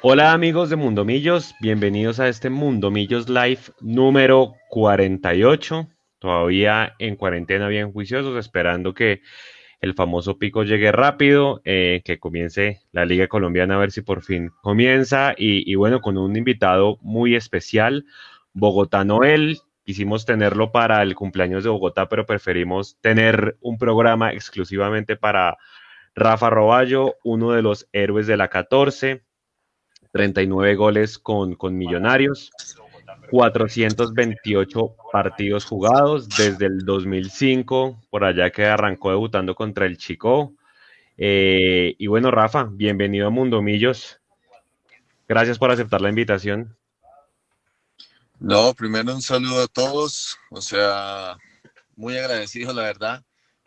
Hola amigos de Mundomillos, bienvenidos a este Mundomillos Live número 48. Todavía en cuarentena bien juiciosos, esperando que el famoso pico llegue rápido, eh, que comience la Liga Colombiana a ver si por fin comienza y, y bueno, con un invitado muy especial, Bogotá Noel. Quisimos tenerlo para el cumpleaños de Bogotá, pero preferimos tener un programa exclusivamente para Rafa Roballo, uno de los héroes de la 14 39 goles con, con Millonarios, 428 partidos jugados desde el 2005, por allá que arrancó debutando contra el Chico. Eh, y bueno, Rafa, bienvenido a Mundo Millos. Gracias por aceptar la invitación. No, primero un saludo a todos, o sea, muy agradecido, la verdad,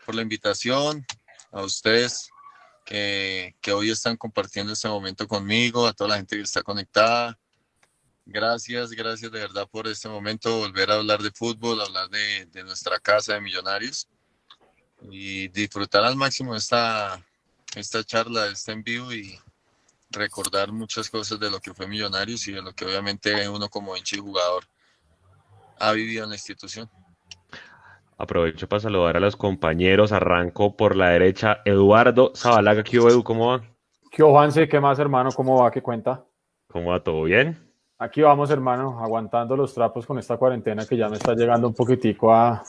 por la invitación, a ustedes que, hoy están compartiendo este momento conmigo, a toda la gente que está conectada. Gracias, gracias de verdad por este momento, volver a hablar de fútbol, hablar de, de nuestra casa de millonarios y disfrutar al máximo esta, esta charla, este en vivo y recordar muchas cosas de lo que fue Millonarios y de lo que obviamente uno como hincha y jugador ha vivido en la institución. Aprovecho para saludar a los compañeros. Arranco por la derecha. Eduardo Zabalaga, ¿qué Edu? ¿Cómo va? ¿Qué Juanse? ¿Qué más, hermano? ¿Cómo va? ¿Qué cuenta? ¿Cómo va? ¿Todo bien? Aquí vamos, hermano, aguantando los trapos con esta cuarentena que ya me está llegando un poquitico a,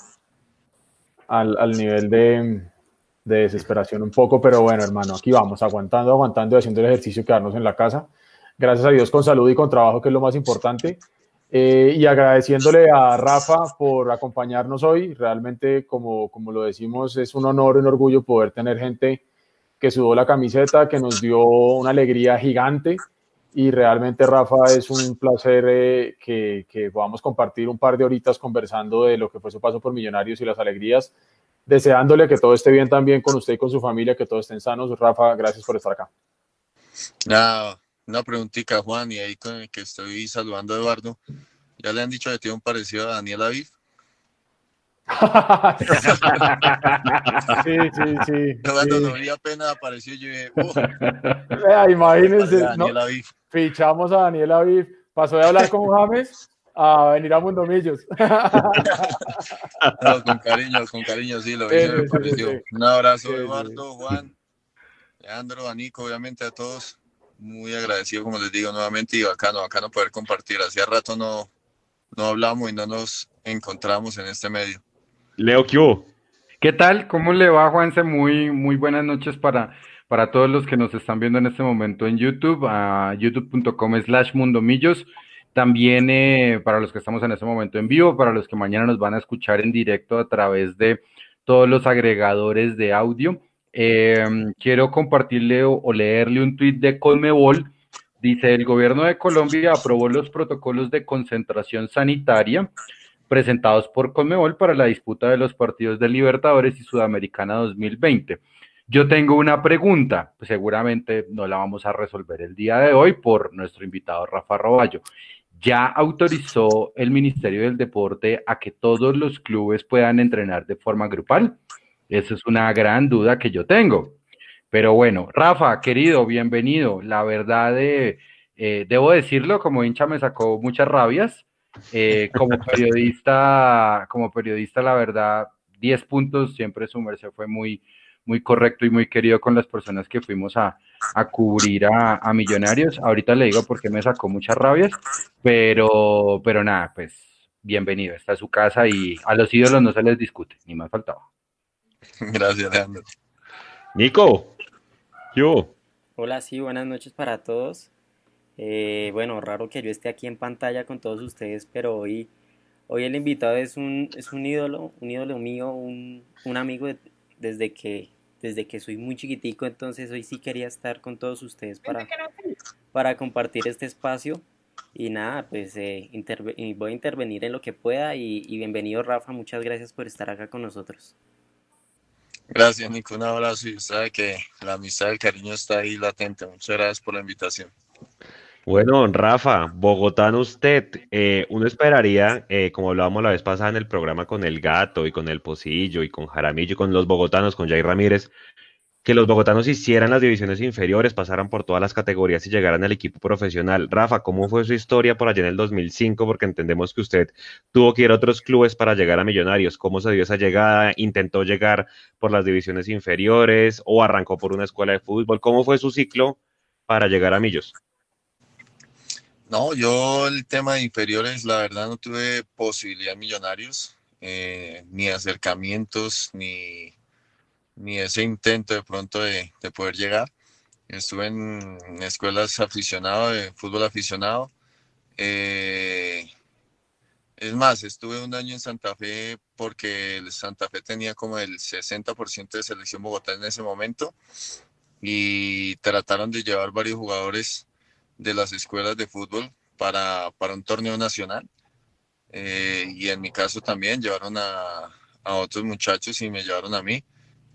al, nivel de, de, desesperación un poco, pero bueno, hermano, aquí vamos, aguantando, aguantando y haciendo el ejercicio, quedarnos en la casa. Gracias a Dios con salud y con trabajo, que es lo más importante. Eh, y agradeciéndole a Rafa por acompañarnos hoy. Realmente, como, como lo decimos, es un honor, un orgullo poder tener gente que sudó la camiseta, que nos dio una alegría gigante. Y realmente, Rafa, es un placer eh, que, que, podamos compartir un par de horitas conversando de lo que fue su paso por Millonarios y las alegrías. Deseándole que todo esté bien también con usted y con su familia, que todos estén sanos. Rafa, gracias por estar acá. No, una preguntita, Juan, y ahí con el que estoy saludando a Eduardo. ¿Ya le han dicho que tiene un parecido a Daniel Aviv? sí, sí, sí. Cuando sí. no vi apenas apareció, yo dije, imagínense, Aviv. fichamos a Daniel Aviv, pasó de hablar con James a venir a Mundomillos. no, con cariño, con cariño, sí, lo vi, sí, me pareció. Sí, un abrazo, Eduardo, Juan, Leandro, Anico, obviamente a todos muy agradecido, como les digo nuevamente, y bacano, bacano poder compartir. Hacía rato no, no hablamos y no nos encontramos en este medio. Leo, ¿qué ¿Qué tal? ¿Cómo le va, Juanse? Muy, muy buenas noches para, para todos los que nos están viendo en este momento en YouTube, a youtube.com slash mundomillos. También eh, para los que estamos en este momento en vivo, para los que mañana nos van a escuchar en directo a través de todos los agregadores de audio. Eh, quiero compartirle o, o, leerle un tuit de Colmebol. Dice, el gobierno de Colombia aprobó los protocolos de concentración sanitaria presentados por Colmebol para la disputa de los partidos de Libertadores y Sudamericana 2020. Yo tengo una pregunta, pues seguramente no la vamos a resolver el día de hoy por nuestro invitado Rafa Roballo. ¿Ya autorizó el Ministerio del Deporte a que todos los clubes puedan entrenar de forma grupal? Esa es una gran duda que yo tengo. Pero bueno, Rafa, querido, bienvenido. La verdad, eh, eh, debo decirlo, como hincha me sacó muchas rabias. Eh, como periodista, como periodista, la verdad, 10 puntos, siempre su merced fue muy, muy correcto y muy querido con las personas que fuimos a, a cubrir a, a, Millonarios. Ahorita le digo por qué me sacó muchas rabias, pero, pero nada, pues bienvenido, está a su casa y a los ídolos no se les discute, ni más faltaba. Gracias, Leandro. Nico, yo. Hola, sí, buenas noches para todos. Eh, bueno, raro que yo esté aquí en pantalla con todos ustedes, pero hoy, hoy el invitado es un, es un ídolo, un ídolo mío, un, un amigo de, desde, que, desde que soy muy chiquitico, entonces hoy sí quería estar con todos ustedes para, para compartir este espacio. Y nada, pues eh, voy a intervenir en lo que pueda y, y bienvenido Rafa, muchas gracias por estar acá con nosotros. Gracias, Nico. Un abrazo y sabe que la amistad, el cariño está ahí latente. Muchas gracias por la invitación. Bueno, Rafa, bogotano usted, eh, uno esperaría, eh, como hablábamos la vez pasada en el programa con el gato y con el pocillo y con Jaramillo y con los bogotanos, con Jay Ramírez, que los bogotanos hicieran las divisiones inferiores, pasaran por todas las categorías y llegaran al equipo profesional. Rafa, ¿cómo fue su historia por allá en el 2005? Porque entendemos que usted tuvo que ir a otros clubes para llegar a Millonarios. ¿Cómo se dio esa llegada? ¿Intentó llegar por las divisiones inferiores o arrancó por una escuela de fútbol? ¿Cómo fue su ciclo para llegar a Millos? No, yo el tema de inferiores, la verdad no tuve posibilidad millonarios, eh, ni acercamientos, ni ni ese intento de pronto de, poder llegar. Estuve en, escuelas aficionado, de fútbol aficionado. Eh, es más, estuve un año en Santa Fe porque Santa Fe tenía como el 60% de selección Bogotá en ese momento y trataron de llevar varios jugadores de las escuelas de fútbol para, para un torneo nacional. Eh, y en mi caso también llevaron a, a otros muchachos y me llevaron a mí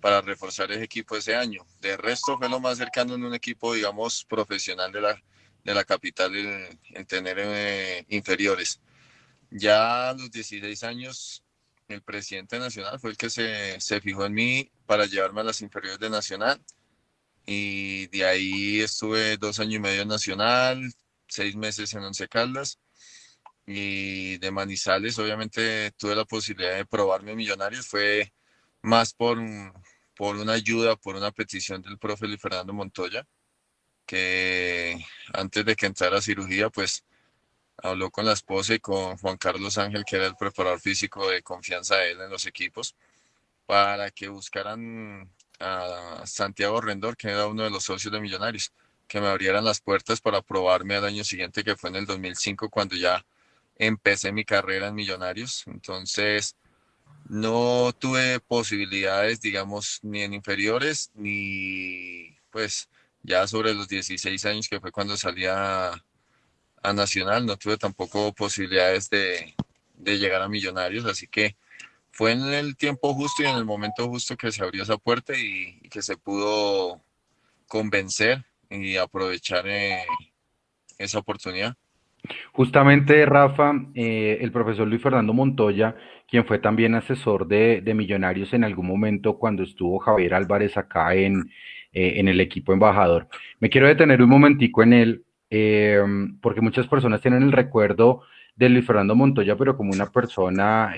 para reforzar ese equipo ese año. De resto fue lo más cercano en un equipo, digamos, profesional de la, de la capital en, tener eh, inferiores. Ya a los 16 años, el presidente nacional fue el que se, se fijó en mí para llevarme a las inferiores de Nacional. Y de ahí estuve dos años y medio en Nacional, seis meses en Once Caldas. Y de Manizales, obviamente, tuve la posibilidad de probarme Millonarios. Fue más por, por una ayuda, por una petición del profe Luis Fernando Montoya, que antes de que entrara a cirugía, pues habló con la esposa y con Juan Carlos Ángel, que era el preparador físico de confianza de él en los equipos, para que buscaran a Santiago Rendor, que era uno de los socios de Millonarios, que me abrieran las puertas para probarme al año siguiente, que fue en el 2005, cuando ya empecé mi carrera en Millonarios. Entonces, no tuve posibilidades, digamos, ni en inferiores, ni pues ya sobre los 16 años que fue cuando salía a, Nacional, no tuve tampoco posibilidades de, llegar a Millonarios, así que fue en el tiempo justo y en el momento justo que se abrió esa puerta y, que se pudo convencer y aprovechar eh, esa oportunidad. Justamente, Rafa, eh, el profesor Luis Fernando Montoya, quien fue también asesor de, Millonarios en algún momento cuando estuvo Javier Álvarez acá en, eh, el equipo embajador. Me quiero detener un momentico en él, eh, porque muchas personas tienen el recuerdo de Luis Fernando Montoya, pero como una persona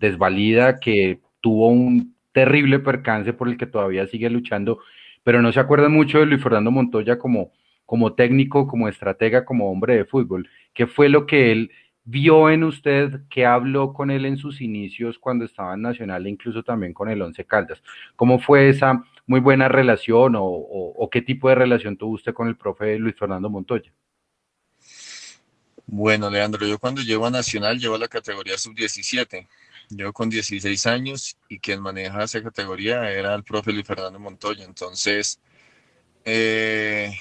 desvalida que tuvo un terrible percance por el que todavía sigue luchando, pero no se acuerdan mucho de Luis Fernando Montoya como técnico, como estratega, como hombre de fútbol? ¿Qué fue lo que él vio en usted, que habló con él en sus inicios cuando estaba en Nacional e incluso también con el Once Caldas? ¿Cómo fue esa muy buena relación o, qué tipo de relación tuvo usted con el profe Luis Fernando Montoya? Bueno, Leandro, yo cuando llego a Nacional llevo la categoría sub-17. Llevo con 16 años y quien maneja esa categoría era el profe Luis Fernando Montoya. Entonces, eh,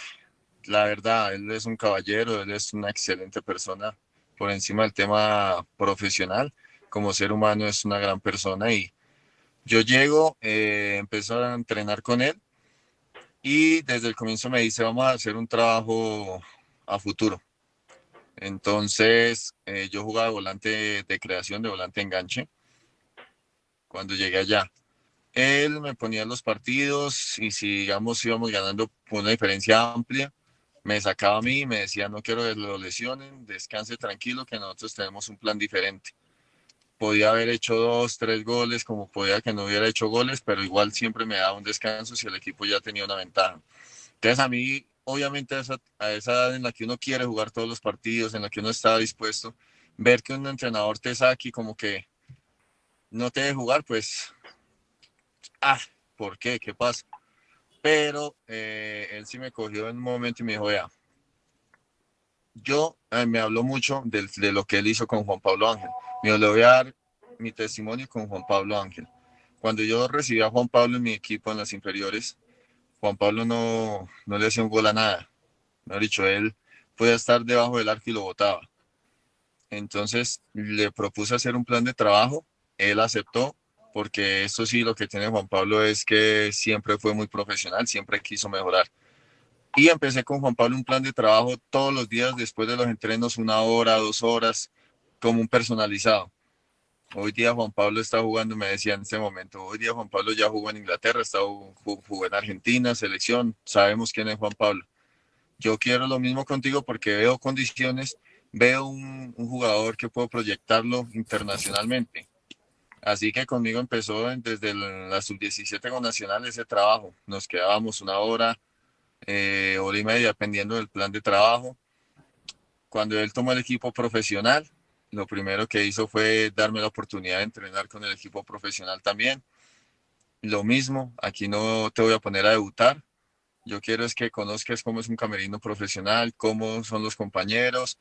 la verdad, él es un caballero, él es una excelente persona por encima del tema profesional. Como ser humano es una gran persona y yo llego, eh, empiezo a entrenar con él y desde el comienzo me dice, vamos a hacer un trabajo a futuro. Entonces, eh, yo jugaba volante de creación, de volante enganche, cuando llegué allá. Él me ponía los partidos y si, digamos, íbamos ganando por una diferencia amplia, me sacaba a mí y me decía, no quiero que lo lesionen, descanse tranquilo, que nosotros tenemos un plan diferente. Podía haber hecho dos, tres goles, como podía que no hubiera hecho goles, pero igual siempre me daba un descanso si el equipo ya tenía una ventaja. Entonces a mí, obviamente a esa, a esa edad en la que uno quiere jugar todos los partidos, en la que uno está dispuesto, ver que un entrenador te saque como que no te deje jugar, pues, ah, ¿por qué? ¿Qué pasa? Pero eh, él sí me cogió en un momento y me dijo, vea, yo eh, me habló mucho de, lo que él hizo con Juan Pablo Ángel. Me le voy a dar mi testimonio con Juan Pablo Ángel. Cuando yo recibí a Juan Pablo en mi equipo en las inferiores, Juan Pablo no, no le hacía un gol a nada. Ha dicho, él podía estar debajo del arco y lo botaba. Entonces le propuse hacer un plan de trabajo, él aceptó porque eso sí, lo que tiene Juan Pablo es que siempre fue muy profesional, siempre quiso mejorar. Y empecé con Juan Pablo un plan de trabajo todos los días después de los entrenos, una hora, dos horas, como un personalizado. Hoy día Juan Pablo está jugando, me decía en ese momento, hoy día Juan Pablo ya jugó en Inglaterra, está, jugó en Argentina, selección, sabemos quién es Juan Pablo. Yo quiero lo mismo contigo porque veo condiciones, veo un, un jugador que puedo proyectarlo internacionalmente. Así que conmigo empezó desde la sub-17 con Nacional ese trabajo. Nos quedábamos una hora, eh, hora y media, dependiendo del plan de trabajo. Cuando él tomó el equipo profesional, lo primero que hizo fue darme la oportunidad de entrenar con el equipo profesional también. Lo mismo, aquí no te voy a poner a debutar. Yo quiero es que conozcas cómo es un camerino profesional, cómo son los compañeros,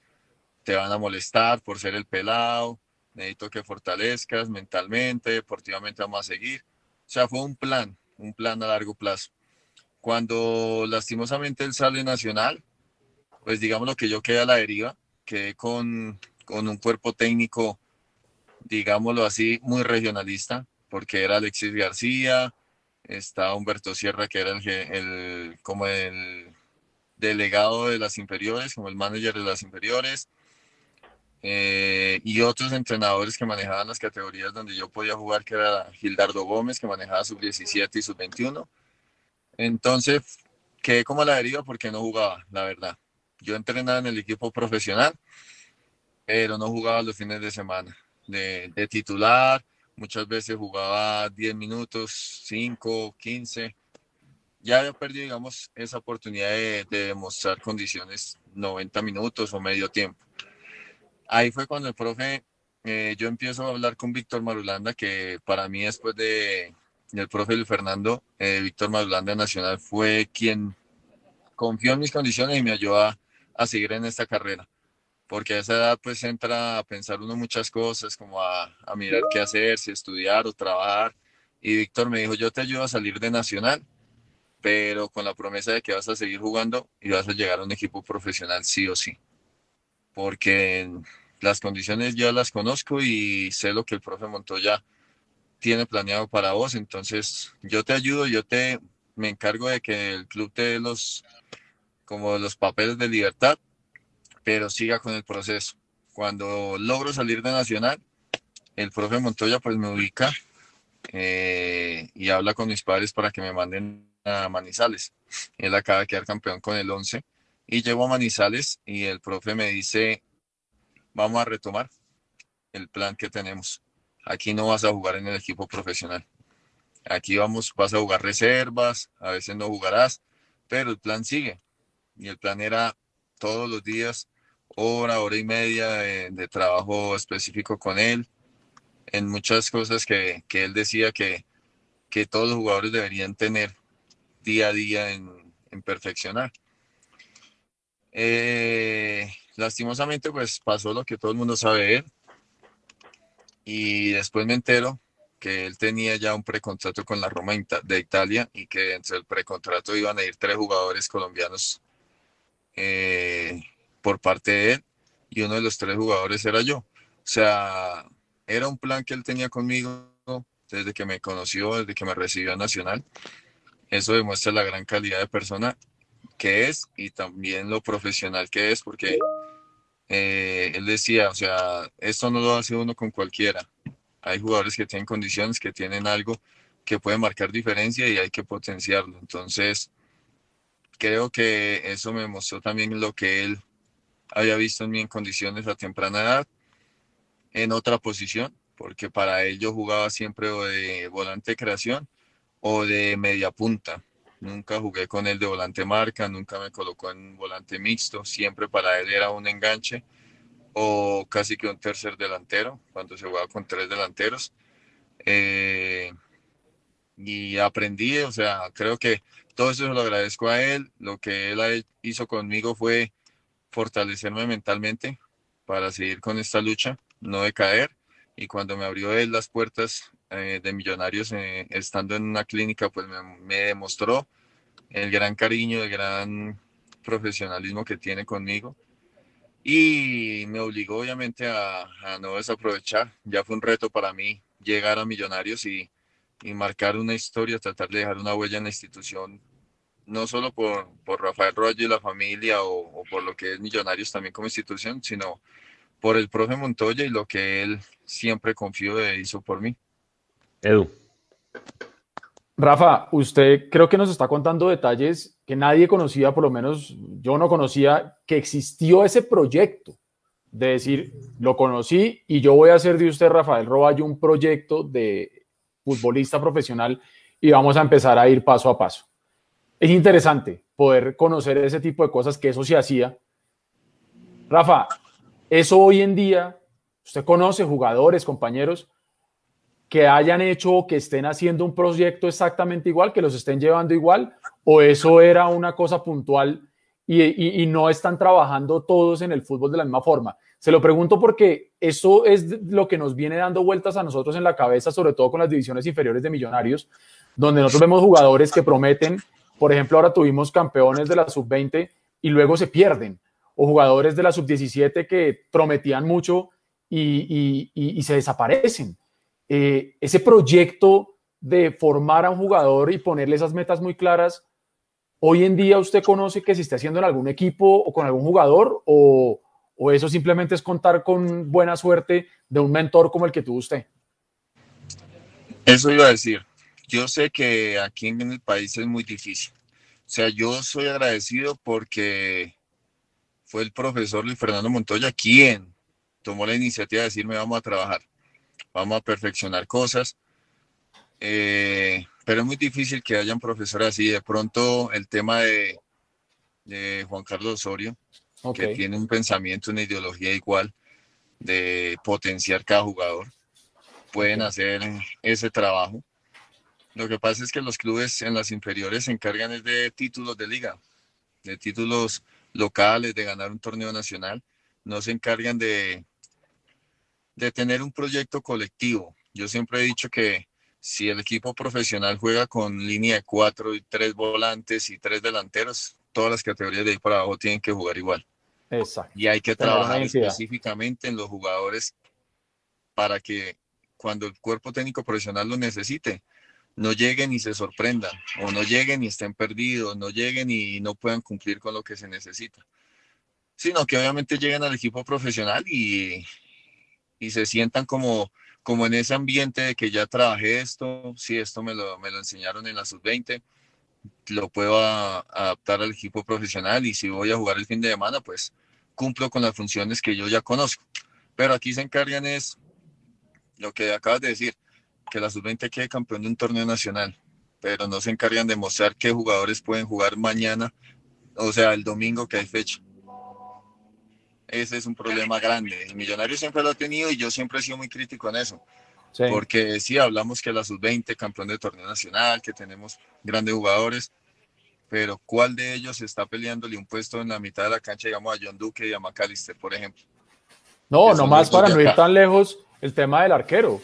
te van a molestar por ser el pelado, necesito que fortalezcas mentalmente, deportivamente vamos a seguir. O sea, fue un plan, un plan a largo plazo. Cuando lastimosamente él sale nacional, pues digamos lo que yo quedé a la deriva, quedé con, con un cuerpo técnico, digámoslo así, muy regionalista, porque era Alexis García, estaba Humberto Sierra, que era el, el, como el delegado de las inferiores, como el manager de las inferiores, eh, y otros entrenadores que manejaban las categorías donde yo podía jugar, que era Gildardo Gómez, que manejaba sub-17 y sub-21. Entonces, quedé como a la deriva porque no jugaba, la verdad. Yo entrenaba en el equipo profesional, pero no jugaba los fines de semana. De, titular, muchas veces jugaba 10 minutos, 5, 15. Ya había perdido, digamos, esa oportunidad de, de demostrar condiciones 90 minutos o medio tiempo. Ahí fue cuando el profe, eh, yo empiezo a hablar con Víctor Marulanda, que para mí después de, el profe Luis Fernando, eh, Víctor Madulanda Nacional fue quien confió en mis condiciones y me ayudó a, seguir en esta carrera. Porque a esa edad pues entra a pensar uno muchas cosas, como a, a mirar qué hacer, si estudiar o trabajar. Y Víctor me dijo, yo te ayudo a salir de Nacional, pero con la promesa de que vas a seguir jugando y vas a llegar a un equipo profesional sí o sí. Porque las condiciones ya las conozco y sé lo que el profe Montoya tiene planeado para vos. Entonces, yo te ayudo, yo te me encargo de que el club te dé los como los papeles de libertad, pero siga con el proceso. Cuando logro salir de Nacional, el profe Montoya pues me ubica eh, y habla con mis padres para que me manden a Manizales. Él acaba de quedar campeón con el 11 y llego a Manizales y el profe me dice, vamos a retomar el plan que tenemos. Aquí no vas a jugar en el equipo profesional. Aquí vamos, vas a jugar reservas, a veces no jugarás, pero el plan sigue. Y el plan era todos los días, hora, hora y media de, trabajo específico con él, en muchas cosas que, él decía que, que, todos los jugadores deberían tener día a día en, perfeccionar. Eh, lastimosamente, pues pasó lo que todo el mundo sabe él y después me entero que él tenía ya un precontrato con la Roma de Italia y que dentro del precontrato iban a ir tres jugadores colombianos eh, por parte de él y uno de los tres jugadores era yo. O sea, era un plan que él tenía conmigo desde que me conoció, desde que me recibió a Nacional. Eso demuestra la gran calidad de persona que es y también lo profesional que es, porque eh, él decía, o sea, esto no lo hace uno con cualquiera. Hay jugadores que tienen condiciones, que tienen algo que puede marcar diferencia y hay que potenciarlo. Entonces, creo que eso me mostró también lo que él había visto en mí en condiciones a temprana edad, en otra posición, porque para él yo jugaba siempre o de volante de creación o de media punta. Nunca jugué con él de volante marca, nunca me colocó en volante mixto, siempre para él era un enganche o casi que un tercer delantero, cuando se jugaba con tres delanteros. Eh, y aprendí, o sea, creo que todo eso lo agradezco a él. Lo que él hizo conmigo fue fortalecerme mentalmente para seguir con esta lucha, no decaer. Y cuando me abrió él las puertas eh, de Millonarios eh, estando en una clínica, pues me, demostró el gran cariño, el gran profesionalismo que tiene conmigo y me obligó obviamente a, no desaprovechar. Ya fue un reto para mí llegar a Millonarios y, marcar una historia, tratar de dejar una huella en la institución, no solo por, por Rafael Rollo y la familia o, o, por lo que es Millonarios también como institución, sino por el profe Montoya y lo que él siempre confío de hizo por mí. Edu. Rafa, usted creo que nos está contando detalles que nadie conocía, por lo menos yo no conocía, que existió ese proyecto de decir, lo conocí y yo voy a hacer de usted, Rafael Roballo, un proyecto de futbolista profesional y vamos a empezar a ir paso a paso. Es interesante poder conocer ese tipo de cosas, que eso se hacía. Rafa, eso hoy en día, usted conoce jugadores, compañeros, que hayan hecho o que estén haciendo un proyecto exactamente igual, que los estén llevando igual, o eso era una cosa puntual y, no están trabajando todos en el fútbol de la misma forma. Se lo pregunto porque eso es lo que nos viene dando vueltas a nosotros en la cabeza, sobre todo con las divisiones inferiores de Millonarios, donde nosotros vemos jugadores que prometen, por ejemplo, ahora tuvimos campeones de la sub-20 y luego se pierden, o jugadores de la sub-17 que prometían mucho y se desaparecen. Eh, ese proyecto de formar a un jugador y ponerle esas metas muy claras, hoy en día usted conoce que se está haciendo en algún equipo o con algún jugador o, o eso simplemente es contar con buena suerte de un mentor como el que tuvo usted? Eso iba a decir. Yo sé que aquí en el país es muy difícil. O sea, yo soy agradecido porque fue el profesor Luis Fernando Montoya quien tomó la iniciativa de decirme vamos a trabajar, vamos a perfeccionar cosas. Eh, pero es muy difícil que hayan profesores así. De pronto el tema de, de Juan Carlos Osorio, que tiene un pensamiento, una ideología igual de potenciar cada jugador, pueden hacer ese trabajo. Lo que pasa es que los clubes en las inferiores se encargan de títulos de liga, de títulos locales, de ganar un torneo nacional. No se encargan de, de tener un proyecto colectivo. Yo siempre he dicho que si el equipo profesional juega con línea de cuatro y tres volantes y tres delanteros, todas las categorías de ahí para abajo tienen que jugar igual. Y hay que trabajar específicamente en los jugadores para que cuando el cuerpo técnico profesional lo necesite, no lleguen y se sorprendan, o no lleguen y estén perdidos, no lleguen y no puedan cumplir con lo que se necesita. Sino que obviamente lleguen al equipo profesional y, y se sientan como, como en ese ambiente de que ya trabajé esto, si esto me lo, me lo enseñaron en la sub-20, lo puedo adaptar al equipo profesional y si voy a jugar el fin de semana, pues cumplo con las funciones que yo ya conozco. Pero aquí se encargan es lo que acabas de decir, que la sub-20 quede campeón de un torneo nacional, pero no se encargan de mostrar qué jugadores pueden jugar mañana, o sea, el domingo que hay fecha. Ese es un problema grande. El Millonario siempre lo ha tenido y yo siempre he sido muy crítico en eso. Porque sí, hablamos que la sub-20, campeón de torneo nacional, que tenemos grandes jugadores, pero ¿cuál de ellos está peleándole un puesto en la mitad de la cancha, digamos, a John Duque y a McAllister, por ejemplo? No, nomás para no ir tan lejos, el tema del arquero.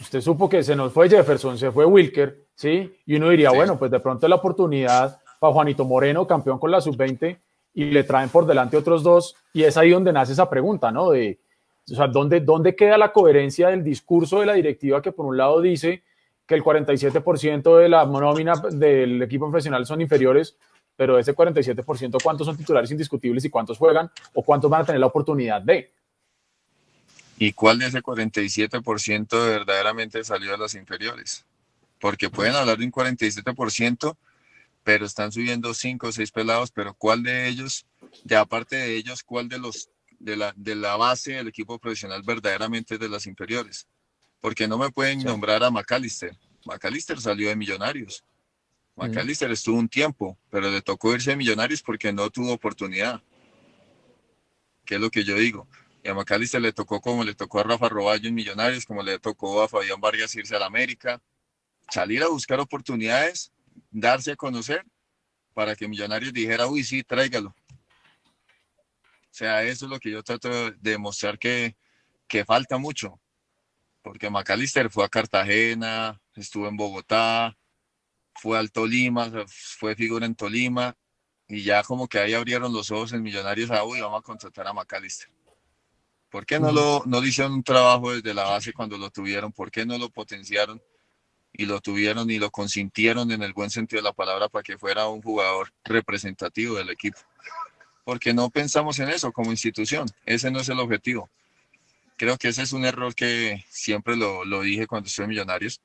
Usted supo que se nos fue Jefferson, se fue Wilker, ¿sí? Y uno diría, bueno, pues de pronto la oportunidad para Juanito Moreno, campeón con la sub-20, y le traen por delante otros dos, y es ahí donde nace esa pregunta, ¿no? De, o sea, ¿dónde, ¿dónde queda la coherencia del discurso de la directiva que por un lado dice que el 47% de la nómina del equipo profesional son inferiores, pero ese 47%, ¿cuántos son titulares indiscutibles y cuántos juegan o cuántos van a tener la oportunidad de? ¿Y cuál de ese 47% verdaderamente salió de las inferiores? Porque pueden hablar de un 47%, pero están subiendo 5 o 6 pelados, pero ¿cuál de ellos, de aparte de ellos, cuál de los de la, de la base del equipo profesional verdaderamente es de las inferiores? porque no me pueden nombrar a McAllister. McAllister salió de Millonarios. McAllister estuvo un tiempo, pero le tocó irse de Millonarios porque no tuvo oportunidad. ¿Qué es lo que yo digo? Y a McAllister le tocó como le tocó a Rafa Roballo en Millonarios, como le tocó a Fabián Vargas irse a la América. Salir a buscar oportunidades, darse a conocer para que Millonarios dijera, uy, sí, tráigalo. O sea, eso es lo que yo trato de demostrar que, que falta mucho porque McAllister fue a Cartagena, estuvo en Bogotá, fue al Tolima, fue figura en Tolima, y ya como que ahí abrieron los ojos en Millonarios a, uy, vamos a contratar a McAllister. ¿Por qué no lo, no hicieron un trabajo desde la base cuando lo tuvieron? ¿Por qué no lo potenciaron y lo tuvieron y lo consintieron en el buen sentido de la palabra para que fuera un jugador representativo del equipo? Porque no pensamos en eso como institución, ese no es el objetivo. creo que ese es un error que siempre lo, lo dije cuando estuve en Millonarios,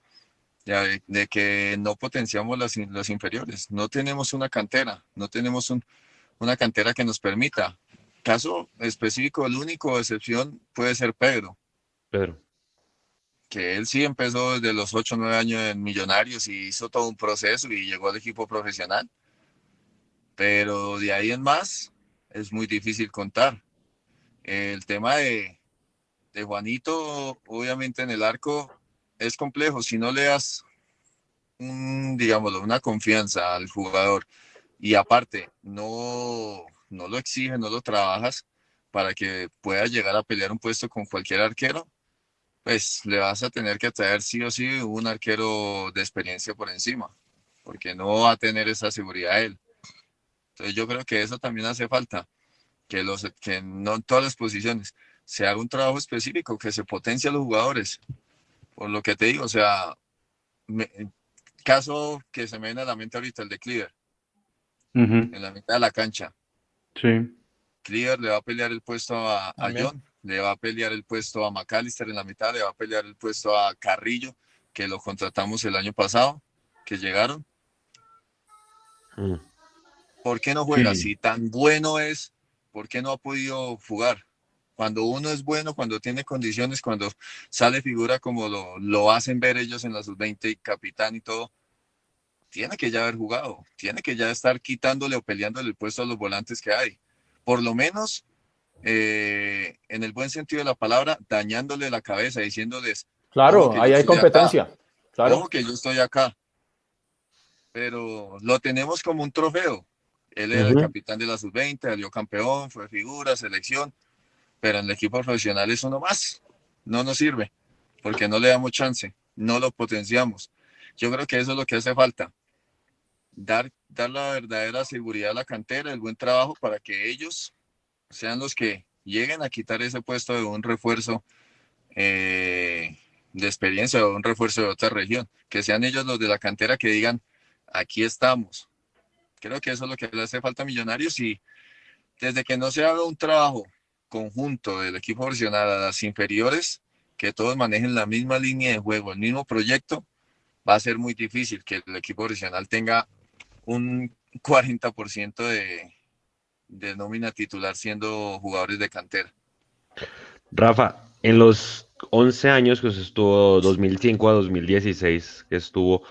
de, que no potenciamos las, los inferiores. No tenemos una cantera, no tenemos un- una cantera que nos permita. Caso específico, el único excepción puede ser Pedro, Pedro. Que él sí empezó desde los 8 o 9 años en Millonarios y hizo todo un proceso y llegó al equipo profesional. Pero de ahí en más es muy difícil contar. El tema de, de Juanito, obviamente en el arco, es complejo. Si no le das, un, digámoslo, una confianza al jugador y aparte no, no lo exiges, no lo trabajas para que pueda llegar a pelear un puesto con cualquier arquero, pues le vas a tener que traer sí o sí un arquero de experiencia por encima, porque no va a tener esa seguridad él. Entonces yo creo que eso también hace falta, que, los, que no en todas las posiciones se haga un trabajo específico, que se potencie a los jugadores. Por lo que te digo, o sea, me- caso que se me viene a la mente ahorita, el de Cleaver, Ujú, en la mitad de la cancha. Sí. Cleaver le va a pelear el puesto a, a. John, le va a pelear el puesto a McAllister en la mitad, le va a pelear el puesto a Carrillo, que lo contratamos el año pasado, que llegaron. Mm. ¿Por qué no juega? Sí. Si tan bueno es, ¿por qué no ha podido jugar? Cuando uno es bueno, cuando tiene condiciones, cuando sale figura como lo, lo hacen ver ellos en la sub-20 y capitán y todo, tiene que ya haber jugado, tiene que ya estar quitándole o peleándole el puesto a los volantes que hay. Por lo menos, eh, en el buen sentido de la palabra, dañándole la cabeza, diciéndoles, Claro, ahí hay estoy acá. competencia. Claro. Ojo que yo estoy acá. Pero lo tenemos como un trofeo. Él era el capitán de la sub-20, salió campeón, fue figura, selección. Pero en el equipo profesional es uno más. No nos sirve. Porque no le damos chance. No lo potenciamos. Yo creo que eso es lo que hace falta. Dar, dar la verdadera seguridad a la cantera, el buen trabajo para que ellos sean los que lleguen a quitar ese puesto de un refuerzo eh, de experiencia o un refuerzo de otra región. Que sean ellos los de la cantera que digan, aquí estamos. Creo que eso es lo que le hace falta a Millonarios y desde que no se haga un trabajo conjunto del equipo profesional a las inferiores, que todos manejen la misma línea de juego, el mismo proyecto, va a ser muy difícil que el equipo profesional tenga un 40% de, de nómina titular siendo jugadores de cantera. Rafa, en los 11 años que usted estuvo, 2005 a 2016, que estuvo,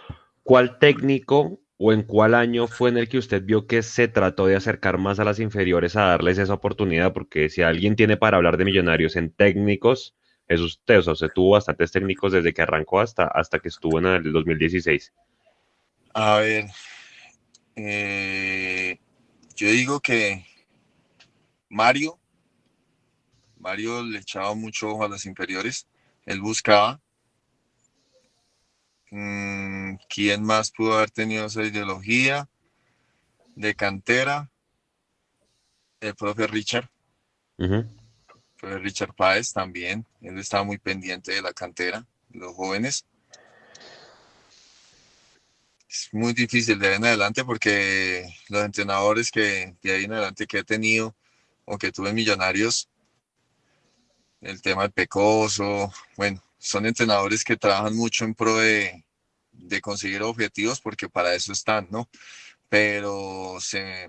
¿cuál técnico o en cuál año fue en el que usted vio que se trató de acercar más a las inferiores a darles esa oportunidad? Porque si alguien tiene para hablar de millonarios en técnicos, es usted, o sea, usted tuvo bastantes técnicos desde que arrancó hasta, hasta que estuvo en el 2016. A ver, eh, yo digo que Mario, Mario le echaba mucho ojo a las inferiores, él buscaba. Mm, ¿Quién más pudo haber tenido esa ideología de cantera? El profe Richard, el profe Richard Páez también, él estaba muy pendiente de la cantera, de los jóvenes. Es muy difícil de ahí en adelante porque los entrenadores que de ahí en adelante que he tenido o que tuve Millonarios, el tema del Pecoso, bueno, son entrenadores que trabajan mucho en pro de, de conseguir objetivos porque para eso están, ¿no? Pero se,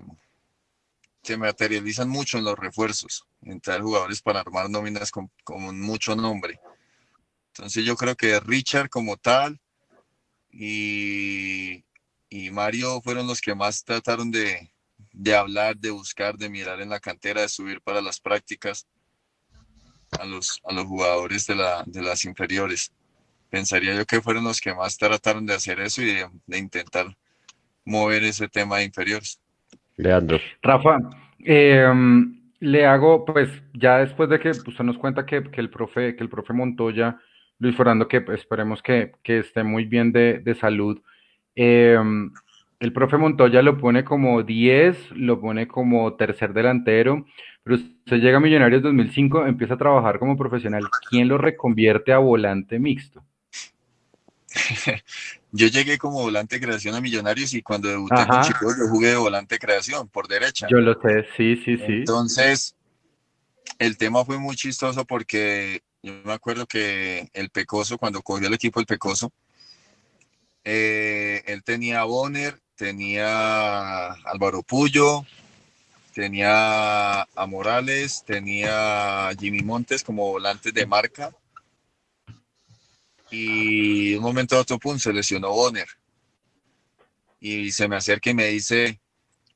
se materializan mucho en los refuerzos, en traer jugadores para armar nóminas con, con mucho nombre. Entonces yo creo que Richard como tal y, y Mario fueron los que más trataron de, de hablar, de buscar, de mirar en la cantera, de subir para las prácticas a los, a los jugadores de, la, de las inferiores. Pensaría yo que fueron los que más trataron de hacer eso y de, de intentar mover ese tema de inferiores. Leandro. Rafa, eh, le hago, pues, ya después de que usted nos cuenta que, que el profe, que el profe Montoya, Luis Fernando, que pues, esperemos que, que esté muy bien de, de salud. eh, el profe Montoya lo pone como 10, lo pone como tercer delantero, pero usted llega a Millonarios 2005, empieza a trabajar como profesional. ¿Quién lo reconvierte a volante mixto? Yo llegué como volante de creación a Millonarios y cuando debuté con. Chico yo jugué de volante de creación por derecha. Yo lo sé, sí, sí, sí. Entonces, el tema fue muy chistoso porque Yo me acuerdo que el Pecoso, cuando cogió el equipo el Pecoso, eh, él tenía a Bonner, tenía Álvaro Puyo, tenía a Morales, tenía a Jimmy Montes como volantes de marca. Y un momento a otro, pum, se lesionó Bonner. Y se me acerca y me dice,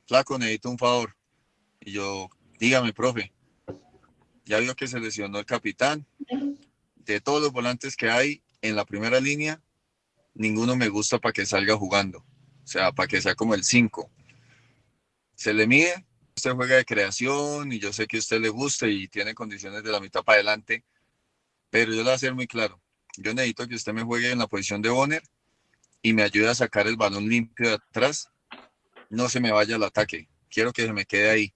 flaco, necesito un favor. Y yo, dígame, profe, ya vio que se lesionó el capitán. De todos los volantes que hay en la primera línea, ninguno me gusta para que salga jugando. O sea, para que sea como el 5. Se le mide, usted juega de creación y yo sé que a usted le gusta y tiene condiciones de la mitad para adelante, pero yo le voy a ser muy claro. Yo necesito que usted me juegue en la posición de Bonner y me ayude a sacar el balón limpio de atrás. No se me vaya al ataque. Quiero que se me quede ahí.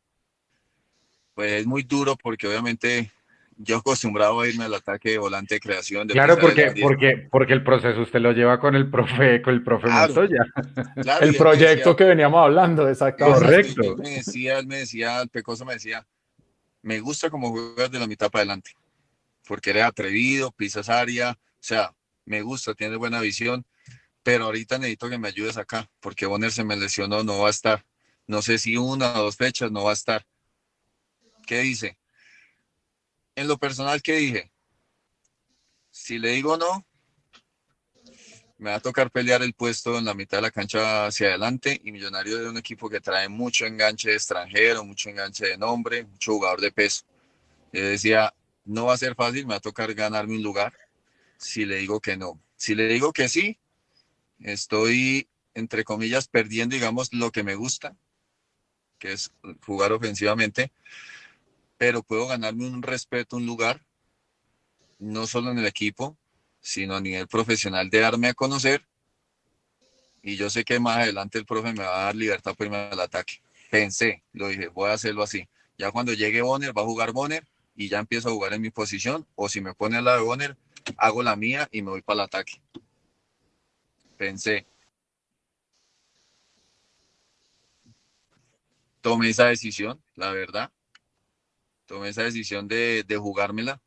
Pues es muy duro porque obviamente yo acostumbrado a irme al ataque de volante de creación. De claro, porque, porque, porque el proceso usted lo lleva con el profe, con el profe Montoya. Claro, el proyecto que veníamos hablando, exactamente. Correcto. Él me decía, él me decía, el Pecoso me decía, me gusta como juegas de la mitad para adelante, porque eres atrevido, pisas área, o sea, me gusta, tienes buena visión, pero ahorita necesito que me ayudes acá, porque Bonner se me lesionó, no va a estar. No sé si una o dos fechas no va a estar. ¿Qué dice? En lo personal, ¿qué dije? Si le digo no, me va a tocar pelear el puesto en la mitad de la cancha hacia adelante y Millonario de un equipo que trae mucho enganche de extranjero, mucho enganche de nombre, mucho jugador de peso. Yo decía, no va a ser fácil, me va a tocar ganarme un lugar si le digo que no. Si le digo que sí, estoy, entre comillas, perdiendo, digamos, lo que me gusta, que es jugar ofensivamente, pero puedo ganarme un respeto, un lugar, no solo en el equipo, sino a nivel profesional de darme a conocer. Y yo sé que más adelante el profe me va a dar libertad irme al ataque. Pensé, lo dije, voy a hacerlo así. Ya cuando llegue Bonner, va a jugar Bonner y ya empiezo a jugar en mi posición. O si me pone al lado de Bonner, hago la mía y me voy para el ataque. Pensé. Tomé esa decisión, la verdad tomé esa decisión de, de jugármela.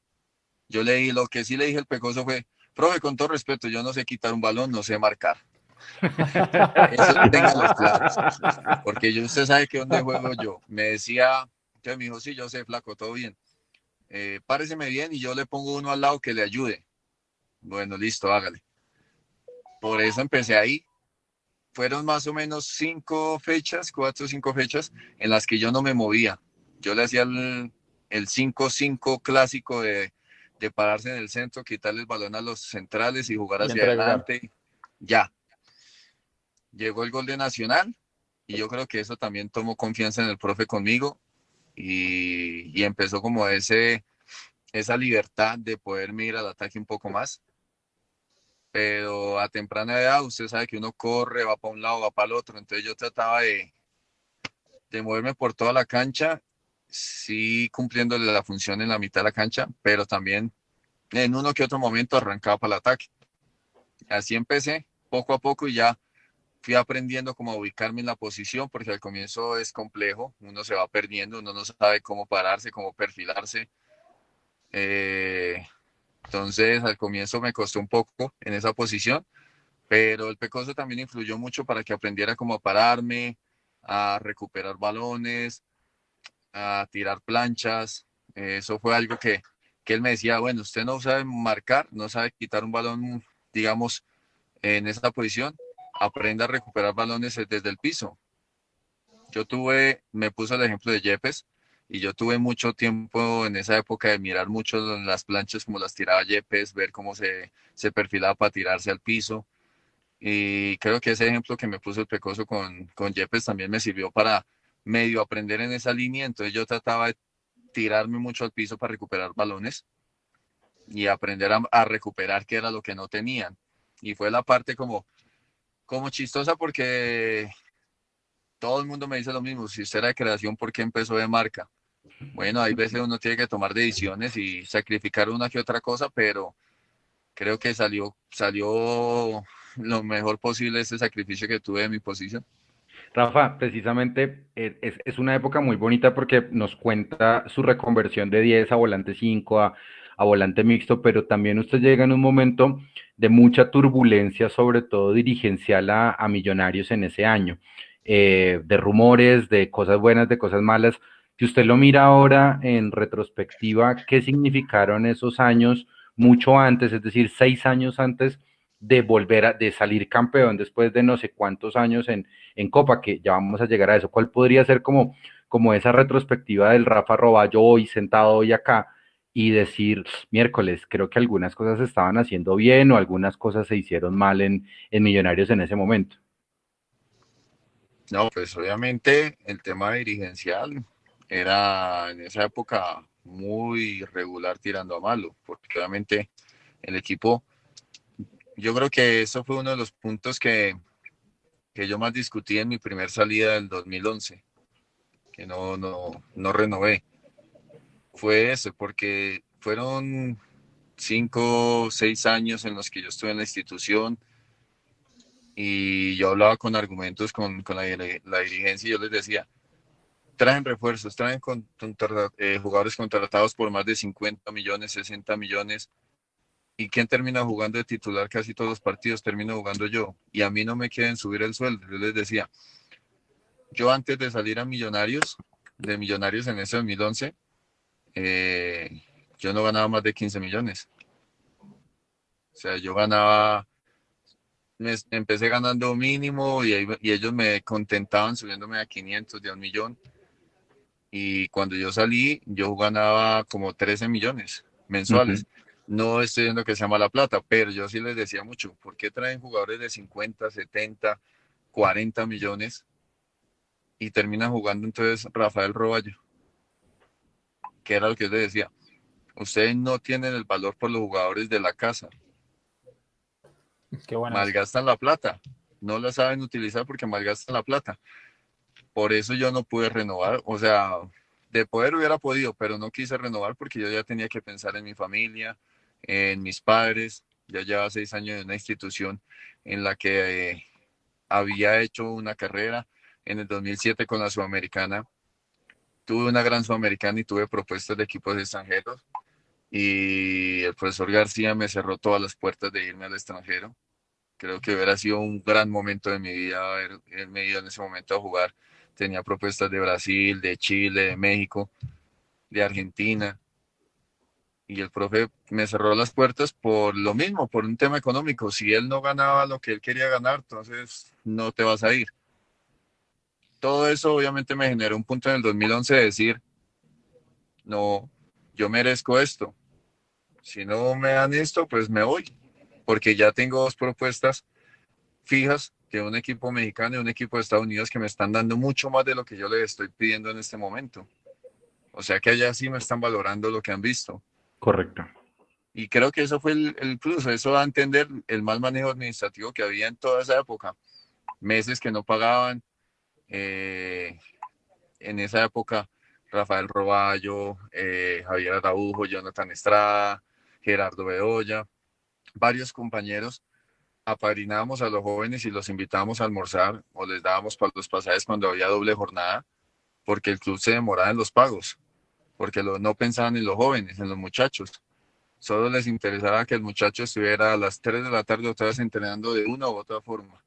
Yo leí, lo que sí le dije al Pecoso fue, profe, con todo respeto, yo no sé quitar un balón, no sé marcar. Eso los claros. Porque yo, usted sabe que donde juego yo. Me decía, entonces me dijo, sí, yo sé, flaco, todo bien. Eh, páreseme bien y yo le pongo uno al lado que le ayude. Bueno, listo, hágale. Por eso empecé ahí. Fueron más o menos cinco fechas, cuatro o cinco fechas, en las que yo no me movía. Yo le hacía el, el 5-5 clásico de, pararse en el centro, quitarle el balón a los centrales y jugar hacia adelante. Ya. Llegó el gol de Nacional y yo creo que eso también tomó confianza en el profe conmigo y, y empezó como ese, esa libertad de poder mirar al ataque un poco más. Pero a temprana edad usted sabe que uno corre, va para un lado, va para el otro. Entonces yo trataba de, de moverme por toda la cancha sí cumpliendo la función en la mitad de la cancha, pero también en uno que otro momento arrancaba para el ataque. Así empecé poco a poco y ya fui aprendiendo cómo ubicarme en la posición, porque al comienzo es complejo, uno se va perdiendo, uno no sabe cómo pararse, cómo perfilarse. Eh, entonces al comienzo me costó un poco en esa posición, pero el Pecoso también influyó mucho para que aprendiera cómo pararme, a recuperar balones, a tirar planchas. eso fue algo que, que él me decía, bueno, usted no sabe marcar, no sabe quitar un balón, digamos, en esa posición, aprenda a recuperar balones desde el piso. Yo tuve, me puso el ejemplo de Yepes, y yo tuve mucho tiempo en esa época de mirar mucho las planchas, como las tiraba Yepes, ver cómo se, se perfilaba para tirarse al piso. Y creo que ese ejemplo que me puso el Pecoso con, con Yepes también me sirvió para medio aprender en esa línea, entonces yo trataba de tirarme mucho al piso para recuperar balones y aprender a, recuperar que era lo que no tenían. Y fue la parte como, como chistosa porque todo el mundo me dice lo mismo, si usted era de creación, ¿por qué empezó de marca? Bueno, hay veces uno tiene que tomar decisiones y sacrificar una que otra cosa, pero creo que salió, salió lo mejor posible ese sacrificio que tuve en mi posición. Rafa, precisamente es, una época muy bonita porque nos cuenta su reconversión de 10 a volante 5, a, a volante mixto, pero también usted llega en un momento de mucha turbulencia, sobre todo dirigencial a, Millonarios en ese año, eh, de rumores, de cosas buenas, de cosas malas. Si usted lo mira ahora en retrospectiva, ¿qué significaron esos años mucho antes, es decir, seis años antes de volver a de salir campeón después de no sé cuántos años en, en Copa, que ya vamos a llegar a eso? ¿Cuál podría ser como, como esa retrospectiva del Rafa Roballo hoy sentado hoy acá? y decir, miércoles, creo que algunas cosas se estaban haciendo bien o algunas cosas se hicieron mal en, en Millonarios en ese momento? No, pues obviamente el tema dirigencial era en esa época muy regular tirando a malo, porque obviamente el equipo, yo creo que eso fue uno de los puntos que, que yo más discutí en mi primer salida del 2011, que no, no, no renové fue ese, porque fueron cinco, seis años en los que yo estuve en la institución y yo hablaba con argumentos con, la, dirigencia y yo les decía, traen refuerzos, traen con, eh, jugadores contratados por más de 50 millones, 60 millones. ¿Y quién termina jugando de titular casi todos los partidos? Termino jugando yo. Y a mí no me quieren subir el sueldo. Yo les decía, yo antes de salir a Millonarios, de Millonarios en ese 2011, eh, yo no ganaba más de 15 millones. O sea, yo ganaba, me, empecé ganando mínimo y, ellos me contentaban subiéndome a 500 de un millón. Y cuando yo salí, yo ganaba como 13 millones mensuales. No estoy diciendo que sea mala plata, pero yo sí les decía mucho, ¿por qué traen jugadores de 50, 70, 40 millones y terminan jugando entonces Rafael Roballo? que era lo que yo le decía, ustedes no tienen el valor por los jugadores de la casa. Qué bueno. Malgastan la plata, no la saben utilizar porque malgastan la plata. Por eso yo no pude renovar, o sea, de poder hubiera podido, pero no quise renovar porque yo ya tenía que pensar en mi familia, en mis padres. Ya llevaba seis años en una institución en la que eh, había hecho una carrera en el 2007 con la Sudamericana tuve una gran sudamericana y tuve propuestas de equipos extranjeros y el profesor García me cerró todas las puertas de irme al extranjero. Creo que hubiera sido un gran momento de mi vida haberme ido en ese momento a jugar. Tenía propuestas de Brasil, de Chile, de México, de Argentina. Y el profe me cerró las puertas por lo mismo, por un tema económico. Si él no ganaba lo que él quería ganar, entonces no te vas a ir todo eso obviamente me generó un punto en el 2011 de decir, no, yo merezco esto. Si no me dan esto, pues me voy, porque ya tengo dos propuestas fijas de un equipo mexicano y un equipo de Estados Unidos que me están dando mucho más de lo que yo les estoy pidiendo en este momento. O sea que allá sí me están valorando lo que han visto. Correcto. Y creo que eso fue el, el plus, eso da a entender el mal manejo administrativo que había en toda esa época. Meses que no pagaban, eh, en esa época, Rafael Roballo, eh, Javier Araujo, Jonathan Estrada, Gerardo Bedoya, varios compañeros apadrinábamos a los jóvenes y los invitábamos a almorzar o les dábamos para los pasajes cuando había doble jornada, porque el club se demoraba en los pagos, porque no pensaban en los jóvenes, en los muchachos. Solo les interesaba que el muchacho estuviera a las 3 de la tarde otra vez entrenando de una u otra forma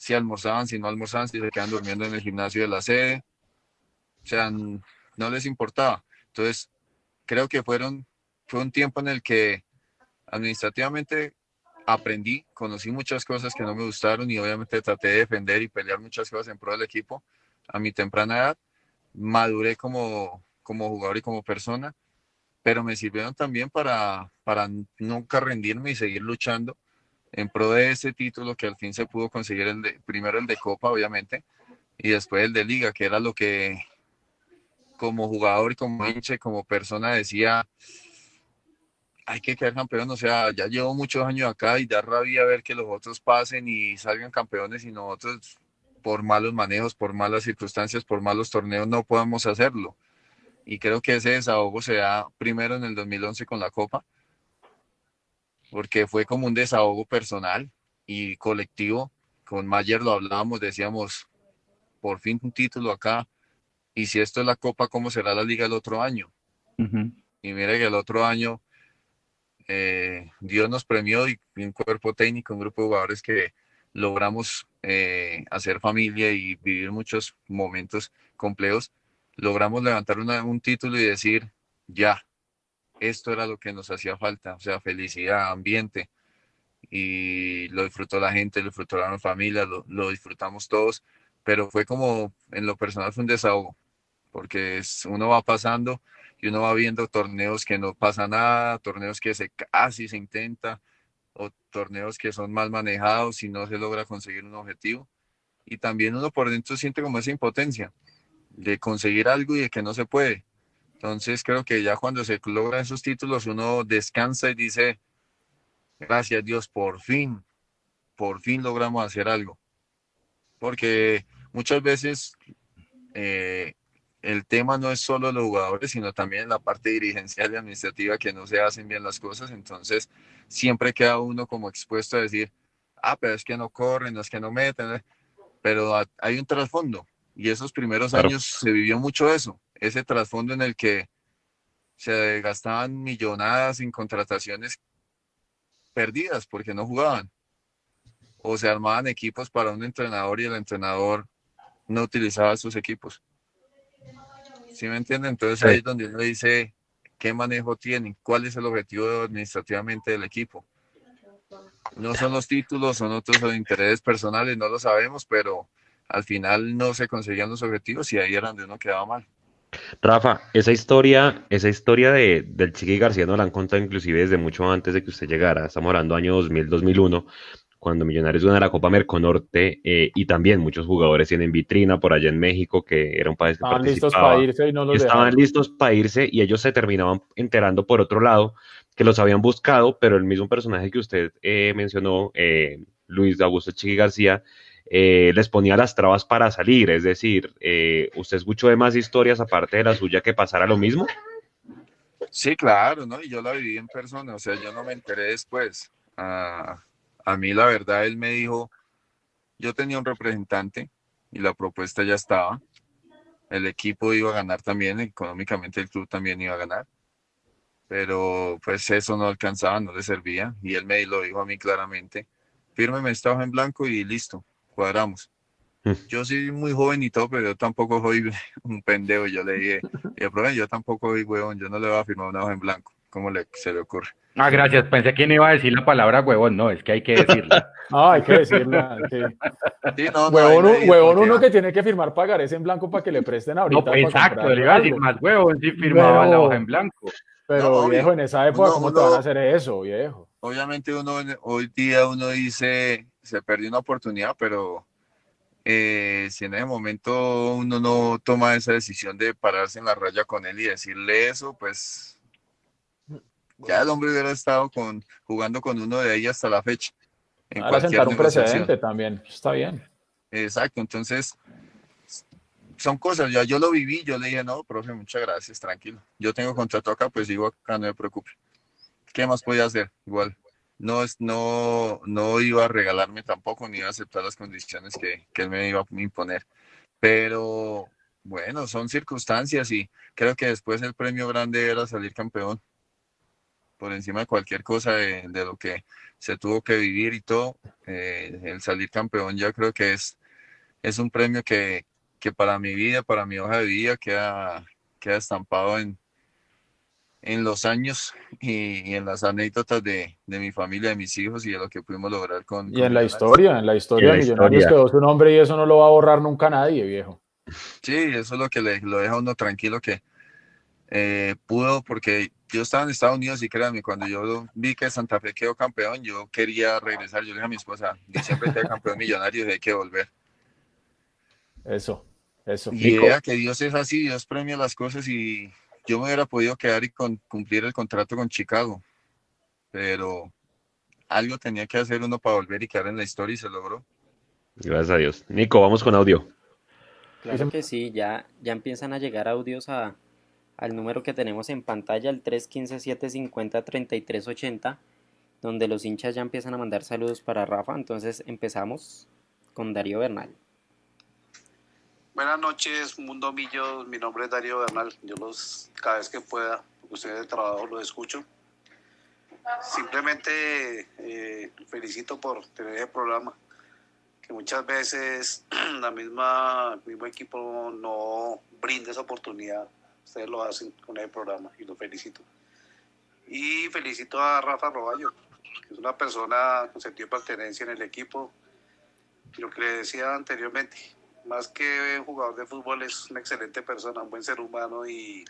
si almorzaban, si no almorzaban, si se quedan durmiendo en el gimnasio de la sede. O sea, no les importaba. Entonces, creo que fueron, fue un tiempo en el que administrativamente aprendí, conocí muchas cosas que no me gustaron y obviamente traté de defender y pelear muchas cosas en pro del equipo a mi temprana edad. Maduré como, como jugador y como persona, pero me sirvieron también para, para nunca rendirme y seguir luchando en pro de ese título que al fin se pudo conseguir, el de, primero el de Copa, obviamente, y después el de Liga, que era lo que como jugador y como hinche, como persona decía, hay que quedar campeón, o sea, ya llevo muchos años acá y da rabia ver que los otros pasen y salgan campeones y nosotros por malos manejos, por malas circunstancias, por malos torneos no podemos hacerlo. Y creo que ese desahogo se da primero en el 2011 con la Copa, porque fue como un desahogo personal y colectivo. Con Mayer lo hablábamos, decíamos, por fin un título acá. Y si esto es la Copa, ¿cómo será la liga el otro año? Y mire que el otro año eh, Dios nos premió y un cuerpo técnico, un grupo de jugadores que logramos eh, hacer familia y vivir muchos momentos complejos, logramos levantar un título y decir, ya, esto era lo que nos hacía falta, o sea, felicidad, ambiente, y lo disfrutó la gente, lo disfrutó la familia, lo, lo disfrutamos todos, pero fue como, en lo personal fue un desahogo, porque es, uno va pasando y uno va viendo torneos que no pasa nada, torneos que se casi se intenta, o torneos que son mal manejados y no se logra conseguir un objetivo. Y también uno por dentro siente como esa impotencia de conseguir algo y de que no se puede. Entonces creo que ya cuando se logran esos títulos uno descansa y dice, gracias Dios, por fin, por fin logramos hacer algo. Porque muchas veces eh, el tema no es solo los jugadores, sino también la parte dirigencial y administrativa que no se hacen bien las cosas. Entonces, siempre queda uno como expuesto a decir, ah, pero es que no corren, es que no meten, pero hay un trasfondo. Y esos primeros años se vivió mucho eso, ese trasfondo en el que se gastaban millonadas en contrataciones perdidas porque no jugaban. O se armaban equipos para un entrenador y el entrenador no utilizaba sus equipos. ¿Sí me entienden? Entonces ahí es donde uno dice qué manejo tienen, cuál es el objetivo administrativamente del equipo. No son los títulos, son otros intereses personales, no lo sabemos, pero al final no se conseguían los objetivos y ahí era donde uno quedaba mal. Rafa, esa historia, esa historia de, del Chiqui García no la han contado inclusive desde mucho antes de que usted llegara. Estamos hablando año 2000, 2001, cuando Millonarios gana la Copa Merconorte eh, y también muchos jugadores tienen vitrina por allá en México, que era un país que estaban listos para irse y no los Estaban listos para irse y ellos se terminaban enterando por otro lado que los habían buscado, pero el mismo personaje que usted eh, mencionó, eh, Luis Augusto Chiqui García, les ponía las trabas para salir. Es decir, ¿usted escuchó de más historias aparte de la suya que pasara lo mismo? Sí, claro, ¿no? Y yo la viví en persona, o sea, yo no me enteré después. A mí la verdad, él me dijo, yo tenía un representante y la propuesta ya estaba. El equipo iba a ganar también, económicamente el club también iba a ganar. Pero pues eso no alcanzaba, no le servía. Y él me lo dijo a mí claramente, fírmeme esta hoja en blanco y listo, cuadramos. Mm. Yo soy muy joven y todo, pero yo tampoco soy un pendejo. Yo le dije, yo tampoco soy huevón, yo no le voy a firmar una hoja en blanco. ¿Cómo le, se le ocurre? Ah, gracias. Pensé que no iba a decir la palabra huevón. No, es que hay que decirla. no, hay que decirla. huevón, uno que tiene que firmar pagarés en blanco para que le presten ahorita. No, exacto, le iba a decir más huevón si firmaba la hoja en blanco. Pero viejo, en esa época, ¿cómo te van a hacer eso, viejo? Obviamente uno hoy día uno dice, se perdió una oportunidad, pero eh, si en ese momento uno no toma esa decisión de pararse en la raya con él y decirle eso, pues ya el hombre hubiera estado con, jugando con uno de ellos hasta la fecha. En Ahora sentar un precedente también, está bien. Exacto, entonces son cosas, ya yo lo viví, yo le dije, no, profe, muchas gracias, tranquilo. Yo tengo contrato acá, pues digo acá, no me preocupe. ¿Qué más podía hacer? Igual, no, no, no iba a regalarme tampoco, ni iba a aceptar las condiciones que, que él me iba a imponer. Pero bueno, son circunstancias y creo que después el premio grande era salir campeón por encima de cualquier cosa de, lo que se tuvo que vivir y todo. Eh, el salir campeón ya creo que es, es un premio que, que, para mi vida, para mi hoja de vida, queda, queda estampado en, en los años y, en las anécdotas de, de, mi familia, de mis hijos y de lo que pudimos lograr con... Y en la historia, en la historia de Millonarios quedó su nombre y eso no lo va a borrar nunca nadie, viejo. Sí, eso es lo que le, lo deja uno tranquilo que eh, pudo, porque yo estaba en Estados Unidos y créanme, cuando yo vi que Santa Fe quedó campeón, yo quería regresar. Yo le dije a mi esposa, siempre quedé campeón millonario y hay que volver. Eso, eso. Y idea que Dios es así, Dios premia las cosas y yo me hubiera podido quedar y con, cumplir el contrato con Chicago, pero algo tenía que hacer uno para volver y quedar en la historia y se logró. Gracias a Dios. Nico, vamos con audio. Claro que sí, ya, ya empiezan a llegar audios a, al número que tenemos en pantalla, el 315-750-3380, donde los hinchas ya empiezan a mandar saludos para Rafa. Entonces empezamos con Darío Bernal. Buenas noches, Mundo Millo. Mi nombre es Darío Bernal. Yo los, cada vez que pueda, ustedes de trabajo los escucho. simplemente eh, felicito por tener el programa, que muchas veces la misma, el mismo equipo no brinda esa oportunidad. Ustedes lo hacen con el programa y lo felicito. Y felicito a Rafa Roballo, que es una persona con sentido de pertenencia en el equipo. Lo que le decía anteriormente, más que jugador de fútbol es una excelente persona, un buen ser humano y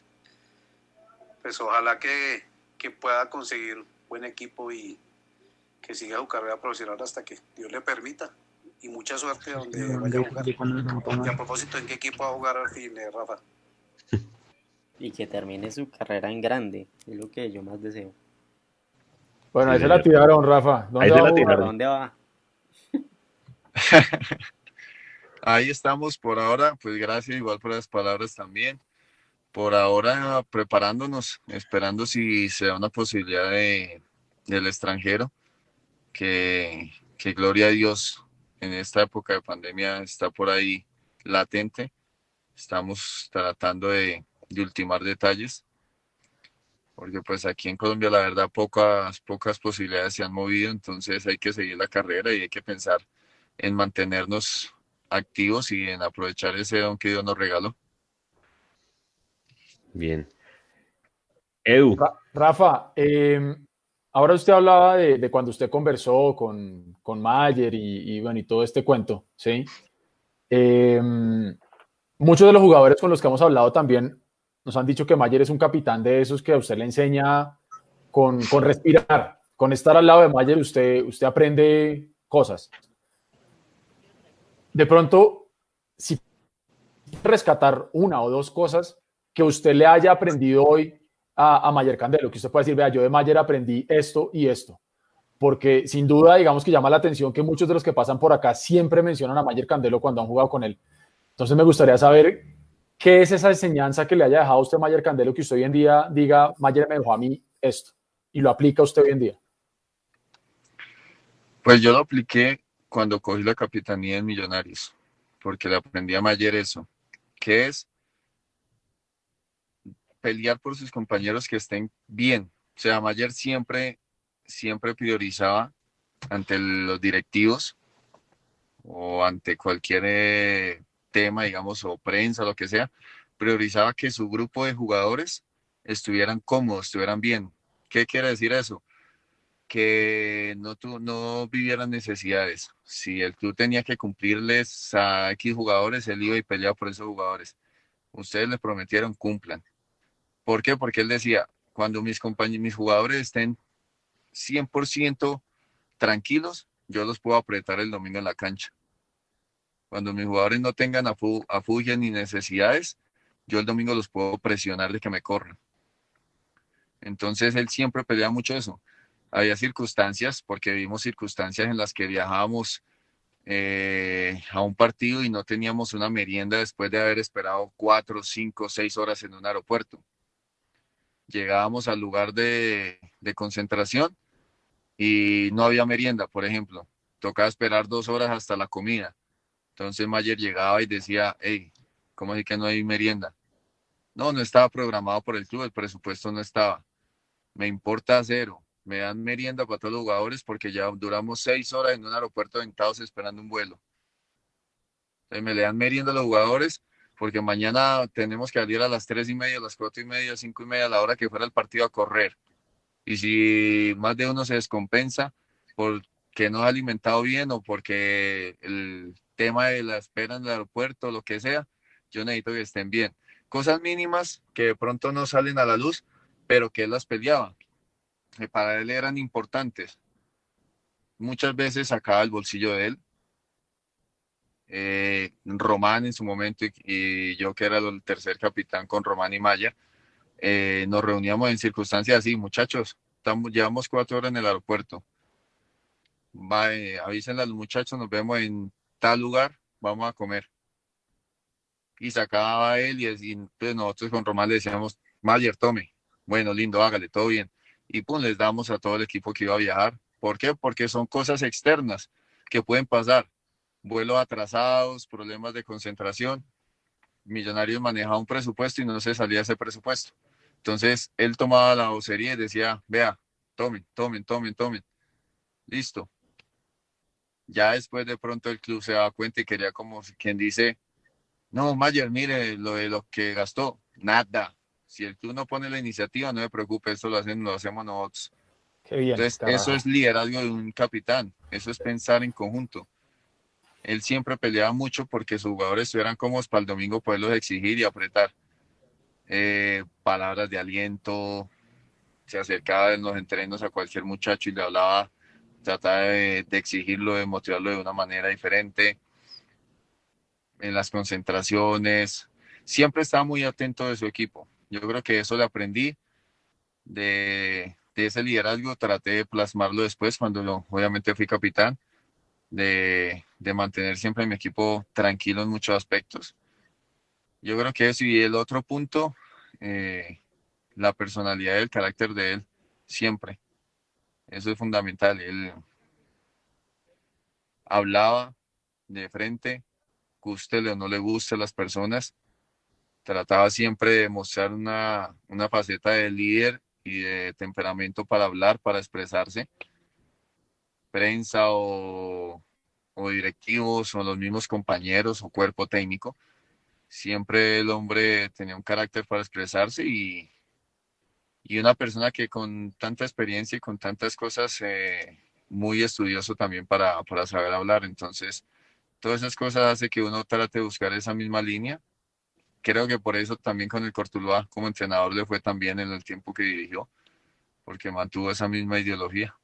pues ojalá que, que pueda conseguir buen equipo y que siga su carrera profesional hasta que Dios le permita. Y mucha suerte donde vaya a jugar. Y a propósito, ¿en qué equipo va a jugar al fin, eh, Rafa? Y que termine su carrera en grande, es lo que yo más deseo. Bueno, ahí Sí, se la tiraron, Rafa. ¿Dónde Ahí se va la tiraron. ¿Dónde va? Ahí estamos por ahora, pues gracias igual por las palabras también. Por ahora preparándonos, esperando si se da una posibilidad de, del extranjero, que, que gloria a Dios en esta época de pandemia está por ahí latente. Estamos tratando de, de ultimar detalles, porque pues aquí en Colombia la verdad pocas, pocas posibilidades se han movido, entonces hay que seguir la carrera y hay que pensar en mantenernos activos y en aprovechar ese don que Dios nos regaló. Bien. Edu, Ra- Rafa, eh, ahora usted hablaba de, de cuando usted conversó con, con Mayer y, y, bueno, y todo este cuento, ¿sí? Eh, muchos de los jugadores con los que hemos hablado también nos han dicho que Mayer es un capitán de esos que a usted le enseña con, con respirar, con estar al lado de Mayer, usted, usted aprende cosas. De pronto, si rescatar una o dos cosas que usted le haya aprendido hoy a, Mayer Candelo, que usted puede decir, vea, yo de Mayer aprendí esto y esto. Porque sin duda, digamos que llama la atención que muchos de los que pasan por acá siempre mencionan a Mayer Candelo cuando han jugado con él. Entonces me gustaría saber qué es esa enseñanza que le haya dejado a usted Mayer Candelo, que usted hoy en día diga, Mayer me dejó a mí esto, y lo aplica usted hoy en día. Pues yo lo apliqué cuando cogí la capitanía en Millonarios, porque le aprendí a Mayer eso, que es pelear por sus compañeros que estén bien. O sea, Mayer siempre, siempre priorizaba ante los directivos o ante cualquier eh, tema, digamos, o prensa, lo que sea, priorizaba que su grupo de jugadores estuvieran cómodos, estuvieran bien. ¿Qué quiere decir eso? Que no, tu, no vivieran necesidades. Si el club tenía que cumplirles a X jugadores, él iba y peleaba por esos jugadores. Ustedes les prometieron, cumplan. ¿Por qué? Porque él decía, cuando mis compañeros, mis jugadores estén 100% tranquilos, yo los puedo apretar el domingo en la cancha. Cuando mis jugadores no tengan afu afugias ni necesidades, yo el domingo los puedo presionar de que me corran. Entonces él siempre pelea mucho eso. Había circunstancias, porque vimos circunstancias en las que viajábamos eh, a un partido y no teníamos una merienda después de haber esperado cuatro, cinco, seis horas en un aeropuerto. Llegábamos al lugar de, de concentración y no había merienda, por ejemplo. Tocaba esperar dos horas hasta la comida. Entonces Mayer llegaba y decía, hey, ¿cómo así que no hay merienda? No, no estaba programado por el club, el presupuesto no estaba. Me importa cero. Me dan merienda para todos los jugadores porque ya duramos seis horas en un aeropuerto sentados esperando un vuelo. Entonces me le dan merienda a los jugadores porque mañana tenemos que salir a las tres y media, a las cuatro y media, cinco y media, a la hora que fuera el partido a correr. Y si más de uno se descompensa porque no ha alimentado bien o porque el tema de la espera en el aeropuerto, lo que sea, yo necesito que estén bien. Cosas mínimas que de pronto no salen a la luz, pero que él las peleaba. Para él eran importantes. Muchas veces sacaba el bolsillo de él. Eh, Román en su momento y, y, yo que era el tercer capitán con Román y Maya, eh, nos reuníamos en circunstancias así, muchachos, estamos, llevamos cuatro horas en el aeropuerto. Va, a los muchachos, nos vemos en tal lugar, vamos a comer. Y sacaba él y, y pues nosotros con Román le decíamos, Mayer, tome, bueno, lindo, hágale, todo bien. Y pues les damos a todo el equipo que iba a viajar. ¿Por qué? Porque son cosas externas que pueden pasar. Vuelos atrasados, problemas de concentración. Millonarios manejaba un presupuesto y no se salía ese presupuesto. Entonces él tomaba la vocería y decía, vea, tomen, tomen, tomen, tomen. Listo. Ya después de pronto el club se da cuenta y quería como quien dice, no, Mayer, mire lo de lo que gastó, nada. Si el club no pone la iniciativa, no me preocupe, eso lo, hacen, lo hacemos nosotros. Qué bien. Entonces, eso es liderazgo de un capitán, eso es pensar en conjunto. Él siempre peleaba mucho porque sus jugadores estuvieran cómodos para el domingo poderlos exigir y apretar. Eh, palabras de aliento, se acercaba en los entrenos a cualquier muchacho y le hablaba, trataba de, de exigirlo, de motivarlo de una manera diferente. En las concentraciones, siempre estaba muy atento de su equipo. Yo creo que eso le aprendí de, de ese liderazgo, traté de plasmarlo después cuando yo, obviamente fui capitán, de, de mantener siempre a mi equipo tranquilo en muchos aspectos. Yo creo que eso y el otro punto, eh, la personalidad y el carácter de él, siempre. Eso es fundamental. Él hablaba de frente, guste o no le guste a las personas, trataba siempre de mostrar una, una faceta de líder y de temperamento para hablar, para expresarse. Prensa o, o directivos o los mismos compañeros o cuerpo técnico. Siempre el hombre tenía un carácter para expresarse y, y una persona que con tanta experiencia y con tantas cosas, eh, muy estudioso también para, para saber hablar. Entonces, todas esas cosas hace que uno trate de buscar esa misma línea. Creo que por eso también con el Cortuluá como entrenador le fue también en el tiempo que dirigió, porque mantuvo esa misma ideología.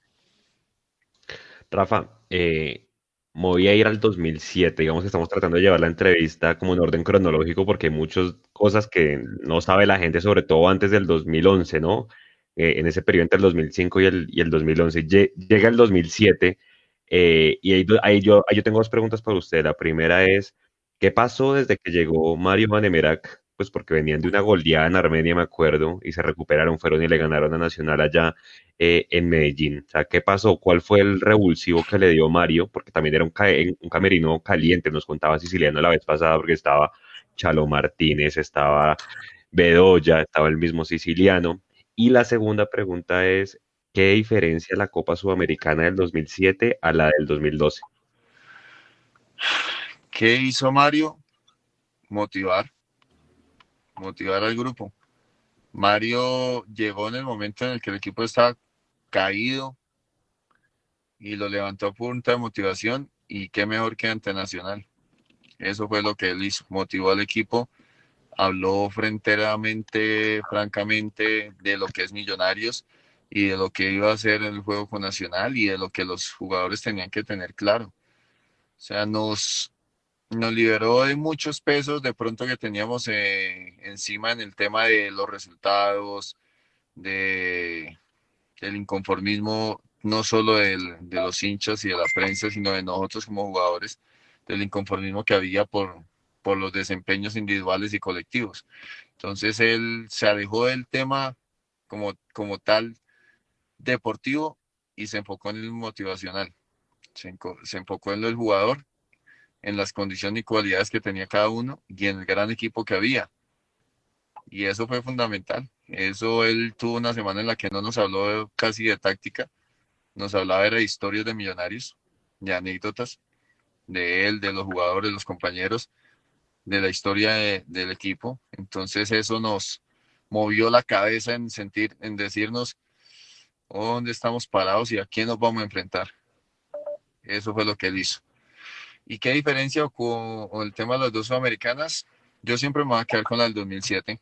Rafa, eh, me a ir al 2007. Digamos que estamos tratando de llevar la entrevista como en orden cronológico porque hay muchas cosas que no sabe la gente, sobre todo antes del 2011, ¿no? Eh, en ese periodo entre el 2005 y el, y el 2011. Lle- Llega el 2007 eh, y ahí yo, ahí yo tengo dos preguntas para usted. La primera es, ¿qué pasó desde que llegó Mario Vanemerac? Pues porque venían de una goleada en Armenia, me acuerdo, y se recuperaron, fueron y le ganaron a Nacional allá eh, en Medellín. O sea, ¿qué pasó? ¿Cuál fue el revulsivo que le dio Mario? Porque también era un, un camerino caliente, nos contaba Siciliano la vez pasada, porque estaba Chalo Martínez, estaba Bedoya, estaba el mismo Siciliano. Y la segunda pregunta es, ¿qué diferencia la Copa Sudamericana del 2007 a la del 2012? ¿Qué hizo Mario? Motivar, motivar al grupo. Mario llegó en el momento en el que el equipo estaba caído y lo levantó a punta de motivación y qué mejor que ante Nacional. Eso fue lo que él hizo, motivó al equipo, habló fronteramente, francamente, de lo que es Millonarios y de lo que iba a hacer el juego con Nacional y de lo que los jugadores tenían que tener claro. O sea, nos, nos liberó de muchos pesos de pronto que teníamos eh, encima en el tema de los resultados, de, del inconformismo, no solo del- de los hinchas y de la prensa, sino de nosotros como jugadores, del inconformismo que había por, por los desempeños individuales y colectivos. Entonces él se alejó del tema como, como tal deportivo y se enfocó en el motivacional. Se, se enfocó en el jugador en las condiciones y cualidades que tenía cada uno y en el gran equipo que había. Y eso fue fundamental. Eso él tuvo una semana en la que no nos habló casi de táctica, nos hablaba era de historias de millonarios, de anécdotas de él, de los jugadores, de los compañeros, de la historia de- del equipo. Entonces eso nos movió la cabeza en sentir, en decirnos "Oh, dónde estamos parados y a quién nos vamos a enfrentar. Eso fue lo que él hizo. ¿Y qué diferencia con, con el tema de las dos sudamericanas? Yo siempre me voy a quedar con la del 2007.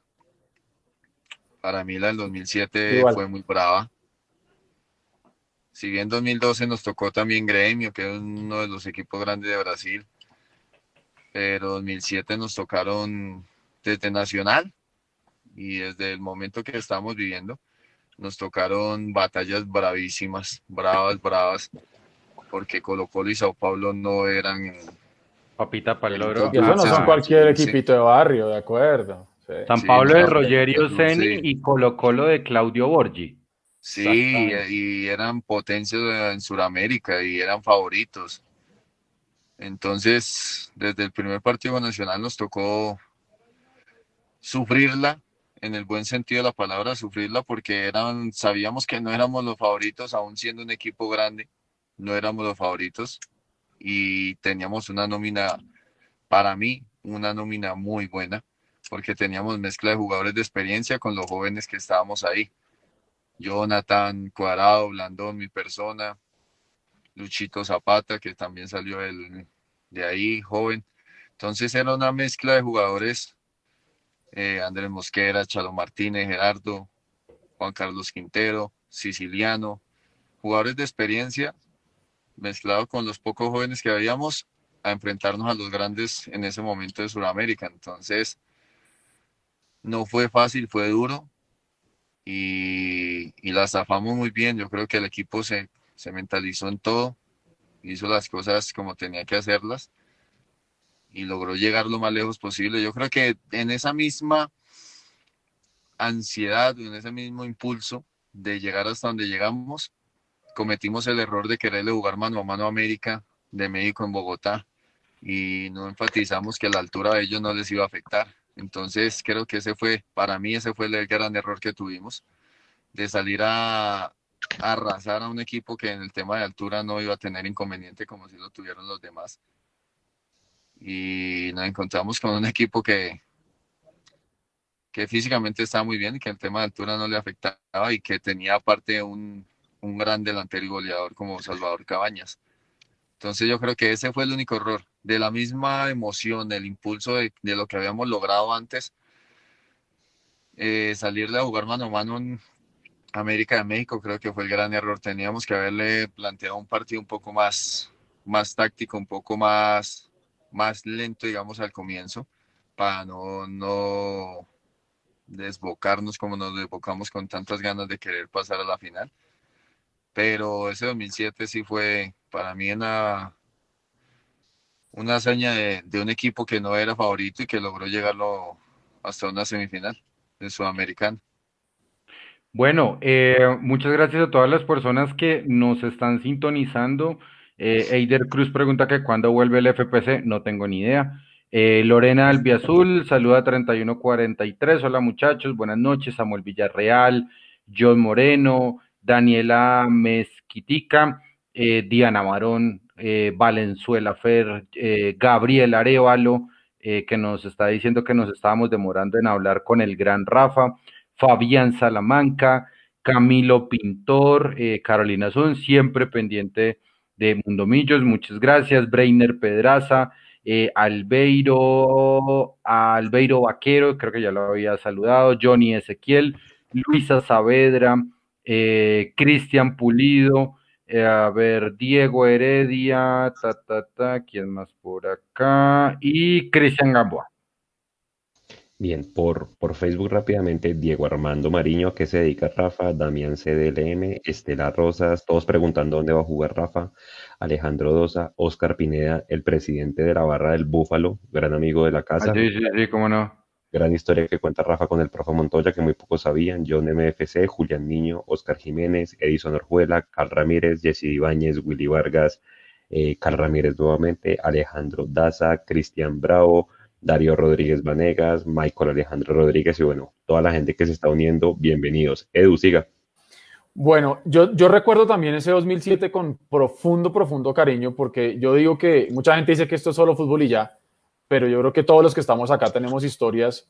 Para mí la del 2007 Igual. fue muy brava. Si bien 2012 nos tocó también Gremio, que es uno de los equipos grandes de Brasil, pero 2007 nos tocaron desde Nacional y desde el momento que estamos viviendo, nos tocaron batallas bravísimas, bravas, bravas, porque Colo Colo y Sao Paulo no eran Papita para el oro. Y eso no son cualquier sí. equipo de barrio, de acuerdo. Sí. San Sí, Pablo de Rogerio sí. Ceni y Colo Colo de Claudio Borgi. Sí, y eran potencias en Sudamérica y eran favoritos. Entonces, desde el primer partido nacional nos tocó sufrirla en el buen sentido de la palabra, sufrirla porque eran, sabíamos que no éramos los favoritos, aún siendo un equipo grande, no éramos los favoritos y teníamos una nómina, para mí, una nómina muy buena, porque teníamos mezcla de jugadores de experiencia con los jóvenes que estábamos ahí. Jonathan Cuadrado, Blandón, mi persona, Luchito Zapata, que también salió de ahí, joven. Entonces era una mezcla de jugadores, eh, Andrés Mosquera, Chalo Martínez, Gerardo, Juan Carlos Quintero, Siciliano, jugadores de experiencia mezclado con los pocos jóvenes que habíamos a enfrentarnos a los grandes en ese momento de Sudamérica. Entonces, no fue fácil, fue duro y, y la zafamos muy bien. Yo creo que el equipo se, se mentalizó en todo, hizo las cosas como tenía que hacerlas y logró llegar lo más lejos posible. Yo creo que en esa misma ansiedad, en ese mismo impulso de llegar hasta donde llegamos, cometimos el error de quererle jugar mano a mano a América de México en Bogotá y no enfatizamos que la altura de ellos no les iba a afectar. Entonces creo que ese fue, para mí ese fue el gran error que tuvimos, de salir a, arrasar a un equipo que en el tema de altura no iba a tener inconveniente como si lo tuvieron los demás. Y nos encontramos con un equipo que, que físicamente estaba muy bien y que el tema de altura no le afectaba y que tenía aparte un, un gran delantero y goleador como Salvador Cabañas. Entonces yo creo que ese fue el único error. De la misma emoción, del impulso de, lo que habíamos logrado antes, eh, salirle a jugar mano a mano en América de México creo que fue el gran error. Teníamos que haberle planteado un partido un poco más, más táctico, un poco más, más lento, digamos, al comienzo, para no, no desbocarnos como nos desbocamos con tantas ganas de querer pasar a la final pero ese 2007 sí fue para mí una, una hazaña de, un equipo que no era favorito y que logró llegarlo hasta una semifinal de Sudamericano. Bueno, eh, muchas gracias a todas las personas que nos están sintonizando. Eh, Eider Cruz pregunta que cuándo vuelve el FPC, no tengo ni idea. Eh, Lorena Albiazul, saluda 3143, hola muchachos, buenas noches, Samuel Villarreal, John Moreno, Daniela Mezquitica, eh, Diana Marón, eh, Valenzuela Fer, eh, Gabriel Arevalo, que nos está diciendo que nos estábamos demorando en hablar con el gran Rafa, Fabián Salamanca, Camilo Pintor, Carolina Zun, siempre pendiente de Mundomillos, muchas gracias, Breiner Pedraza, Albeiro, Albeiro Vaquero, creo que ya lo había saludado, Johnny Ezequiel, Luisa Saavedra, eh, Cristian Pulido, eh, a ver, Diego Heredia, ta, ta, ta, ¿quién más por acá? Y Cristian Gamboa. Bien, por, por Facebook rápidamente, Diego Armando Mariño, ¿a qué se dedica Rafa? Damián CDLM, Estela Rosas, todos preguntando dónde va a jugar Rafa, Alejandro Dosa, Oscar Pineda, el presidente de la barra del Búfalo, gran amigo de la casa. sí, sí, sí, cómo no. Gran historia que cuenta Rafa con el profe Montoya, que muy pocos sabían. John MFC, Julián Niño, Oscar Jiménez, Edison Orjuela, Carl Ramírez, Jesse Ibáñez, Willy Vargas, eh, Carl Ramírez nuevamente, Alejandro Daza, Cristian Bravo, Darío Rodríguez Vanegas, Michael Alejandro Rodríguez y bueno, toda la gente que se está uniendo, bienvenidos. Edu, siga. Bueno, yo, yo recuerdo también ese 2007 con profundo, profundo cariño, porque yo digo que mucha gente dice que esto es solo fútbol y ya, pero yo creo que todos los que estamos acá tenemos historias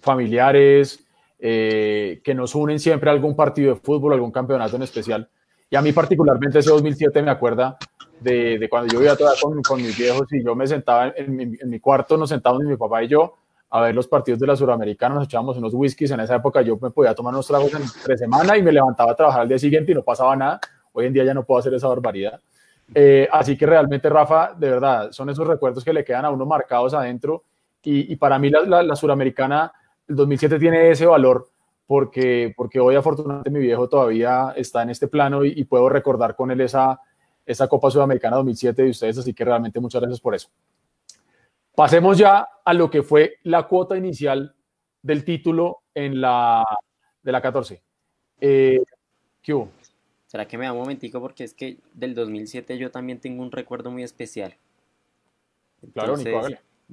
familiares eh, que nos unen siempre a algún partido de fútbol, algún campeonato en especial. Y a mí particularmente ese 2007 me acuerda de, cuando yo iba todavía con, con, mis viejos y yo me sentaba en mi, en mi, cuarto, nos sentábamos mi papá y yo a ver los partidos de la Suramericana, nos echábamos unos whiskies, en esa época yo me podía tomar unos tragos en tres semanas y me levantaba a trabajar al día siguiente y no pasaba nada. Hoy en día ya no puedo hacer esa barbaridad. Eh, así que realmente, Rafa, de verdad, son esos recuerdos que le quedan a uno marcados adentro. Y, para mí la, suramericana, el 2007 tiene ese valor porque, porque hoy afortunadamente mi viejo todavía está en este plano y, puedo recordar con él esa, esa Copa Sudamericana 2007 de ustedes. Así que realmente muchas gracias por eso. Pasemos ya a lo que fue la cuota inicial del título en la, de la 14. Eh, ¿Qué hubo? ¿Será que me da un momentico? Porque es que del 2007 yo también tengo un recuerdo muy especial. claro, Nico,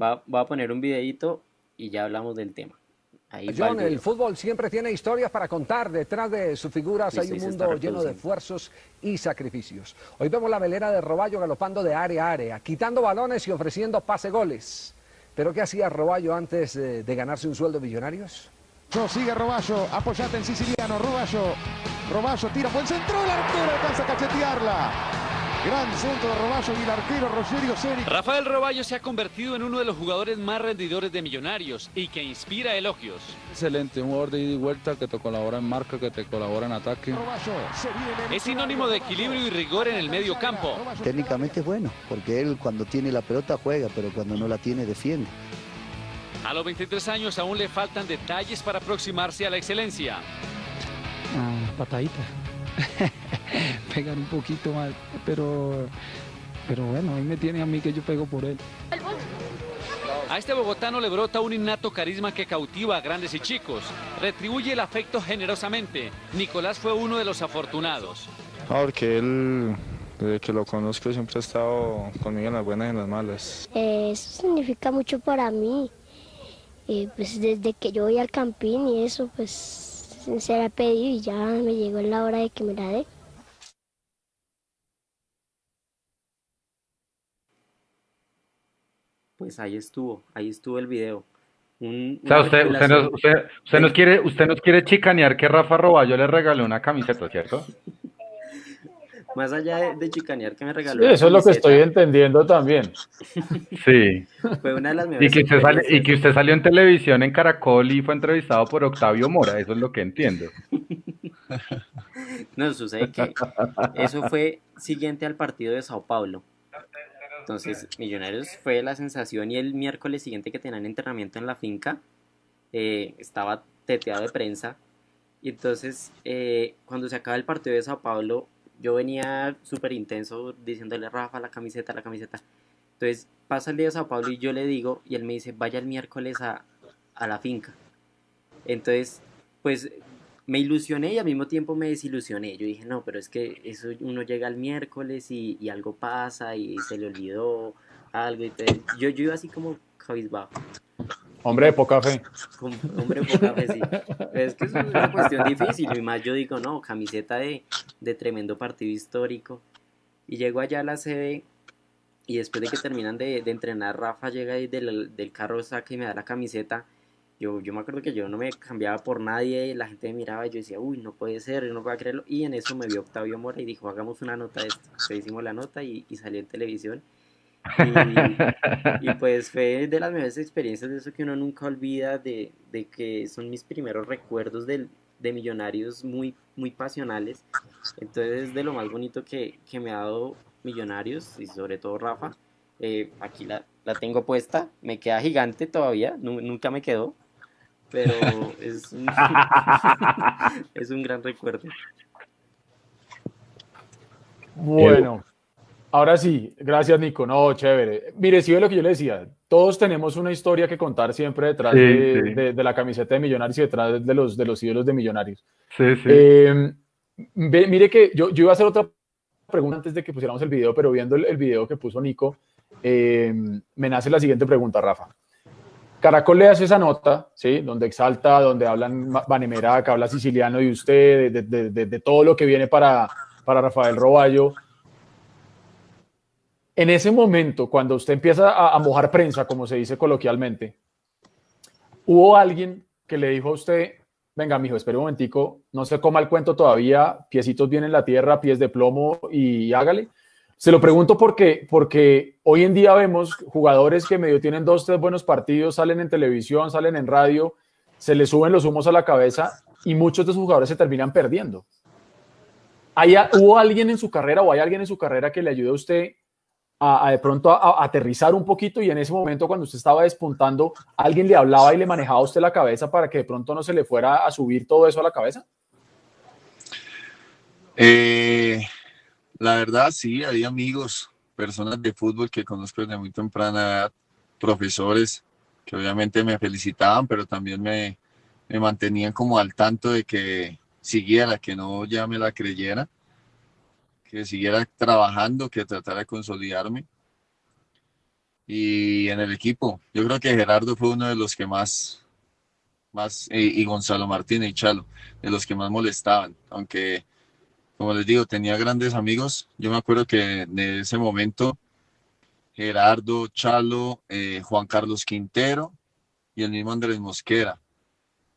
va, voy a poner un videito y ya hablamos del tema. Ahí va el John, el video. fútbol siempre tiene historias para contar. Detrás de sus figuras Sí, hay sí, un mundo lleno de esfuerzos y sacrificios. Hoy vemos la velera de Roballo galopando de área a área, quitando balones y ofreciendo pase goles. ¿Pero qué hacía Roballo antes eh, de ganarse un sueldo millonarios? Yo sigue Roballo, apoyate en siciliano, Roballo. Roballo tira, buen centro, el arquero alcanza a cachetearla. Gran centro de Roballo y el arquero Rogerio Seri. Rafael Roballo se ha convertido en uno de los jugadores más rendidores de Millonarios y que inspira elogios. Excelente, un jugador de ida y vuelta que te colabora en marca, que te colabora en ataque. Roballo se viene Es sinónimo de equilibrio y rigor en el medio campo. Técnicamente es bueno, porque él cuando tiene la pelota juega, pero cuando no la tiene defiende. A los 23 años aún le faltan detalles para aproximarse a la excelencia. Ah, patadita. Pegar un poquito más, pero, pero bueno, ahí me tiene a mí que yo pego por él. A este bogotano le brota un innato carisma que cautiva a grandes y chicos. Retribuye el afecto generosamente. Nicolás fue uno de los afortunados. Ah, porque él, desde que lo conozco, siempre ha estado conmigo en las buenas y en las malas. Eso significa mucho para mí. Eh, pues desde que yo voy al campín y eso, pues se la he pedido y ya me llegó la hora de que me la dé. Pues ahí estuvo, ahí estuvo el video. Un- O sea, usted, usted, nos, usted nos quiere, usted nos quiere chicanear que Rafa Roballo le regaló una camiseta, ¿cierto? Más allá de, de chicanear que me regaló. Sí, eso es lo que estoy entendiendo también. Sí. Fue una de las Y mejores que, usted sale- y que usted salió en televisión en Caracol y fue entrevistado por Octavio Mora, eso es lo que entiendo. No, sucede que eso fue siguiente al partido de Sao Paulo. Entonces, Millonarios fue la sensación y el miércoles siguiente que tenían entrenamiento en la finca, eh, estaba teteado de prensa. Y entonces, eh, cuando se acaba el partido de Sao Paulo, yo venía súper intenso diciéndole, Rafa, la camiseta, la camiseta. Entonces, pasa el día de Sao Paulo y yo le digo, y él me dice, vaya el miércoles a, a la finca. Entonces, pues me ilusioné y al mismo tiempo me desilusioné. Yo dije, no, pero es que eso uno llega el miércoles y, y algo pasa y se le olvidó algo. Y yo, yo iba así como cabizbajo, Hombre de poca fe. hombre poca fe, sí. Pero es que es una cuestión difícil. Y más yo digo, no, camiseta de, de tremendo partido histórico. Y llego allá a la sede y después de que terminan de, de entrenar, Rafa llega ahí del, del carro, saca y me da la camiseta. Yo, yo me acuerdo que yo no me cambiaba por nadie, la gente me miraba y yo decía, uy, no puede ser, yo no puedo creerlo. Y en eso me vio Octavio Mora y dijo, hagamos una nota de esto. Entonces hicimos la nota y, y salió en televisión. Y, y pues fue de las mejores experiencias de eso que uno nunca olvida, de, de que son mis primeros recuerdos del- de millonarios muy, muy pasionales. Entonces, de lo más bonito que, que me ha dado Millonarios y sobre todo Rafa. Eh, aquí la, la tengo puesta, me queda gigante todavía, nu- nunca me quedó, pero es un, es un gran recuerdo. Bueno, ahora sí, gracias Nico. No, chévere. Mire, si ve lo que yo le decía, todos tenemos una historia que contar siempre detrás Sí, de, sí. de- de la camiseta de Millonarios y detrás de los, de los ídolos de Millonarios. Sí, sí. Eh, ve- mire que yo, yo iba a hacer otra pregunta antes de que pusiéramos el video, pero viendo el, el video que puso Nico, eh, me nace la siguiente pregunta, Rafa. Caracol le hace esa nota, ¿sí? Donde exalta, donde hablan Vanemerac, habla siciliano y usted, de, de- de- de todo lo que viene para, para Rafael Roballo. En ese momento, cuando usted empieza a, mojar prensa, como se dice coloquialmente, hubo alguien que le dijo a usted, venga, mijo, espere un momentico, no se coma el cuento todavía, piecitos bien en la tierra, pies de plomo y hágale. Se lo pregunto porque, porque hoy en día vemos jugadores que medio tienen dos, tres buenos partidos, salen en televisión, salen en radio, se les suben los humos a la cabeza y muchos de esos jugadores se terminan perdiendo. ¿Hay, ¿Hubo alguien en su carrera o hay alguien en su carrera que le ayude a usted a, de pronto a, aterrizar un poquito y en ese momento cuando usted estaba despuntando, alguien le hablaba y le manejaba a usted la cabeza para que de pronto no se le fuera a subir todo eso a la cabeza? Eh, la verdad, sí, hay amigos, personas de fútbol que conozco desde muy temprana edad, profesores que obviamente me felicitaban, pero también me, me mantenían como al tanto de que siguiera, que no ya me la creyera, que siguiera trabajando, que tratara de consolidarme. Y en el equipo, yo creo que Gerardo fue uno de los que más, más y, Gonzalo Martínez y Chalo, de los que más molestaban, aunque como les digo, tenía grandes amigos. Yo me acuerdo que en ese momento Gerardo, Chalo, eh, Juan Carlos Quintero y el mismo Andrés Mosquera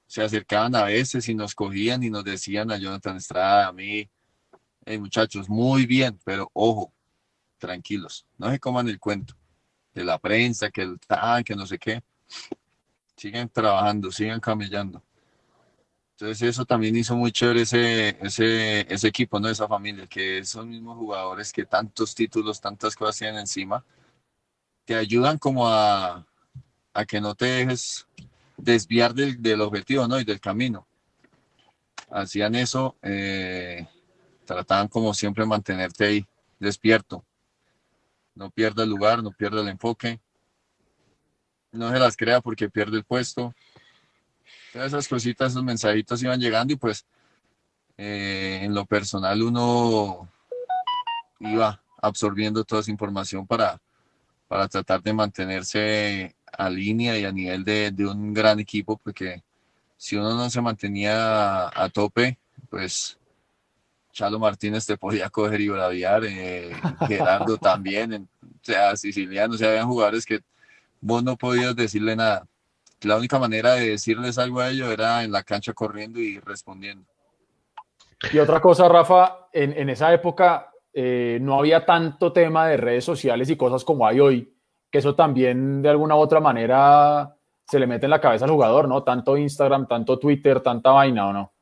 se acercaban a veces y nos cogían y nos decían a Jonathan Estrada, a mí, hey, muchachos, muy bien, pero ojo, tranquilos, no se coman el cuento de la prensa, que el tan, que no sé qué. Sigan trabajando, sigan camellando. Entonces eso también hizo muy chévere ese, ese, ese equipo, ¿no? Esa familia, que esos mismos jugadores que tantos títulos, tantas cosas tienen encima, te ayudan como a, a que no te dejes desviar del, del, objetivo, ¿no? Y del camino. Hacían eso, eh, trataban como siempre mantenerte ahí, despierto. No pierda el lugar, no pierda el enfoque. No se las crea porque pierde el puesto. Todas esas cositas, esos mensajitos iban llegando y pues eh, en lo personal uno iba absorbiendo toda esa información para, para tratar de mantenerse a línea y a nivel de, de, un gran equipo, porque si uno no se mantenía a, a tope, pues Chalo Martínez te podía coger y braviar, eh, Gerardo también, en, o sea, siciliano, o sea, habían jugadores que vos no podías decirle nada. La única manera de decirles algo a ellos era en la cancha corriendo y respondiendo. Y otra cosa, Rafa, en, en esa época eh, no había tanto tema de redes sociales y cosas como hay hoy, que eso también de alguna u otra manera se le mete en la cabeza al jugador, ¿no? Tanto Instagram, tanto Twitter, tanta vaina, ¿o no?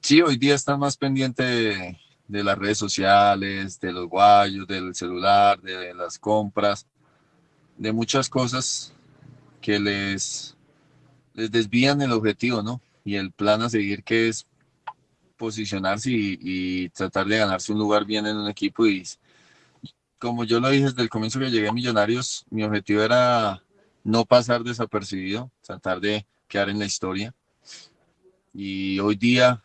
Sí, hoy día están más pendientes de, de las redes sociales, de los guayos, del celular, de las compras, de muchas cosas que les, les desvían el objetivo, ¿no? Y el plan a seguir que es posicionarse y, y, tratar de ganarse un lugar bien en un equipo. Y como yo lo dije desde el comienzo que llegué a Millonarios, mi objetivo era no pasar desapercibido, tratar de quedar en la historia. Y hoy día,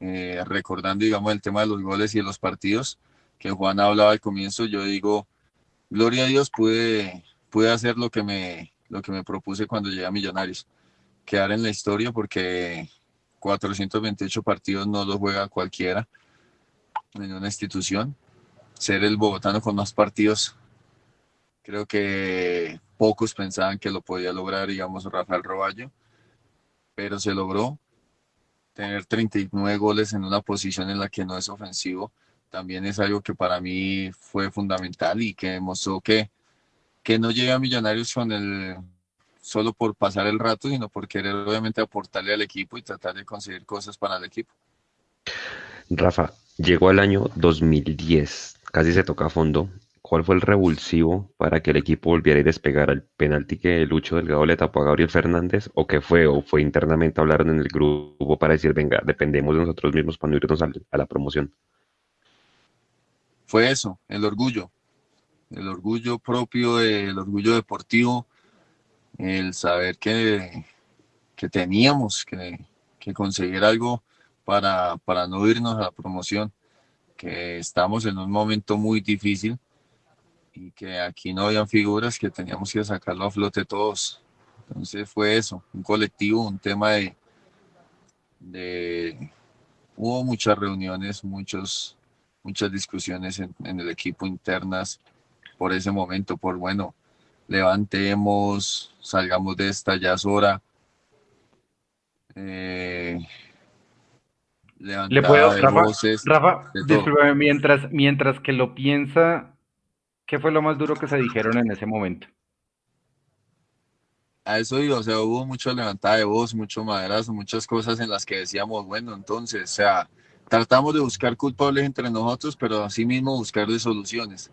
eh, recordando, digamos, el tema de los goles y de los partidos, que Juan hablaba al comienzo, yo digo, gloria a Dios, pude, pude hacer lo que me, lo que me propuse cuando llegué a Millonarios, quedar en la historia porque 428 partidos no los juega cualquiera en una institución. Ser el bogotano con más partidos, creo que pocos pensaban que lo podía lograr, digamos, Rafael Roballo, pero se logró. Tener 39 goles en una posición en la que no es ofensivo también es algo que para mí fue fundamental y que demostró que, que no llega a Millonarios con el solo por pasar el rato, sino por querer obviamente aportarle al equipo y tratar de conseguir cosas para el equipo. Rafa, llegó el año 2010, casi se toca a fondo. ¿Cuál fue el revulsivo para que el equipo volviera a despegar al penalti que Lucho Delgado le tapó a Gabriel Fernández? ¿O qué fue? ¿O fue internamente hablaron en el grupo para decir, venga, dependemos de nosotros mismos para no irnos a, a la promoción? Fue eso, el orgullo, el orgullo propio, el orgullo deportivo, el saber que, que teníamos que, que, conseguir algo para, para no irnos a la promoción, que estamos en un momento muy difícil y que aquí no habían figuras que teníamos que sacarlo a flote todos. Entonces fue eso, un colectivo, un tema de, de hubo muchas reuniones, muchos, muchas discusiones en, en el equipo internas por ese momento, por bueno, levantemos, salgamos de esta, ya es hora. Eh, Le puedo, Rafa, voces, Rafa mientras, mientras que lo piensa, ¿qué fue lo más duro que se dijeron en ese momento? A eso iba, o sea, hubo mucho levantada de voz, mucho maderazo, muchas cosas en las que decíamos, bueno, entonces, o sea, tratamos de buscar culpables entre nosotros, pero así mismo buscar de soluciones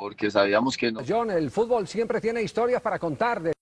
porque sabíamos que no. John, el fútbol siempre tiene historias para contar. De...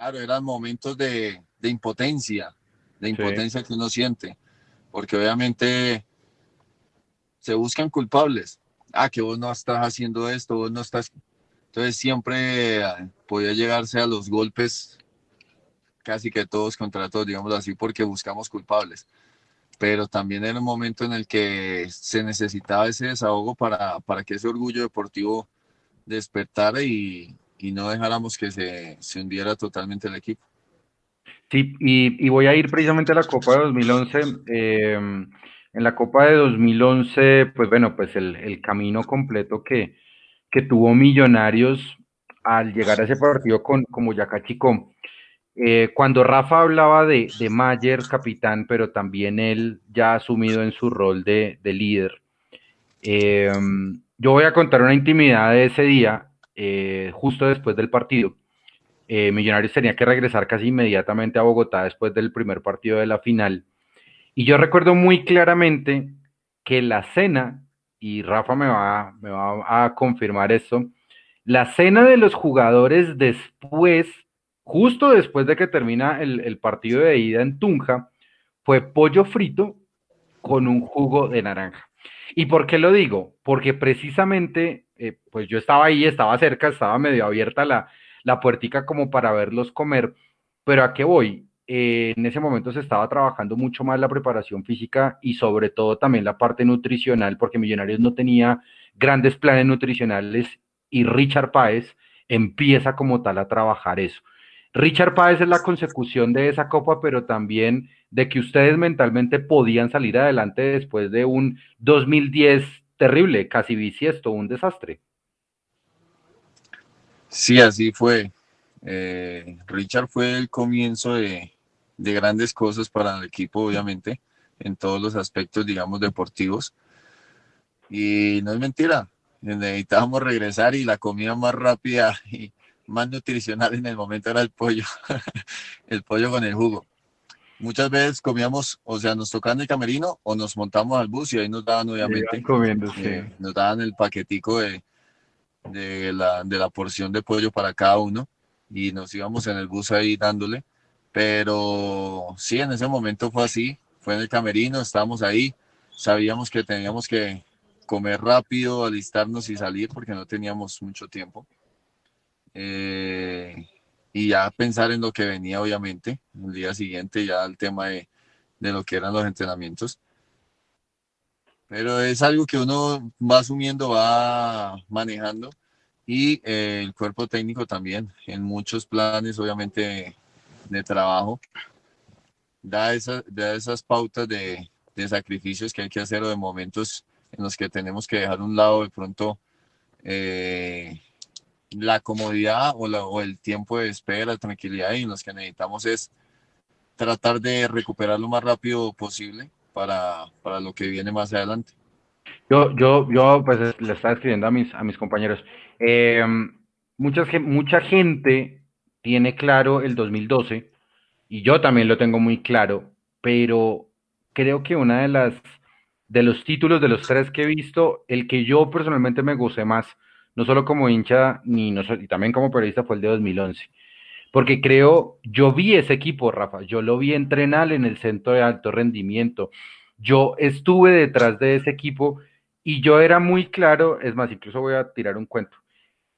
Claro, eran momentos de, de impotencia, de impotencia que uno siente, porque obviamente se buscan culpables. Ah, que vos no estás haciendo esto, vos no estás... Entonces siempre eh, podía llegarse a los golpes casi que todos contra todos, digamos así, porque buscamos culpables. Pero también era un momento en el que se necesitaba ese desahogo para, para que ese orgullo deportivo despertara y, y no dejáramos que se, se hundiera totalmente el equipo. Sí, y, y, voy a ir precisamente a la Copa de 2011. Eh, en la Copa de 2011, pues bueno, pues el, el camino completo que, que, tuvo Millonarios al llegar a ese partido con, con Boyacá Chico. Eh, cuando Rafa hablaba de, de, Mayer, capitán, pero también él ya asumido en su rol de, de líder, eh, yo voy a contar una intimidad de ese día eh, justo después del partido. Eh, Millonarios tenía que regresar casi inmediatamente a Bogotá después del primer partido de la final. Y yo recuerdo muy claramente que la cena, y Rafa me va, a confirmar eso, la cena de los jugadores después, justo después de que termina el partido de ida en Tunja, fue pollo frito con un jugo de naranja. ¿Y por qué lo digo? Porque precisamente eh, pues yo estaba ahí, estaba cerca, estaba medio abierta la, la puertica como para verlos comer, pero ¿a qué voy? Eh, en ese momento se estaba trabajando mucho más la preparación física y sobre todo también la parte nutricional, porque Millonarios no tenía grandes planes nutricionales y Richard Páez empieza como tal a trabajar eso. Richard Páez es la consecución de esa copa, pero también de que ustedes mentalmente podían salir adelante después de un 2010 terrible, casi bisiesto, un desastre. Sí, así fue. Eh, Richard fue el comienzo de, de, grandes cosas para el equipo, obviamente, en todos los aspectos, digamos, deportivos. Y no es mentira, necesitábamos regresar y la comida más rápida más nutricional en el momento era el pollo, el pollo con el jugo. Muchas veces comíamos, o sea, nos tocaban el camerino o nos montamos al bus y ahí nos daban obviamente, eh, nos daban el paquetico de, de, la, de la porción de pollo para cada uno y nos íbamos en el bus ahí dándole, pero sí, en ese momento fue así, fue en el camerino, estábamos ahí, sabíamos que teníamos que comer rápido, alistarnos y salir porque no teníamos mucho tiempo. Eh, y ya pensar en lo que venía, obviamente, el día siguiente, ya el tema de, de lo que eran los entrenamientos. Pero es algo que uno va asumiendo, va manejando y eh, el cuerpo técnico también, en muchos planes, obviamente, de trabajo, da, esa, da esas pautas de, de, sacrificios que hay que hacer o de momentos en los que tenemos que dejar un lado de pronto eh, la comodidad o, o, el tiempo de espera, tranquilidad y los que necesitamos es tratar de recuperar lo más rápido posible para, para lo que viene más adelante. Yo, yo, yo pues le estaba escribiendo a mis, a mis compañeros. Eh, muchas, mucha gente tiene claro el 2012 y yo también lo tengo muy claro, pero creo que una de las de los títulos de los tres que he visto, el que yo personalmente me gocé más no solo como hincha, ni no, y también como periodista, fue el de 2011. Porque creo, yo vi ese equipo, Rafa, yo lo vi entrenar en el centro de alto rendimiento. Yo estuve detrás de ese equipo y yo era muy claro, es más, incluso voy a tirar un cuento.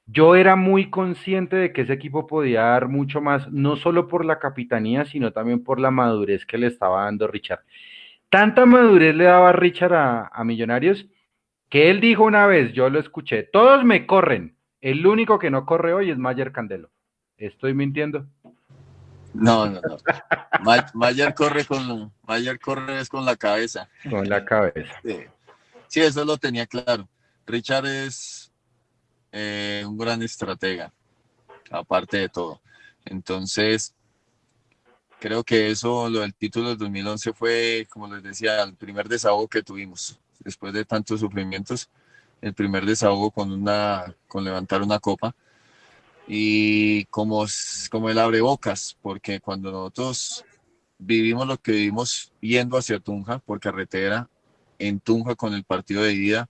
Yo era muy consciente de que ese equipo podía dar mucho más, no solo por la capitanía, sino también por la madurez que le estaba dando Richard. Tanta madurez le daba Richard a, a Millonarios que él dijo una vez, yo lo escuché, todos me corren, el único que no corre hoy es Mayer Candelo. ¿Estoy mintiendo? No, no, no. Mayer corre con Mayer corre es con la cabeza. Con la cabeza. Sí, eso lo tenía claro. Richard es eh, un gran estratega, aparte de todo. Entonces, creo que eso, lo del título del 2011 fue, como les decía, el primer desahogo que tuvimos después de tantos sufrimientos, el primer desahogo con, una, con levantar una copa y como, como el abrebocas, porque cuando nosotros vivimos lo que vivimos yendo hacia Tunja por carretera, en Tunja con el partido de ida,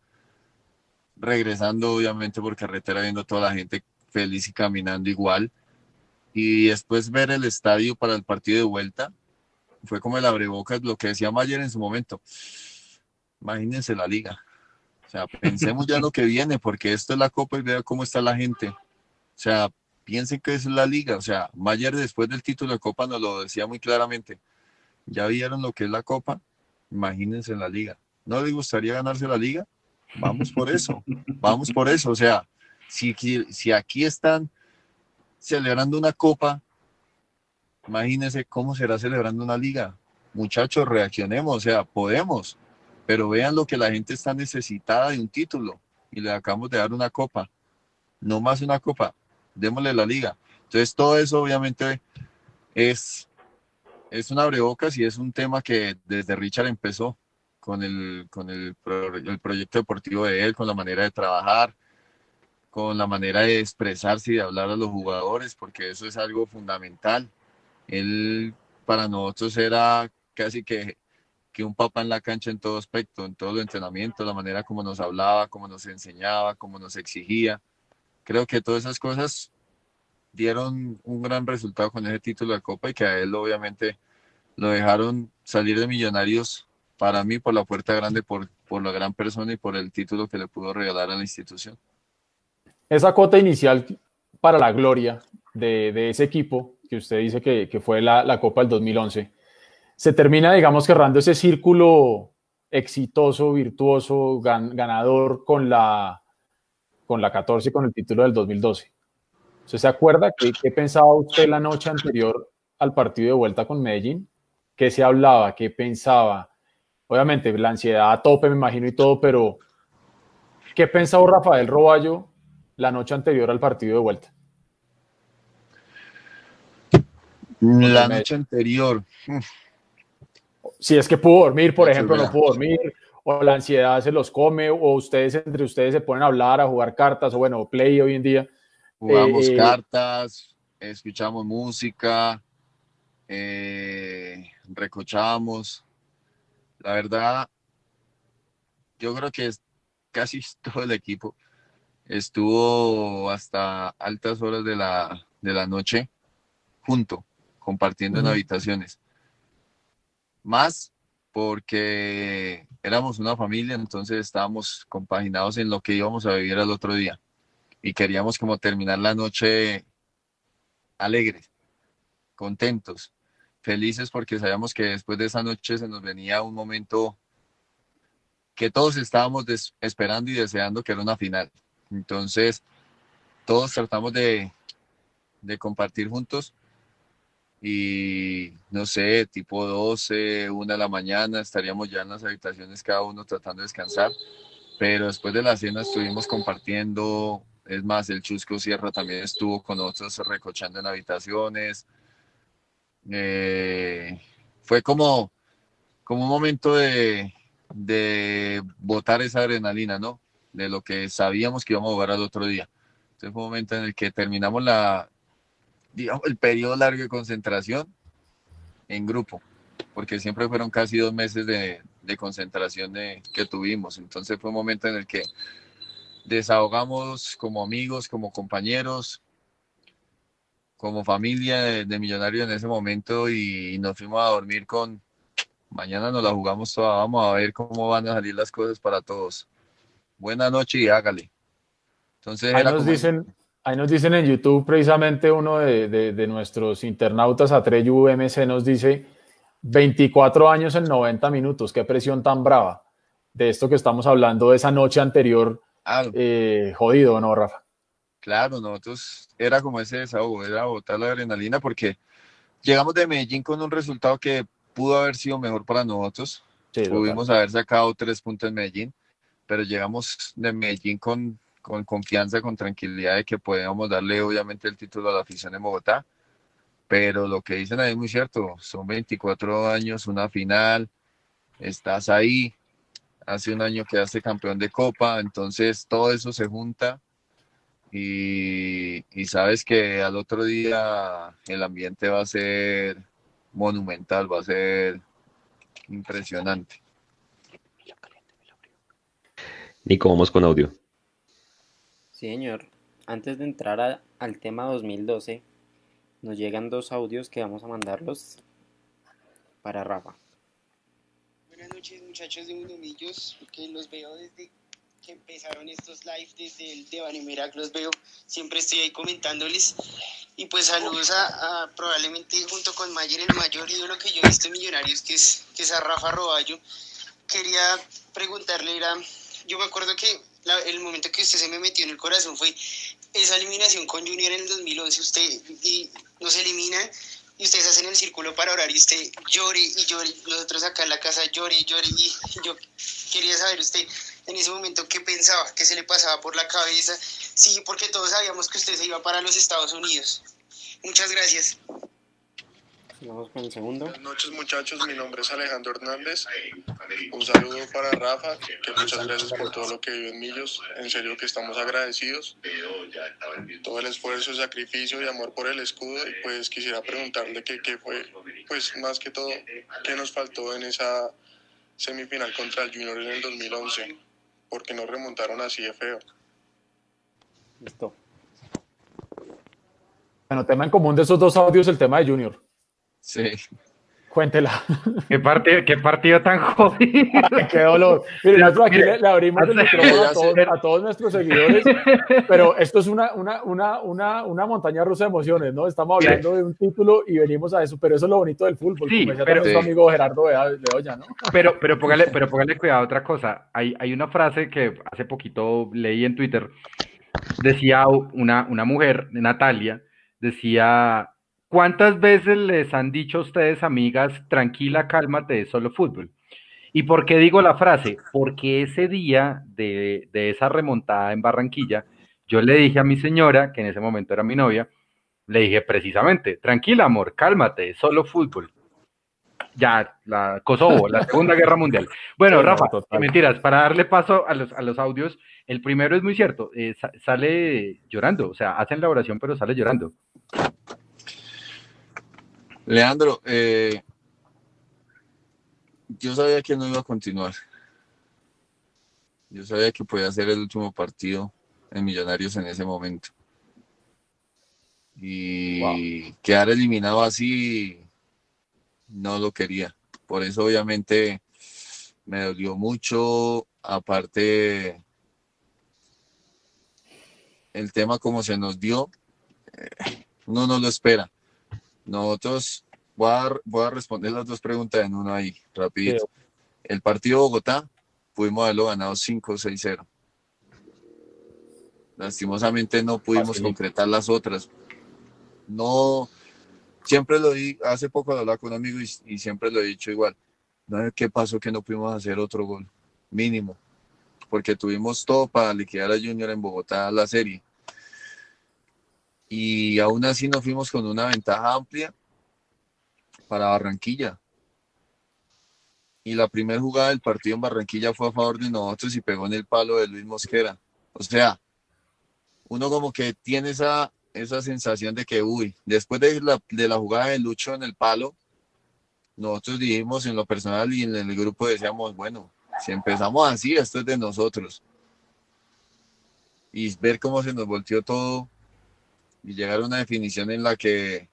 regresando obviamente por carretera viendo toda la gente feliz y caminando igual, y después ver el estadio para el partido de vuelta, fue como el abrebocas, lo que decía Mayer en su momento. Imagínense la liga. O sea, pensemos ya lo que viene, porque esto es la Copa y vea cómo está la gente. O sea, piensen que es la liga. O sea, Mayer después del título de Copa nos lo decía muy claramente. Ya vieron lo que es la Copa, imagínense en la liga. ¿No les gustaría ganarse la liga? Vamos por eso, vamos por eso. O sea, si, si aquí están celebrando una Copa, imagínense cómo será celebrando una liga. Muchachos, reaccionemos, o sea, podemos, pero vean lo que la gente está necesitada de un título y le acabamos de dar una copa. No más una copa, démosle la liga. Entonces, todo eso obviamente es, es un abrebocas y es un tema que desde Richard empezó con, el, con el, el proyecto deportivo de él, con la manera de trabajar, con la manera de expresarse y de hablar a los jugadores, porque eso es algo fundamental. Él para nosotros era casi que, que un papá en la cancha en todo aspecto, en todo el entrenamiento, la manera como nos hablaba, como nos enseñaba, como nos exigía. Creo que todas esas cosas dieron un gran resultado con ese título de Copa y que a él obviamente lo dejaron salir de Millonarios para mí por la puerta grande, por, por la gran persona y por el título que le pudo regalar a la institución. Esa cuota inicial para la gloria de, de ese equipo, que usted dice que, que fue la, la, Copa del 2011, se termina, digamos, cerrando ese círculo exitoso, virtuoso, gan, ganador con la, con la 14 y con el título del 2012. ¿Usted se acuerda qué, qué pensaba usted la noche anterior al partido de vuelta con Medellín? ¿Qué se hablaba? ¿Qué pensaba? Obviamente, la ansiedad a tope, me imagino, y todo, pero ¿qué pensaba Rafael Roballo la noche anterior al partido de vuelta? La noche anterior. Si es que pudo dormir, por ejemplo, no pudo dormir, o la ansiedad se los come, o ustedes entre ustedes se ponen a hablar, a jugar cartas, o bueno, play hoy en día. Jugamos eh, cartas, escuchamos música, eh, recochamos. La verdad, yo creo que es casi todo el equipo estuvo hasta altas horas de la, de la noche junto, compartiendo en habitaciones. Más porque éramos una familia, entonces estábamos compaginados en lo que íbamos a vivir el otro día y queríamos como terminar la noche alegres, contentos, felices porque sabíamos que después de esa noche se nos venía un momento que todos estábamos esperando y deseando que era una final. Entonces, todos tratamos de, de compartir juntos y no sé, tipo 12, 1 de la mañana, estaríamos ya en las habitaciones cada uno tratando de descansar, pero después de la cena estuvimos compartiendo, es más, el Chusco Sierra también estuvo con nosotros recochando en habitaciones. Eh, fue como, como un momento de, de botar esa adrenalina, ¿no? de lo que sabíamos que íbamos a jugar al otro día. Entonces fue un momento en el que terminamos la, digamos, el periodo largo de concentración en grupo, porque siempre fueron casi dos meses de, de concentración de, que tuvimos. Entonces fue un momento en el que desahogamos como amigos, como compañeros, como familia de, de Millonarios en ese momento y, y nos fuimos a dormir con, mañana nos la jugamos toda, vamos a ver cómo van a salir las cosas para todos buena noche y hágale. Entonces, ahí, nos dicen, ahí nos dicen en YouTube, precisamente uno de, de, de nuestros internautas, Atreyu MC, nos dice 24 años en 90 minutos, qué presión tan brava. De esto que estamos hablando de esa noche anterior, eh, jodido, ¿no, Rafa? Claro, nosotros era como ese desahogo, era botar la adrenalina porque llegamos de Medellín con un resultado que pudo haber sido mejor para nosotros. Sí, Pudimos haber sacado tres puntos en Medellín pero llegamos de Medellín con, con confianza, con tranquilidad de que podíamos darle obviamente el título a la afición en Bogotá. Pero lo que dicen ahí es muy cierto, son 24 años, una final, estás ahí, hace un año quedaste campeón de Copa, entonces todo eso se junta y, y, sabes que al otro día el ambiente va a ser monumental, va a ser impresionante. Nico, vamos con audio. Sí, señor. Antes de entrar a, al tema 2012, nos llegan dos audios que vamos a mandarlos para Rafa. Buenas noches muchachos de Mundomillos, que los veo desde que empezaron estos live desde el de Banemerac, los veo, siempre estoy ahí comentándoles. Y pues saludos a, a, probablemente junto con Mayer, el mayor ídolo que yo he visto en Millonarios, que es, que es a Rafa Roballo. Quería preguntarle, era, yo me acuerdo que la, el momento que usted se me metió en el corazón fue esa eliminación con Junior en el 2011, usted y nos eliminan y ustedes hacen el círculo para orar y usted llore y llore, nosotros acá en la casa llore y llore y yo quería saber usted en ese momento qué pensaba, qué se le pasaba por la cabeza, sí, porque todos sabíamos que usted se iba para los Estados Unidos. Muchas gracias. Vamos con el segundo. Buenas noches muchachos, mi nombre es Alejandro Hernández. Un saludo para Rafa, que muchas gracias por todo lo que vivió en Millos. En serio que estamos agradecidos. Todo el esfuerzo, sacrificio y amor por el escudo. Y pues quisiera preguntarle qué, qué fue, pues más que todo, qué nos faltó en esa semifinal contra el Junior en el 2011. Porque nos remontaron así de feo. Listo. Bueno, tema en común de esos dos audios, el tema de Junior. Sí. Cuéntela. ¿Qué partido, qué partido tan jodido? Ay, qué dolor. Mire, nosotros aquí le, le abrimos el micrófono a todos, a todos, nuestros seguidores, pero esto es una, una, una, una, una montaña rusa de emociones, ¿no? Estamos hablando de un título y venimos a eso, pero eso es lo bonito del fútbol, Sí, como decía pero- también su amigo Gerardo Bedoya, ¿no? Pero, pero póngale, pero póngale cuidado a otra cosa. Hay, hay una frase que hace poquito leí en Twitter. Decía una, una mujer, Natalia, decía, ¿cuántas veces les han dicho a ustedes, amigas, tranquila, cálmate, es solo fútbol? ¿Y por qué digo la frase? Porque ese día de, de esa remontada en Barranquilla, yo le dije a mi señora, que en ese momento era mi novia, le dije precisamente, tranquila, amor, cálmate, es solo fútbol. Ya, la Kosovo, la Segunda Guerra Mundial. Bueno, Sí, Rafa, mentiras, para darle paso a los, a los audios, el primero es muy cierto, eh, sa- sale llorando, o sea, hacen la oración, pero sale llorando. Leandro, eh, yo sabía que no iba a continuar. Yo sabía que podía ser el último partido en Millonarios en ese momento. Y quedar eliminado así no lo quería. Por eso obviamente me dolió mucho. Aparte, el tema como se nos dio, eh, uno no lo espera. Nosotros, voy a, voy a responder las dos preguntas en uno ahí, rapidito. El partido de Bogotá, pudimos haberlo ganado 5-6-0. Lastimosamente no pudimos Facilito. concretar las otras. No, siempre lo di, hace poco hablaba con un amigo y, y siempre lo he dicho igual. No sé qué pasó que no pudimos hacer otro gol, mínimo, porque tuvimos todo para liquidar a Junior en Bogotá la serie y aún así nos fuimos con una ventaja amplia para Barranquilla. Y la primera jugada del partido en Barranquilla fue a favor de nosotros y pegó en el palo de Luis Mosquera. O sea, uno como que tiene esa, esa sensación de que, uy, después de la, de la jugada de Lucho en el palo, nosotros dijimos en lo personal y en el grupo decíamos, bueno, si empezamos así, esto es de nosotros. Y ver cómo se nos volteó todo y llegar a una definición en la que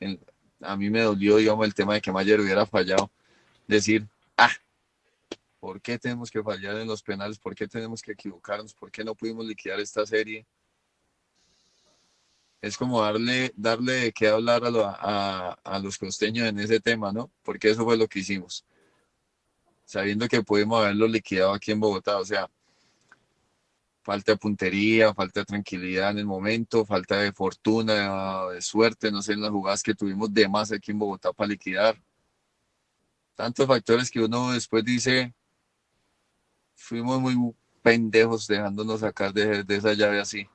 en- a mí me dolió, digamos, el tema de que Mayer hubiera fallado. Decir, ah, ¿por qué tenemos que fallar en los penales? ¿Por qué tenemos que equivocarnos? ¿Por qué no pudimos liquidar esta serie? Es como darle, darle de qué hablar a, lo- a- a los costeños en ese tema, ¿no? Porque eso fue lo que hicimos. Sabiendo que pudimos haberlo liquidado aquí en Bogotá, o sea, falta de puntería, falta de tranquilidad en el momento, falta de fortuna, de suerte, no sé, en las jugadas que tuvimos de más aquí en Bogotá para liquidar. Tantos factores que uno después dice, fuimos muy pendejos dejándonos sacar de, de esa llave así.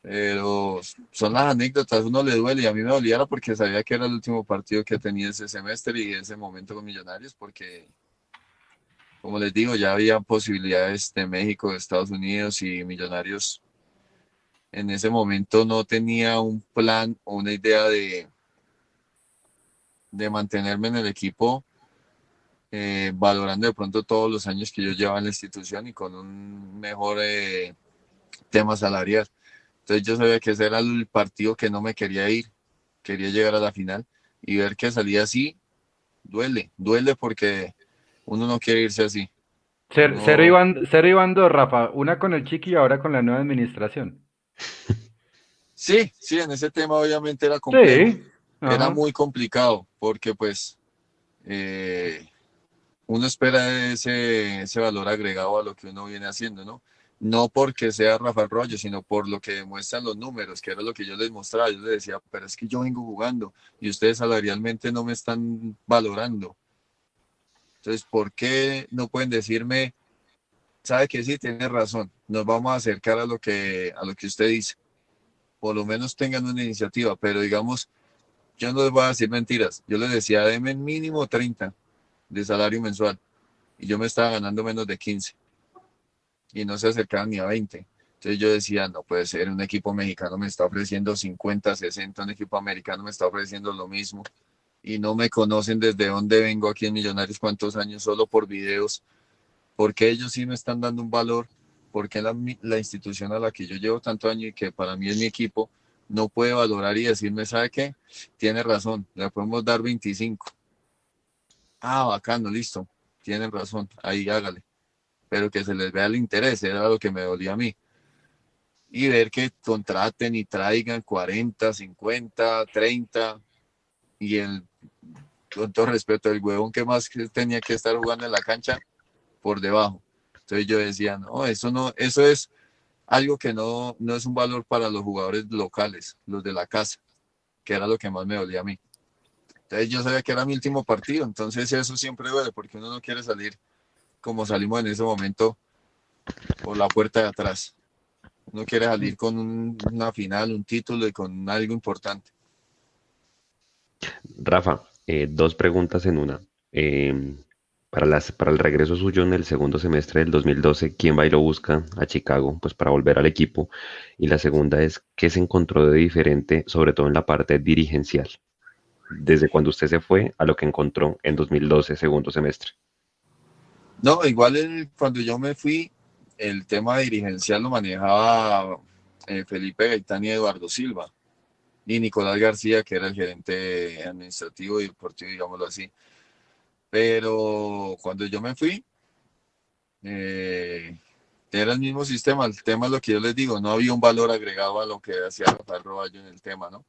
Pero son las anécdotas, uno le duele y a mí me doliera porque sabía que era el último partido que tenía ese semestre y ese momento con Millonarios porque como les digo, ya había posibilidades de México, de Estados Unidos y Millonarios. En ese momento no tenía un plan o una idea de, de mantenerme en el equipo, eh, valorando de pronto todos los años que yo llevaba en la institución y con un mejor eh, tema salarial. Entonces yo sabía que ese era el partido que no me quería ir, quería llegar a la final y ver que salía así, duele, duele porque uno no quiere irse así. Cero, No. cero dos, Rafa. Una con el Chiqui y ahora con la nueva administración. Sí, sí, en ese tema obviamente era complejo. Sí. Era muy complicado porque pues eh, uno espera ese, ese valor agregado a lo que uno viene haciendo, ¿no? No porque sea Rafael Rollo, sino por lo que demuestran los números, que era lo que yo les mostraba. Yo les decía, pero es que yo vengo jugando y ustedes salarialmente no me están valorando. Entonces, ¿por qué no pueden decirme, sabe que sí, tiene razón, nos vamos a acercar a lo que, a lo que usted dice? Por lo menos tengan una iniciativa, pero digamos, yo no les voy a decir mentiras. Yo les decía, denme mínimo 30 de salario mensual y yo me estaba ganando menos de 15 y no se acercaban ni a 20. Entonces yo decía, no puede ser, un equipo mexicano me está ofreciendo 50, 60, un equipo americano me está ofreciendo lo mismo y no me conocen desde dónde vengo aquí en Millonarios, cuántos años, solo por videos, porque ellos sí me están dando un valor, porque la, la institución a la que yo llevo tanto año y que para mí es mi equipo, no puede valorar y decirme, ¿sabe qué? Tiene razón, le podemos dar 25. Ah, bacano, listo, tienen razón, ahí hágale. Pero que se les vea el interés, era lo que me dolía a mí. Y ver que contraten y traigan 40, 50, 30, y el, con todo respeto, el huevón que más tenía que estar jugando en la cancha, por debajo. Entonces yo decía, no, eso no, eso es algo que no, no es un valor para los jugadores locales, los de la casa, que era lo que más me dolía a mí. Entonces yo sabía que era mi último partido, entonces eso siempre duele, porque uno no quiere salir como salimos en ese momento por la puerta de atrás. Uno quiere salir con un- una final, un título y con algo importante. Rafa, eh, dos preguntas en una. Eh, para el regreso suyo en el segundo semestre del 2012, ¿quién va y lo busca a Chicago? Pues para volver al equipo. Y la segunda es, ¿qué se encontró de diferente, sobre todo en la parte dirigencial? Desde cuando usted se fue a lo que encontró en 2012, segundo semestre. No, igual el- cuando yo me fui, el tema dirigencial lo manejaba eh, Felipe Gaitán y Eduardo Silva, y Nicolás García, que era el gerente administrativo y deportivo, digámoslo así. Pero cuando yo me fui, eh, era el mismo sistema. El tema es lo que yo les digo, no había un valor agregado a lo que hacía Rafael Roballo en el tema, ¿no?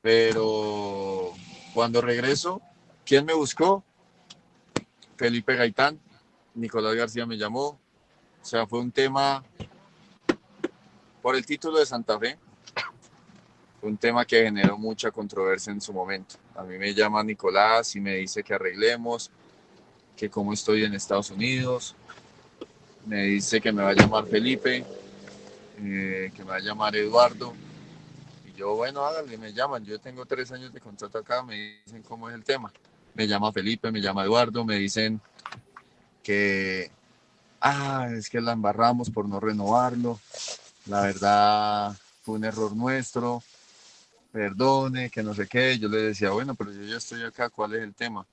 Pero cuando regreso, ¿quién me buscó? Felipe Gaitán, Nicolás García me llamó. O sea, fue un tema por el título de Santa Fe. Un tema que generó mucha controversia en su momento. A mí me llama Nicolás y me dice que arreglemos, que cómo estoy en Estados Unidos. Me dice que me va a llamar Felipe, eh, que me va a llamar Eduardo. Y yo, bueno, hágale, me llaman. Yo tengo tres años de contrato acá, me dicen cómo es el tema. Me llama Felipe, me llama Eduardo, me dicen que, ah, es que la embarramos por no renovarlo. La verdad fue un error nuestro. Perdone, que no sé qué. Yo le decía, bueno, pero yo ya estoy acá, ¿cuál es el tema?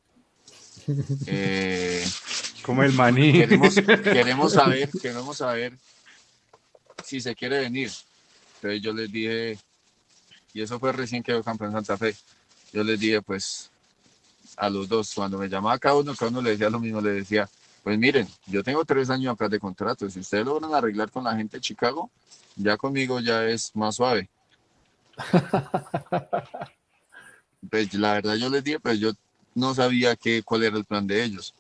Eh, Como el maní. Queremos, queremos saber, queremos saber si se quiere venir. Entonces yo les dije, y eso fue recién que quedó campeón Santa Fe. Yo les dije, pues, a los dos, cuando me llamaba cada uno, cada uno le decía lo mismo, le decía, pues miren, yo tengo tres años acá de contrato, si ustedes logran arreglar con la gente de Chicago, ya conmigo ya es más suave. Pues la verdad yo les dije, pues yo no sabía qué, cuál era el plan de ellos.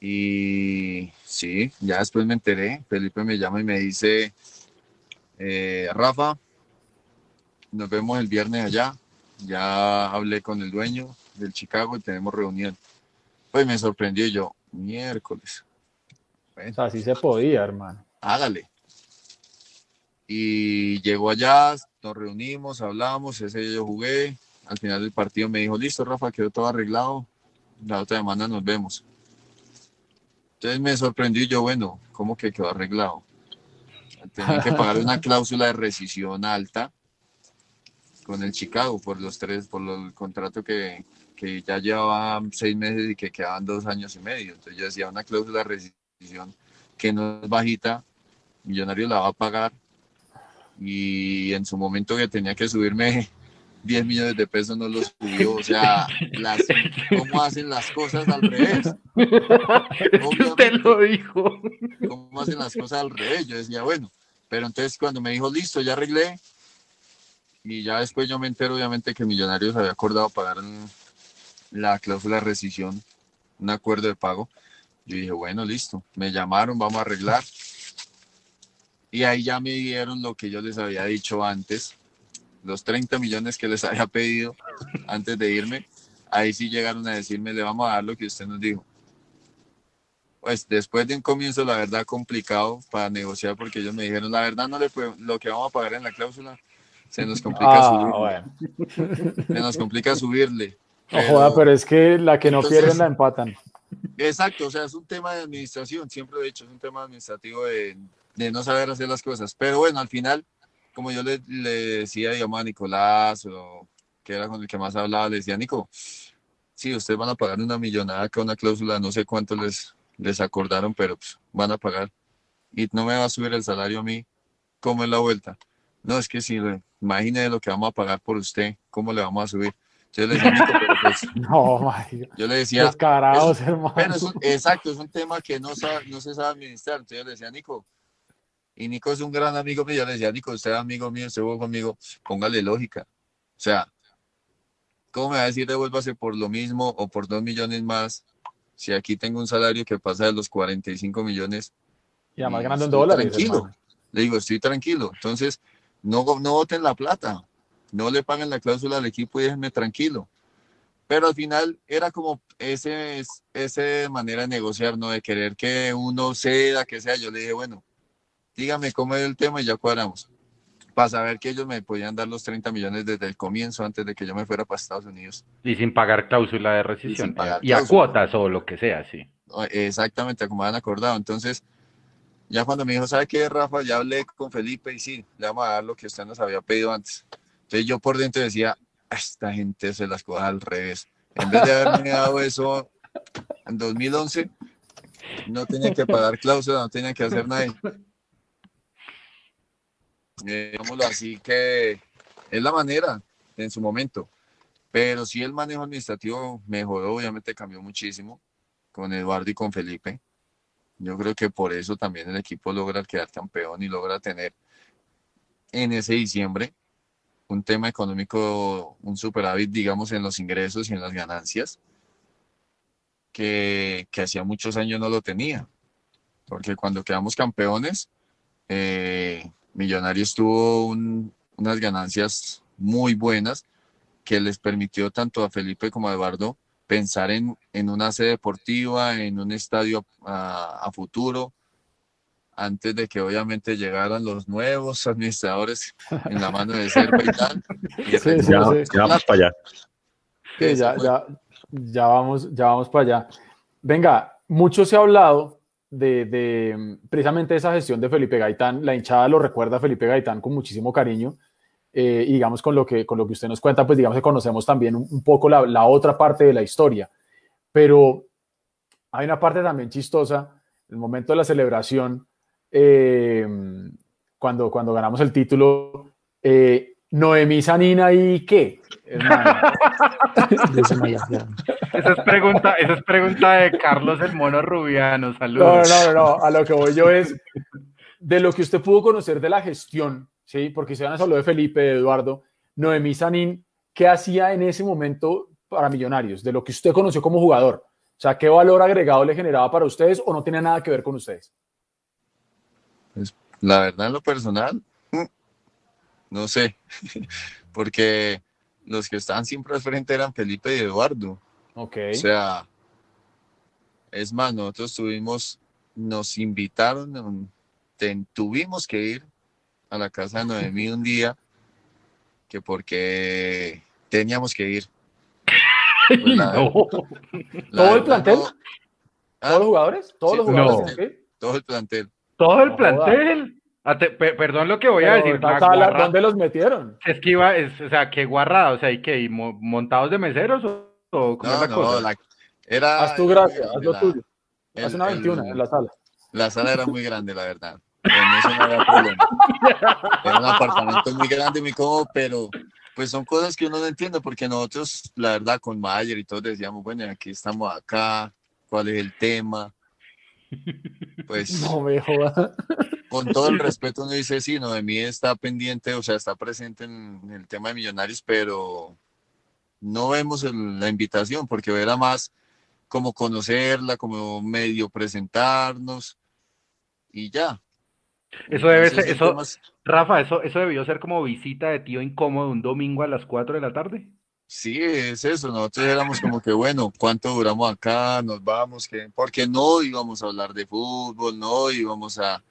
Y sí, ya después me enteré, Felipe me llama y me dice, eh, Rafa, nos vemos el viernes allá, ya hablé con el dueño del Chicago y tenemos reunión. Pues me sorprendió yo, miércoles. O sea, así se podía, hermano. hágale. Y llegó allá, nos reunimos, hablamos, ese día yo jugué. Al final del partido me dijo, listo, Rafa, quedó todo arreglado. La otra semana nos vemos. Entonces me sorprendió y yo, bueno, ¿cómo que quedó arreglado? Tenía que pagar una cláusula de rescisión alta con el Chicago por los tres, por el contrato que, que ya llevaba seis meses y que quedaban dos años y medio. Entonces yo decía, una cláusula de rescisión que no es bajita, Millonario la va a pagar y en su momento que tenía que subirme 10 millones de pesos no los subió, o sea, las, ¿cómo hacen las cosas al revés? usted lo dijo. ¿Cómo hacen las cosas al revés? Yo decía, bueno, pero entonces cuando me dijo, listo, ya arreglé, y ya después yo me entero obviamente que Millonarios había acordado pagar la cláusula de rescisión, un acuerdo de pago, yo dije, bueno, listo, me llamaron, vamos a arreglar. Y ahí ya me dieron lo que yo les había dicho antes, los 30 millones que les había pedido antes de irme. Ahí sí llegaron a decirme, le vamos a dar lo que usted nos dijo. Pues después de un comienzo, la verdad, complicado para negociar, porque ellos me dijeron, la verdad, no le lo que vamos a pagar en la cláusula, se nos complica ah, subirle. Se nos complica subirle. No joda, pero es que la que no pierden la empatan. Exacto, o sea, es un tema de administración, siempre he dicho, es un tema administrativo de, de no saber hacer las cosas. Pero bueno, al final, como yo le, le decía, digamos, a Nicolás, o que era con el que más hablaba, le decía, Nico, sí, ustedes van a pagar una millonada con una cláusula, no sé cuánto les, les acordaron, pero pues, van a pagar. Y no me va a subir el salario a mí, ¿cómo es la vuelta? No, es que si, imagine lo que vamos a pagar por usted, ¿cómo le vamos a subir? Yo le decía, pero pues, no, yo le decía, Descarados, hermano. Pero es un, exacto, es un tema que no, sabe, no se sabe administrar. Entonces yo le decía, Nico, y Nico es un gran amigo mío, yo le decía, Nico, usted es amigo mío, usted jugó conmigo, póngale lógica. O sea, ¿cómo me va a decir devuélvase por lo mismo o por dos millones más si aquí tengo un salario que pasa de los 45 millones? Y además ganando en dólares. Tranquilo. Le digo, estoy tranquilo. Entonces, no, no voten la plata no le paguen la cláusula al equipo y déjenme tranquilo. Pero al final era como ese, ese manera de negociar, ¿no? De querer que uno ceda, que sea. Yo le dije, bueno, dígame cómo es el tema y ya cuadramos. Para saber que ellos me podían dar los 30 millones desde el comienzo, antes de que yo me fuera para Estados Unidos. Y sin pagar cláusula de rescisión. Y, a cuotas o lo que sea, sí. Exactamente, como han acordado. Entonces, ya cuando me dijo, ¿sabe qué, Rafa? Ya hablé con Felipe y sí, le vamos a dar lo que usted nos había pedido antes. Entonces yo por dentro decía, esta gente se las coja al revés. En vez de haberme dado eso en 2011, no tenía que pagar cláusula, no tenía que hacer nada. Eh, digámoslo así que es la manera en su momento. Pero sí el manejo administrativo mejoró, obviamente cambió muchísimo con Eduardo y con Felipe. Yo creo que por eso también el equipo logra quedar campeón y logra tener en ese diciembre un tema económico, un superávit, digamos, en los ingresos y en las ganancias, que, que hacía muchos años no lo tenía. Porque cuando quedamos campeones, eh, Millonarios tuvo unas ganancias muy buenas que les permitió tanto a Felipe como a Eduardo pensar en, en una sede deportiva, en un estadio a, a futuro, antes de que obviamente llegaran los nuevos administradores en la mano de Serpa y tal. ya, vamos para allá. ya, ya, ya, vamos, ya vamos para allá. Venga, mucho se ha hablado de, precisamente esa gestión de Felipe Gaitán. La hinchada lo recuerda Felipe Gaitán con muchísimo cariño. Eh, y digamos, con lo, que, con lo que usted nos cuenta, pues digamos que conocemos también un, un poco la, la otra parte de la historia. Pero hay una parte también chistosa, el momento de la celebración, eh, cuando, cuando ganamos el título, eh, Noemí Sanina y qué, esa, es pregunta, esa es pregunta de Carlos el Mono Rubiano, saludos. No, no, no, a lo que voy yo es de lo que usted pudo conocer de la gestión, ¿sí? porque se van a hablar de Felipe, de Eduardo, Noemí Sanín, ¿qué hacía en ese momento para Millonarios? De lo que usted conoció como jugador. O sea, ¿qué valor agregado le generaba para ustedes o no tenía nada que ver con ustedes? Pues, la verdad, en lo personal, no sé, porque los que estaban siempre al frente eran Felipe y Eduardo. Ok. O sea, es más, nosotros tuvimos, nos invitaron, tuvimos que ir a la casa de Noemí un día, que porque teníamos que ir. Pues ¿Todo el plantel? ¿Todos los jugadores? ¿Todos los jugadores? Todo el plantel. Todo el plantel. Ah, perdón lo que voy a decir. ¿Dónde los metieron? Es que iba, es, o sea, qué guarrada, o sea, ¿y qué? ¿Montados de meseros o, cómo es la cosa? era, haz tu gracia, haz lo tuyo. Haz una 21 en la sala. La sala era muy grande, la verdad. En eso no había problema. Era un apartamento muy grande, muy cómodo, pero pues son cosas que uno no entiende porque nosotros, la verdad, con Mayer y todos decíamos, bueno, aquí estamos acá, ¿cuál es el tema? Pues No me joda. con todo el respeto uno dice, sí, no, de mí está pendiente, o sea, está presente en el tema de Millonarios, pero no vemos el- la invitación porque era más como conocerla, como medio presentarnos y ya. Eso debe Entonces, ser, eso, Rafa, eso, eso debió ser como visita de tío incómodo un domingo a las 4 de la tarde. Sí, es eso. Nosotros éramos como que, bueno, ¿cuánto duramos acá? Nos vamos, que porque no íbamos a hablar de fútbol, no íbamos a,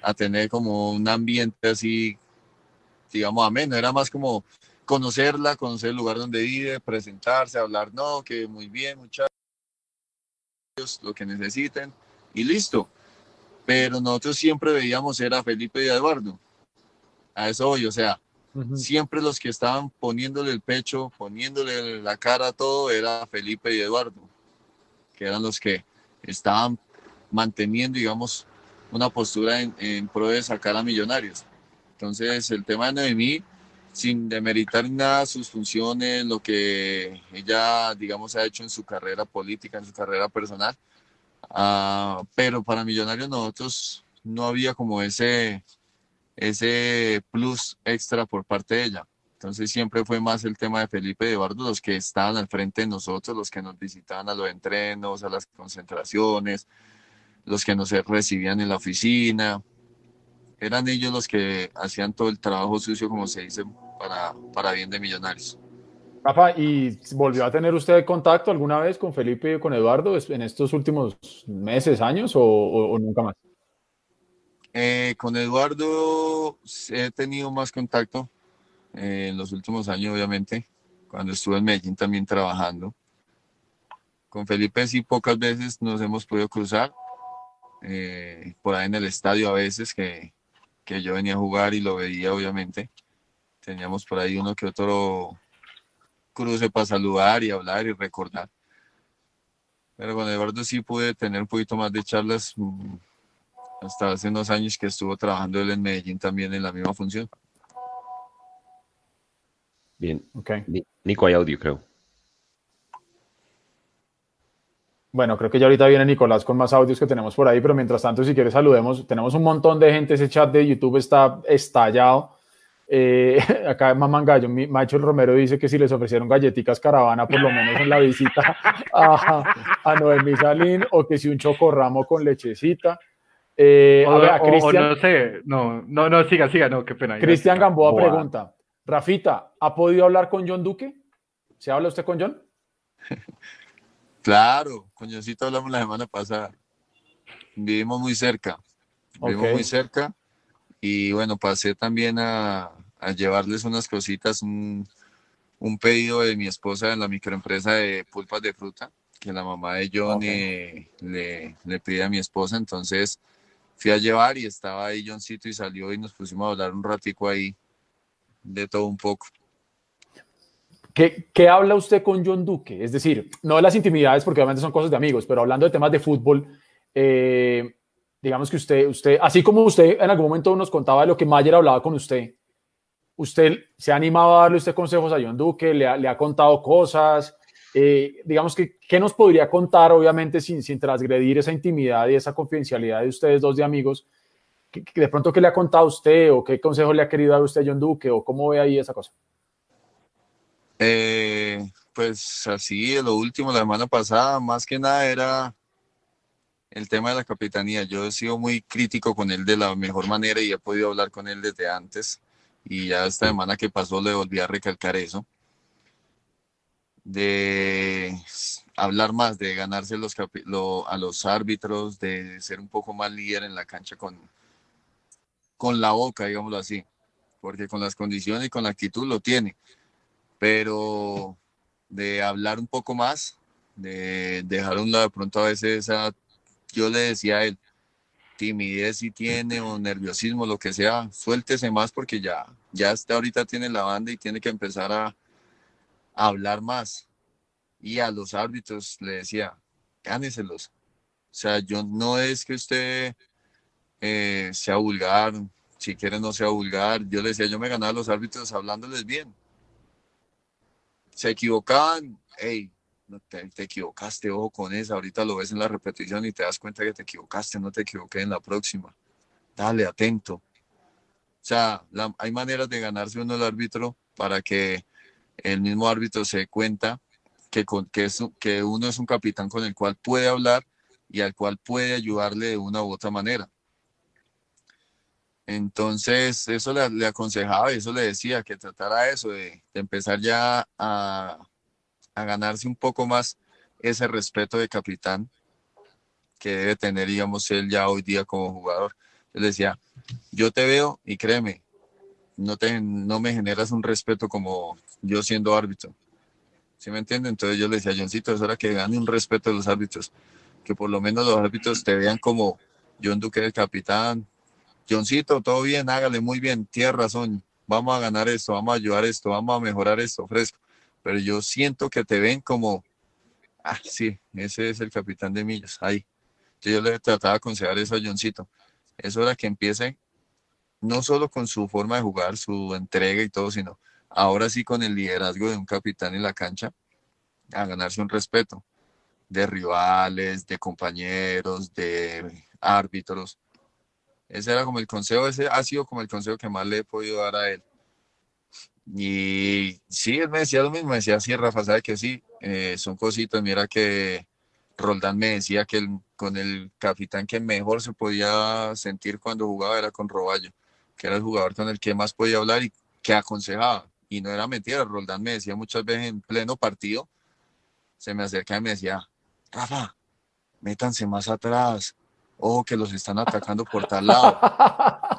a tener como un ambiente así, digamos, ameno. Era más como conocerla, conocer el lugar donde vive, presentarse, hablar, no, que muy bien, muchachos, lo que necesiten y listo. Pero nosotros siempre veíamos era a Felipe y a Eduardo. A eso voy, o sea, siempre los que estaban poniéndole el pecho, poniéndole la cara a todo, era Felipe y Eduardo, que eran los que estaban manteniendo, digamos, una postura en, en pro de sacar a Millonarios. Entonces, el tema de Noemí, sin demeritar nada sus funciones, lo que ella, digamos, ha hecho en su carrera política, en su carrera personal, ah, pero para Millonarios nosotros no había como ese, ese plus extra por parte de ella. Entonces siempre fue más el tema de Felipe y Eduardo, los que estaban al frente de nosotros, los que nos visitaban a los entrenos, a las concentraciones, los que nos recibían en la oficina. Eran ellos los que hacían todo el trabajo sucio, como se dice, para, para bien de Millonarios. Rafa, ¿y volvió a tener usted contacto alguna vez con Felipe y con Eduardo en estos últimos meses, años o, nunca más? Eh, con Eduardo he tenido más contacto eh, en los últimos años, obviamente, cuando estuve en Medellín también trabajando. Con Felipe sí pocas veces nos hemos podido cruzar, eh, por ahí en el estadio a veces que, que yo venía a jugar y lo veía, obviamente. Teníamos por ahí uno que otro cruce para saludar y hablar y recordar. Pero con Eduardo sí pude tener un poquito más de charlas mm, hasta hace unos años que estuvo trabajando él en Medellín también en la misma función. Bien. Ok. Ni- Nico, hay audio, creo. Bueno, creo que ya ahorita viene Nicolás con más audios que tenemos por ahí, pero mientras tanto, si quieres, saludemos. Tenemos un montón de gente, ese chat de YouTube está estallado. Eh, acá Mamán Gallo, Michael Romero dice que si les ofrecieron galletitas caravana, por lo menos en la visita a, a Noemí Salín, o que si un chocorramo con lechecita. Eh, a O, ver, a o- o Cristian, no sé, no, no, no, siga, siga, no, qué pena. Cristian Gamboa Boa. pregunta, Rafita, ¿ha podido hablar con John Duque? ¿Se habla usted con John? Claro, coñocito hablamos la semana pasada. Vivimos muy cerca, vivimos muy cerca y bueno, pasé también a, a llevarles unas cositas, un, un pedido de mi esposa en la microempresa de pulpas de fruta, que la mamá de John eh, le pide a mi esposa, entonces fui a llevar y estaba ahí Johncito y salió y nos pusimos a hablar un ratico ahí de todo un poco. ¿Qué, qué habla usted con John Duque? Es decir, no de las intimidades, porque obviamente son cosas de amigos, pero hablando de temas de fútbol, eh, digamos que usted, usted, así como usted en algún momento nos contaba de lo que Mayer hablaba con usted, ¿usted se ha animado a darle usted consejos a John Duque? ¿Le ha, le ha contado cosas? Eh, digamos que, ¿qué nos podría contar, obviamente, sin, sin transgredir esa intimidad y esa confidencialidad de ustedes dos de amigos? ¿Qué- qué de pronto, ¿qué le ha contado usted o qué consejo le ha querido dar usted a John Duque o cómo ve ahí esa cosa? Eh, pues así, lo último, la semana pasada, más que nada era el tema de la capitanía. Yo he sido muy crítico con él de la mejor manera y he podido hablar con él desde antes. Y ya esta semana que pasó le volví a recalcar eso. De hablar más, de ganarse los lo- a los árbitros, de ser un poco más líder en la cancha con, con la boca, digámoslo así. Porque con las condiciones y con la actitud lo tiene pero de hablar un poco más, de dejar un lado de pronto a veces esa, yo le decía a él, timidez si tiene o nerviosismo, lo que sea, suéltese más porque ya, ya hasta ahorita tiene la banda y tiene que empezar a, hablar más. Y a los árbitros le decía, gáneselos. O sea, yo no es que usted eh, sea vulgar, si quiere no sea vulgar. Yo le decía, yo me ganaba a los árbitros hablándoles bien. Se equivocaban, hey, te, te equivocaste, ojo con esa, ahorita lo ves en la repetición y te das cuenta que te equivocaste, no te equivoqué en la próxima. Dale, atento. O sea, hay maneras de ganarse uno el árbitro para que el mismo árbitro se dé cuenta que, que, uno es un capitán con el cual puede hablar y al cual puede ayudarle de una u otra manera. Entonces, eso le, aconsejaba y eso le decía, que tratara eso, de, empezar ya a, a ganarse un poco más ese respeto de capitán que debe tener, digamos, él ya hoy día como jugador. Yo le decía, yo te veo y créeme, no, te, no me generas un respeto como yo siendo árbitro. ¿Sí me entiende? Entonces yo le decía, Johncito, es hora que gane un respeto de los árbitros, que por lo menos los árbitros te vean como John Duque el capitán. Johncito, todo bien, hágale muy bien, tiene razón, vamos a ganar esto, vamos a ayudar esto, vamos a mejorar esto, fresco. Pero yo siento que te ven como, ah, sí, ese es el capitán de millas, ahí. Yo le trataba de aconsejar eso a Johncito. Es hora que empiece no solo con su forma de jugar, su entrega y todo, sino ahora sí con el liderazgo de un capitán en la cancha, a ganarse un respeto de rivales, de compañeros, de árbitros. Ese era como el consejo, ese ha sido como el consejo que más le he podido dar a él. Y sí, él me decía lo mismo, me decía, sí, Rafa, sabe que sí, eh, son cositas, mira que Roldán me decía que con el capitán que mejor se podía sentir cuando jugaba era con Roballo, que era el jugador con el que más podía hablar y que aconsejaba. Y no era mentira, Roldán me decía muchas veces en pleno partido, se me acerca y me decía, Rafa, métanse más atrás, ojo que los están atacando por tal lado.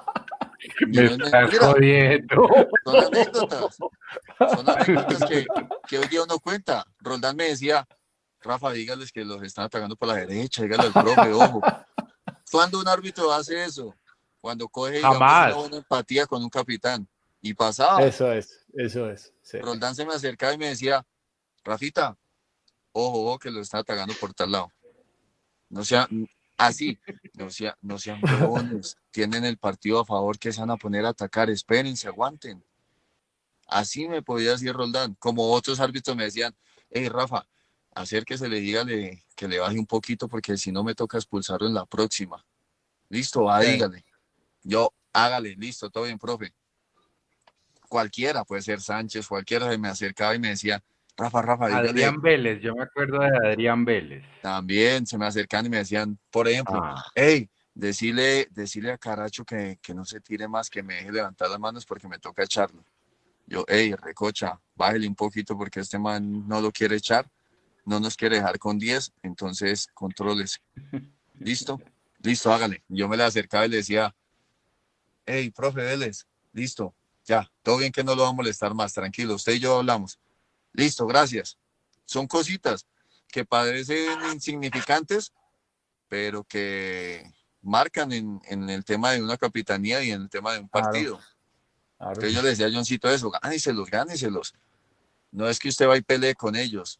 Me no es estás jodiendo. son anécdotas, son anécdotas que, que hoy día uno cuenta. Roldán me decía, Rafa, dígales que los están atacando por la derecha, dígale al profe, ojo. ¿Cuándo un árbitro hace eso? Cuando coge digamos, una empatía con un capitán. Y pasaba. Eso es, eso es. sí. Roldán se me acercaba y me decía, Rafita, ojo, ojo, que lo están atacando por tal lado. No sea así, no, sea, no sean huevones, tienen el partido a favor que se van a poner a atacar, espérense, aguanten. Así me podía decir Roldán, como otros árbitros me decían, hey Rafa, acérquese, le dígale que le baje un poquito porque si no me toca expulsarlo en la próxima. Listo, va, Sí. dígale. Yo, hágale, listo, todo bien, profe cualquiera, puede ser Sánchez, cualquiera se me acercaba y me decía, Rafa, Rafa, dígale. Adrián Vélez, yo me acuerdo de Adrián Vélez. También se me acercan y me decían, por ejemplo, Ah. hey, decirle, decirle a Caracho que, que no se tire más, que me deje levantar las manos porque me toca echarlo. Yo, hey, recocha, bájele un poquito porque este man no lo quiere echar, no nos quiere dejar con 10, entonces contrólese. ¿Listo? Listo, hágale. Yo me le acercaba y le decía, hey, profe Vélez, listo, ya, todo bien que no lo va a molestar más, tranquilo, usted y yo hablamos. Listo, gracias. Son cositas que parecen insignificantes, pero que marcan en, en el tema de una capitanía y en el tema de un partido. Claro. Entonces yo le decía a Johncito eso, gáneselos, gáneselos. No es que usted va y pelee con ellos,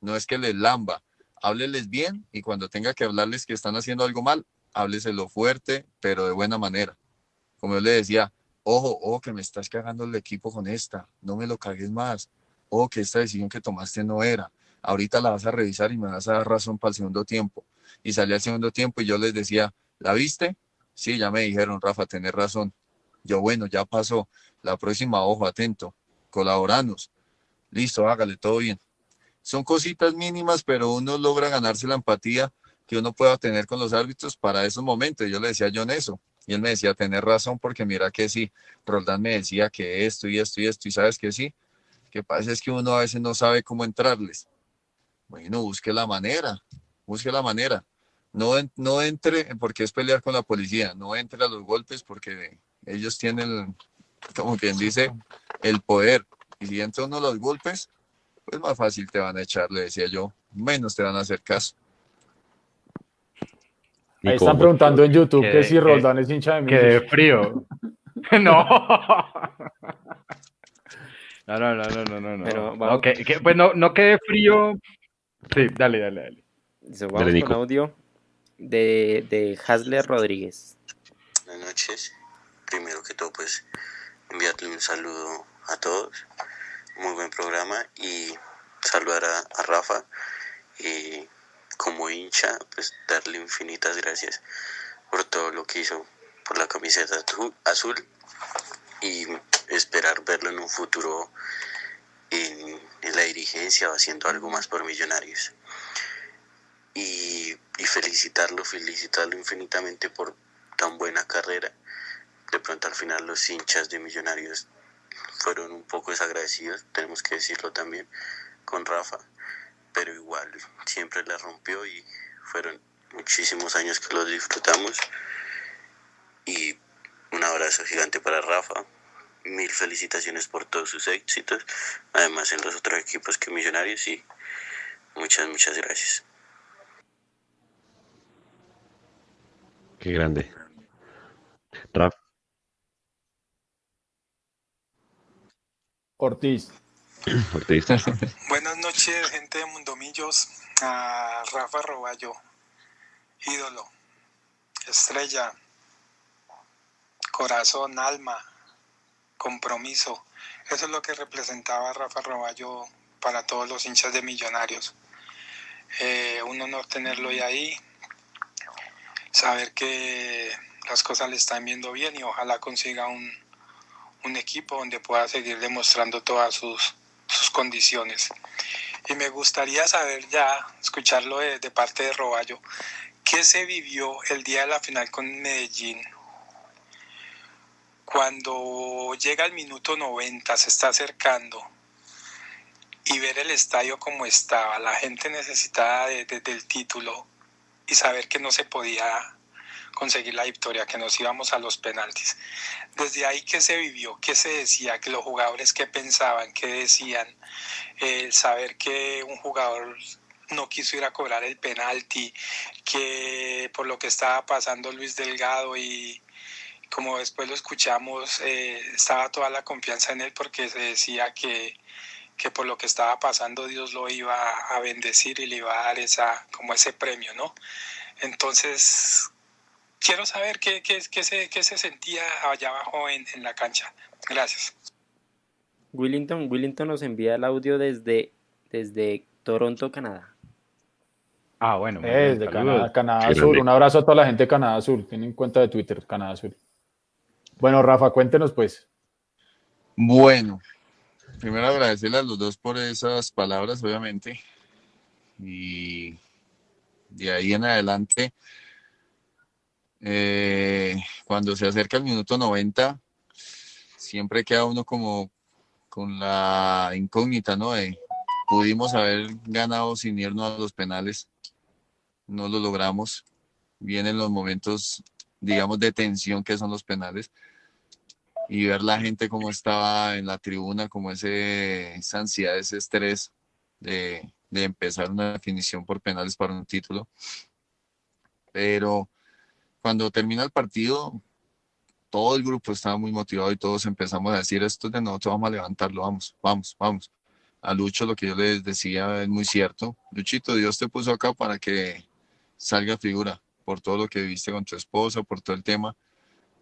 no es que les lamba, hábleles bien y cuando tenga que hablarles que están haciendo algo mal, hábleselo fuerte, pero de buena manera. Como yo le decía, ojo, ojo que me estás cagando el equipo con esta, no me lo cagues más, ojo que esta decisión que tomaste no era, ahorita la vas a revisar y me vas a dar razón para el segundo tiempo. Y salí al segundo tiempo y yo les decía, ¿la viste? Sí, ya me dijeron, Rafa, tenés razón. Yo, bueno, ya pasó. La próxima, ojo, atento. Colaboranos. Listo, hágale, todo bien. Son cositas mínimas, pero uno logra ganarse la empatía que uno pueda tener con los árbitros para esos momentos. Yo le decía a John eso. Y él me decía, tener razón, porque mira que sí. Roldán me decía que esto y esto y esto, y sabes que sí. Que pasa es que uno a veces no sabe cómo entrarles. Bueno, busque la manera, busque la manera. No, no entre porque es pelear con la policía, no entre a los golpes porque ellos tienen, como quien dice, el poder. Y si entra uno a los golpes, pues más fácil te van a echar, le decía yo, menos te van a hacer caso. Ahí están preguntando en YouTube que, Que- si que- Roldán es hincha de Que de Millos. frío. no. No, no, no, no, no, no, no. Pero vamos- que- pues no, no quede frío. Sí, dale, dale, dale. Dale, vamos Nico. con audio de, de Hasler Rodríguez. buenas noches. Primero que todo, pues enviarle un saludo a todos. Muy buen programa y saludar a, a Rafa. Y como hincha, pues darle infinitas gracias por todo lo que hizo por la camiseta azul y esperar verlo en un futuro en, la dirigencia o haciendo algo más por Millonarios. Y felicitarlo, felicitarlo infinitamente por tan buena carrera. De pronto al final los hinchas de Millonarios fueron un poco desagradecidos, tenemos que decirlo también, con Rafa, pero igual siempre la rompió y fueron muchísimos años que los disfrutamos. Y un abrazo gigante para Rafa. Mil felicitaciones por todos sus éxitos, además en los otros equipos que Millonarios y muchas, muchas gracias. Qué grande. Raf, Ortiz. Buenas noches, gente de Mundomillos. A Rafa Roballo, ídolo, estrella, corazón, alma, compromiso. Eso es lo que representaba Rafa Roballo para todos los hinchas de Millonarios. Eh, un honor tenerlo ya ahí, saber que las cosas le están viendo bien y ojalá consiga un, un equipo donde pueda seguir demostrando todas sus, sus condiciones. Y me gustaría saber ya, escucharlo de, parte de Roballo, ¿qué se vivió el día de la final con Medellín? Cuando llega el minuto 90, se está acercando y ver el estadio como estaba, la gente necesitada de- de- del título y saber que no se podía conseguir la victoria, que nos íbamos a los penaltis. Desde ahí, ¿qué se vivió? ¿Qué se decía? ¿Que los jugadores qué pensaban? ¿Qué decían? Eh, saber que un jugador no quiso ir a cobrar el penalti, que por lo que estaba pasando Luis Delgado y como después lo escuchamos, eh, estaba toda la confianza en él porque se decía que, que por lo que estaba pasando Dios lo iba a bendecir y le iba a dar esa, como ese premio, ¿no? Entonces, quiero saber qué, qué, qué se, qué se sentía allá abajo en, en la cancha. Gracias. Willington, Willington nos envía el audio desde, desde Toronto, Canadá. Ah, bueno. muy Es bien, de saludos. Canadá, Canadá grande. Un abrazo a toda la gente de Canadá Azul. Tienen cuenta de Twitter, Canadá Azul. Bueno, Rafa, cuéntenos pues. Bueno, primero agradecerle a los dos por esas palabras, obviamente. Y de ahí en adelante, eh, cuando se acerca el minuto 90, siempre queda uno como con la incógnita, ¿no? De, pudimos haber ganado sin irnos a los penales, no lo logramos. Vienen los momentos, digamos, de tensión que son los penales y ver la gente como estaba en la tribuna, como ese, esa ansiedad, ese estrés de, de empezar una definición por penales para un título. Pero cuando termina el partido, todo el grupo estaba muy motivado y todos empezamos a decir, esto es de nosotros, vamos a levantarlo, vamos, vamos, vamos. A Lucho lo que yo les decía es muy cierto. Luchito, Dios te puso acá para que salga figura por todo lo que viviste con tu esposa, por todo el tema.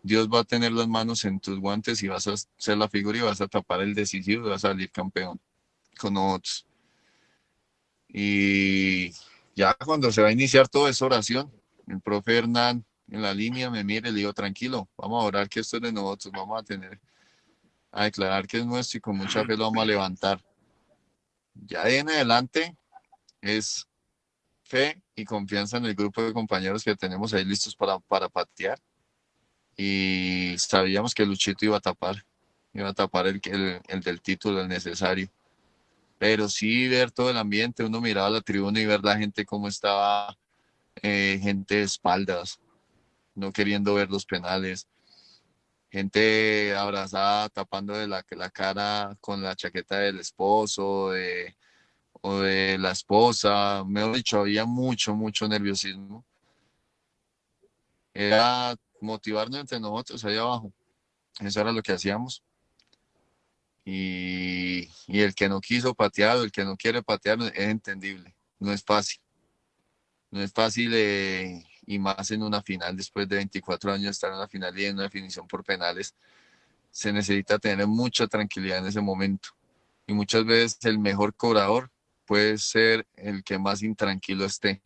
Dios va a tener las manos en tus guantes y vas a ser la figura y vas a tapar el decisivo y vas a salir campeón con nosotros. Y ya cuando se va a iniciar toda esa oración, el profe Hernán en la línea me mira y le digo, tranquilo, vamos a orar que esto es de nosotros, vamos a tener, a declarar que es nuestro y con mucha fe lo vamos a levantar. Ya de en adelante es fe y confianza en el grupo de compañeros que tenemos ahí listos para, para patear y sabíamos que Luchito iba a tapar, iba a tapar el, el, el del título, el necesario. Pero sí ver todo el ambiente, uno miraba la tribuna y ver la gente cómo estaba, eh, gente de espaldas, no queriendo ver los penales, gente abrazada, tapando de la, la cara con la chaqueta del esposo o de la esposa, mejor dicho, había mucho, mucho nerviosismo. Era motivarnos entre nosotros ahí abajo. Eso era lo que hacíamos. Y, y el que no quiso patear o el que no quiere patear es entendible. No es fácil. No es fácil eh, y más en una final, después de 24 años estar en una final y en una definición por penales, se necesita tener mucha tranquilidad en ese momento. Y muchas veces el mejor cobrador puede ser el que más intranquilo esté.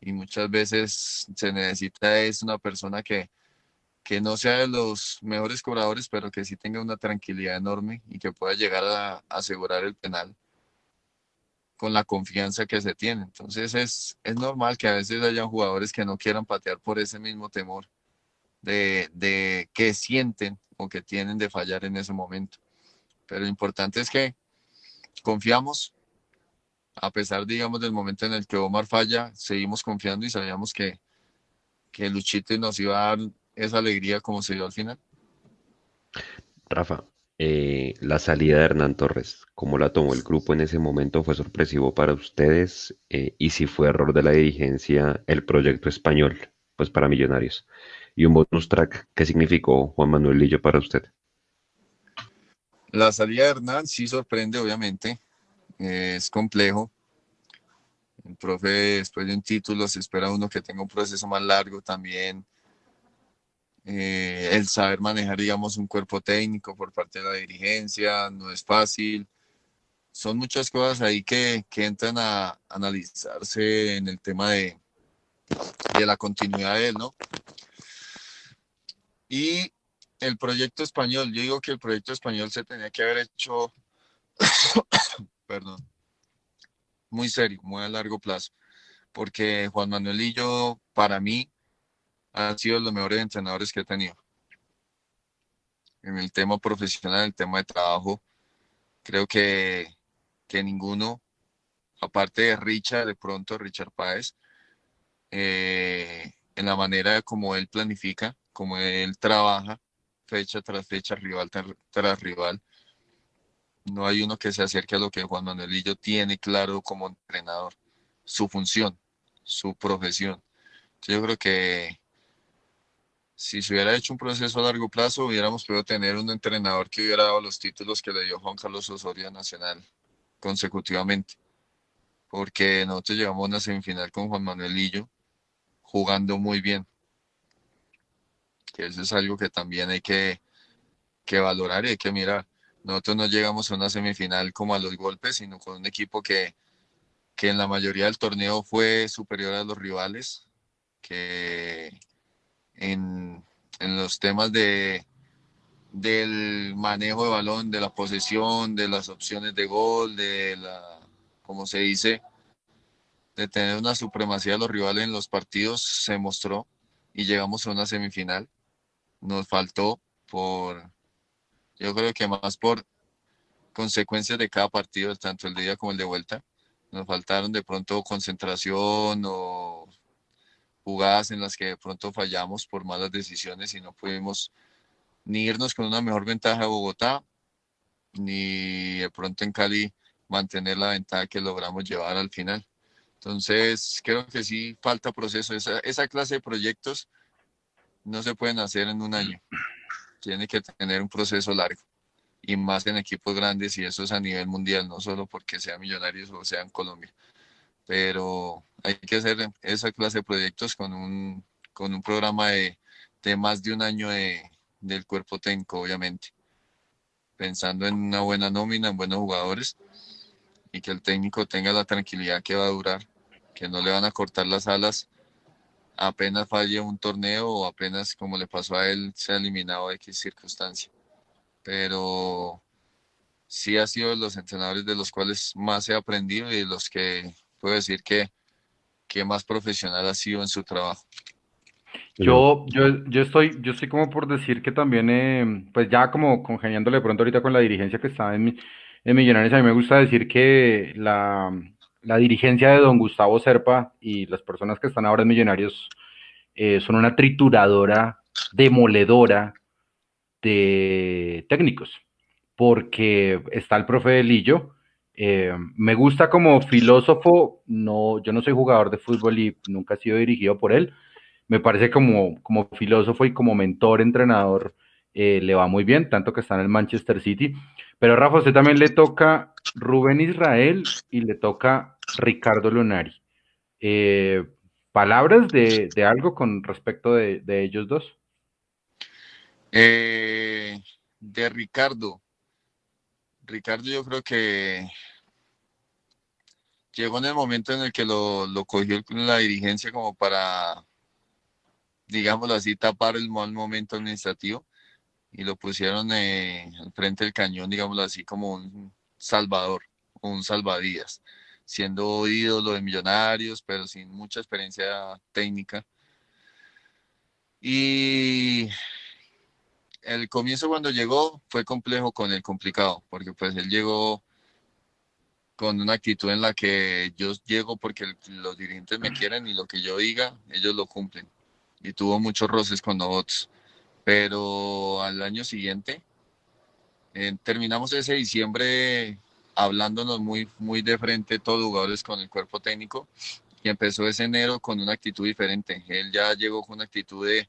Y muchas veces se necesita es una persona que, que no sea de los mejores cobradores, pero que sí tenga una tranquilidad enorme y que pueda llegar a, asegurar el penal con la confianza que se tiene. Entonces es, es normal que a veces haya jugadores que no quieran patear por ese mismo temor de, de que sienten o que tienen de fallar en ese momento. Pero lo importante es que confiamos, a pesar, digamos, del momento en el que Omar falla, seguimos confiando y sabíamos que, que Luchito nos iba a dar esa alegría como se dio al final. Rafa, eh, la salida de Hernán Torres, ¿cómo la tomó el grupo en ese momento? ¿Fue sorpresivo para ustedes? Eh, y si fue error de la dirigencia el proyecto español, pues para Millonarios. Y un bonus track, ¿qué significó Juan Manuel Lillo para usted? La salida de Hernán sí sorprende, obviamente. Eh, es complejo. El profe, después de un título, se espera uno que tenga un proceso más largo también eh, el saber manejar, digamos, un cuerpo técnico por parte de la dirigencia no es fácil. Son muchas cosas ahí que, que entran a analizarse en el tema de, de la continuidad de él, ¿no? Y el proyecto español, yo digo que el proyecto español se tenía que haber hecho, perdón, muy serio, muy a largo plazo, porque Juan Manuel y yo, para mí, han sido los mejores entrenadores que he tenido. En el tema profesional, el tema de trabajo, creo que, que ninguno, aparte de Richard, de pronto Richard Páez, eh, en la manera como él planifica, como él trabaja, fecha tras fecha, rival tras rival, no hay uno que se acerque a lo que Juan Manuelillo tiene claro como entrenador, su función, su profesión. Yo creo que si se hubiera hecho un proceso a largo plazo, hubiéramos podido tener un entrenador que hubiera dado los títulos que le dio Juan Carlos Osorio Nacional consecutivamente. Porque nosotros llegamos a una semifinal con Juan Manuel Lillo jugando muy bien. Que eso es algo que también hay que, que valorar y hay que mirar. Nosotros no llegamos a una semifinal como a los golpes, sino con un equipo que, que en la mayoría del torneo fue superior a los rivales, que, en, en los temas de, del manejo de balón, de la posesión, de las opciones de gol, de la, como se dice, de tener una supremacía de los rivales en los partidos, se mostró y llegamos a una semifinal. Nos faltó por, yo creo que más por consecuencias de cada partido, tanto el ida como el de vuelta. Nos faltaron de pronto concentración o jugadas en las que de pronto fallamos por malas decisiones y no pudimos ni irnos con una mejor ventaja a Bogotá, ni de pronto en Cali mantener la ventaja que logramos llevar al final. Entonces, creo que sí falta proceso. Esa, esa clase de proyectos no se pueden hacer en un año. Tiene que tener un proceso largo y más en equipos grandes y eso es a nivel mundial, no solo porque sean millonarios o sean Colombia pero hay que hacer esa clase de proyectos con un, con un programa de, de más de un año de, del cuerpo técnico, obviamente, pensando en una buena nómina, en buenos jugadores y que el técnico tenga la tranquilidad que va a durar, que no le van a cortar las alas apenas falle un torneo o apenas como le pasó a él se ha eliminado X circunstancia. Pero sí ha sido de los entrenadores de los cuales más he aprendido y de los que puedo decir que, que más profesional ha sido en su trabajo. Yo, yo, yo estoy, yo estoy como por decir que también, eh, pues ya como congeniándole pronto ahorita con la dirigencia que está en, en Millonarios, a mí me gusta decir que la, la dirigencia de don Gustavo Serpa y las personas que están ahora en Millonarios eh, son una trituradora, demoledora de técnicos, porque está el profe Lillo, eh, me gusta como filósofo, no, yo no soy jugador de fútbol y nunca he sido dirigido por él. Me parece como, como filósofo y como mentor, entrenador, eh, le va muy bien, tanto que está en el Manchester City. Pero Rafa, usted también le toca Rubén Israel y le toca Ricardo Lunari. Eh, palabras de, de algo con respecto de, de ellos dos. De Ricardo. Ricardo yo creo que llegó en el momento en el que lo, lo cogió la dirigencia como para, digámoslo así, tapar el mal momento administrativo y lo pusieron eh, al frente del cañón, digámoslo así, como un salvador, un salvadías, siendo ídolo de millonarios, pero sin mucha experiencia técnica. Y el comienzo cuando llegó fue complejo con el complicado, porque pues él llegó con una actitud en la que yo llego porque los dirigentes me quieren y lo que yo diga, ellos lo cumplen. Y tuvo muchos roces con nosotros. Pero al año siguiente, eh, terminamos ese diciembre hablándonos muy, muy de frente todos jugadores con el cuerpo técnico y empezó ese enero con una actitud diferente. Él ya llegó con una actitud de,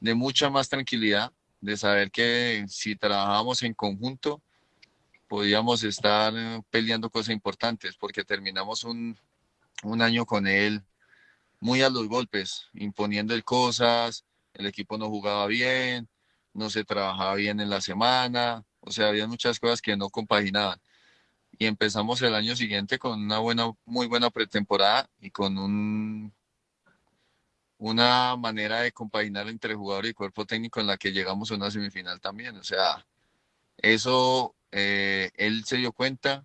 de mucha más tranquilidad, de saber que si trabajábamos en conjunto, podíamos estar eh, peleando cosas importantes, porque terminamos un, un año con él muy a los golpes, imponiendo el cosas, el equipo no jugaba bien, no se trabajaba bien en la semana, o sea, había muchas cosas que no compaginaban. Y empezamos el año siguiente con una buena, muy buena pretemporada y con un, una manera de compaginar entre jugador y cuerpo técnico en la que llegamos a una semifinal también. O sea, eso eh, él se dio cuenta,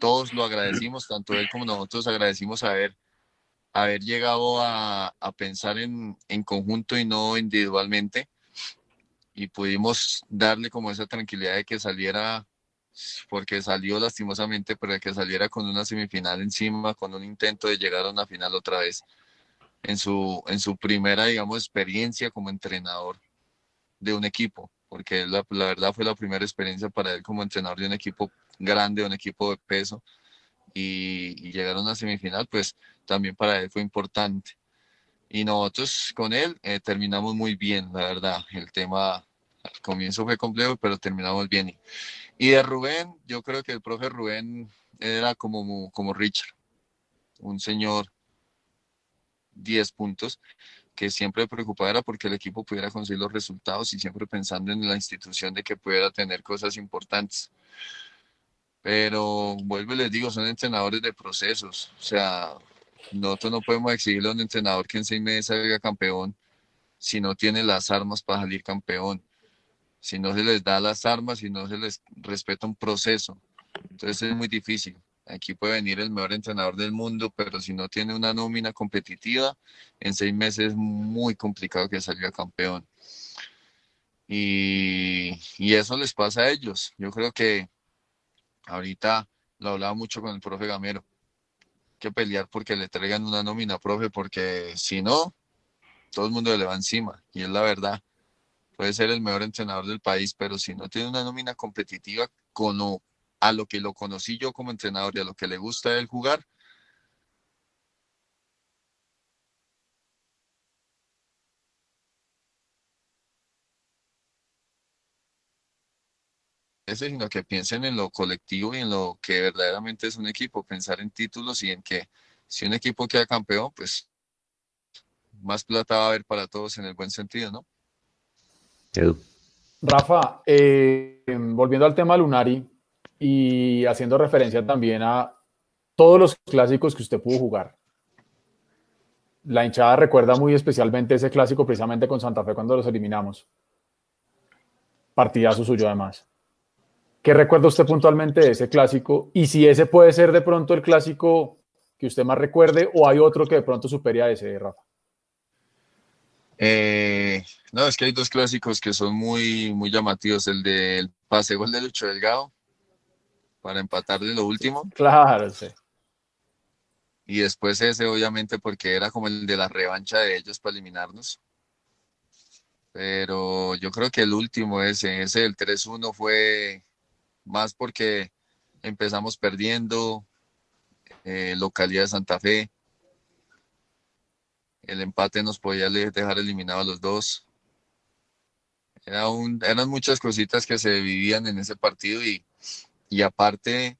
todos lo agradecimos, tanto él como nosotros agradecimos haber, haber llegado a, a pensar en, en, conjunto y no individualmente. Y pudimos darle como esa tranquilidad de que saliera, porque salió lastimosamente, pero de que saliera con una semifinal encima, con un intento de llegar a una final otra vez en su, en su primera, digamos, experiencia como entrenador de un equipo porque la, verdad fue la primera experiencia para él como entrenador de un equipo grande, un equipo de peso, y, y llegar a una semifinal, pues también para él fue importante. Y nosotros con él eh, terminamos muy bien, la verdad. El tema al comienzo fue complejo, pero terminamos bien. Y de Rubén, yo creo que el profe Rubén era como, como Richard, un señor 10 puntos, que siempre preocupaba era porque el equipo pudiera conseguir los resultados y siempre pensando en la institución de que pudiera tener cosas importantes. Pero vuelvo y les digo, son entrenadores de procesos. O sea, nosotros no podemos exigirle a un entrenador que en seis meses salga campeón si no tiene las armas para salir campeón. Si no se les da las armas, si no se les respeta un proceso. Entonces es muy difícil. Aquí puede venir el mejor entrenador del mundo, pero si no tiene una nómina competitiva, en seis meses es muy complicado que salga campeón. Y, eso les pasa a ellos. Yo creo que ahorita lo hablaba mucho con el profe Gamero, que pelear porque le traigan una nómina, profe, porque si no, todo el mundo le va encima. Y es la verdad. Puede ser el mejor entrenador del país, pero si no tiene una nómina competitiva con, a lo que lo conocí yo como entrenador y a lo que le gusta a él jugar. Ese, sino que piensen en lo colectivo y en lo que verdaderamente es un equipo, pensar en títulos y en que si un equipo queda campeón, pues más plata va a haber para todos en el buen sentido, ¿no? Rafa, eh, volviendo al tema Lunari, y haciendo referencia también a todos los clásicos que usted pudo jugar. La hinchada recuerda muy especialmente ese clásico precisamente con Santa Fe cuando los eliminamos. Partidazo suyo además. ¿Qué recuerda usted puntualmente de ese clásico? Y si ese puede ser de pronto el clásico que usted más recuerde o hay otro que de pronto supere a ese, Rafa. Eh, no, es que hay dos clásicos que son muy, muy llamativos. El del pase gol de Lucho Delgado para empatar de lo último. Claro, sí. Y después ese, obviamente, porque era como el de la revancha de ellos para eliminarnos. Pero yo creo que el último, ese, ese del 3-1 fue más porque empezamos perdiendo, eh, localidad de Santa Fe. El empate nos podía dejar eliminados a los dos. Era un, eran muchas cositas que se vivían en ese partido y, y aparte,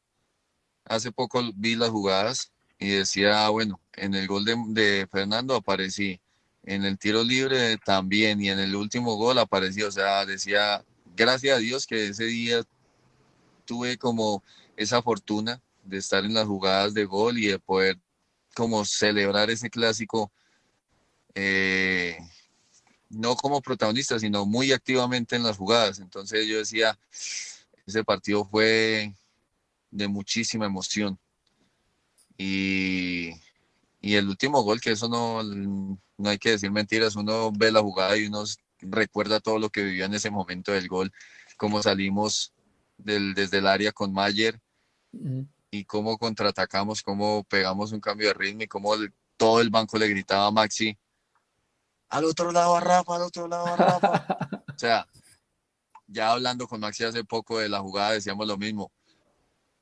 hace poco vi las jugadas y decía, ah, bueno, en el gol de, Fernando aparecí, en el tiro libre también y en el último gol aparecí, o sea, decía, gracias a Dios que ese día tuve como esa fortuna de estar en las jugadas de gol y de poder como celebrar ese clásico, eh, no como protagonista, sino muy activamente en las jugadas. Entonces yo decía, ese partido fue de muchísima emoción. Y, y el último gol, que eso no, no hay que decir mentiras, uno ve la jugada y uno recuerda todo lo que vivió en ese momento del gol, cómo salimos del, desde el área con Mayer y cómo contraatacamos, cómo pegamos un cambio de ritmo y cómo todo el banco le gritaba a Maxi, al otro lado a Rafa, al otro lado a Rafa. o sea, ya hablando con Maxi hace poco de la jugada decíamos lo mismo.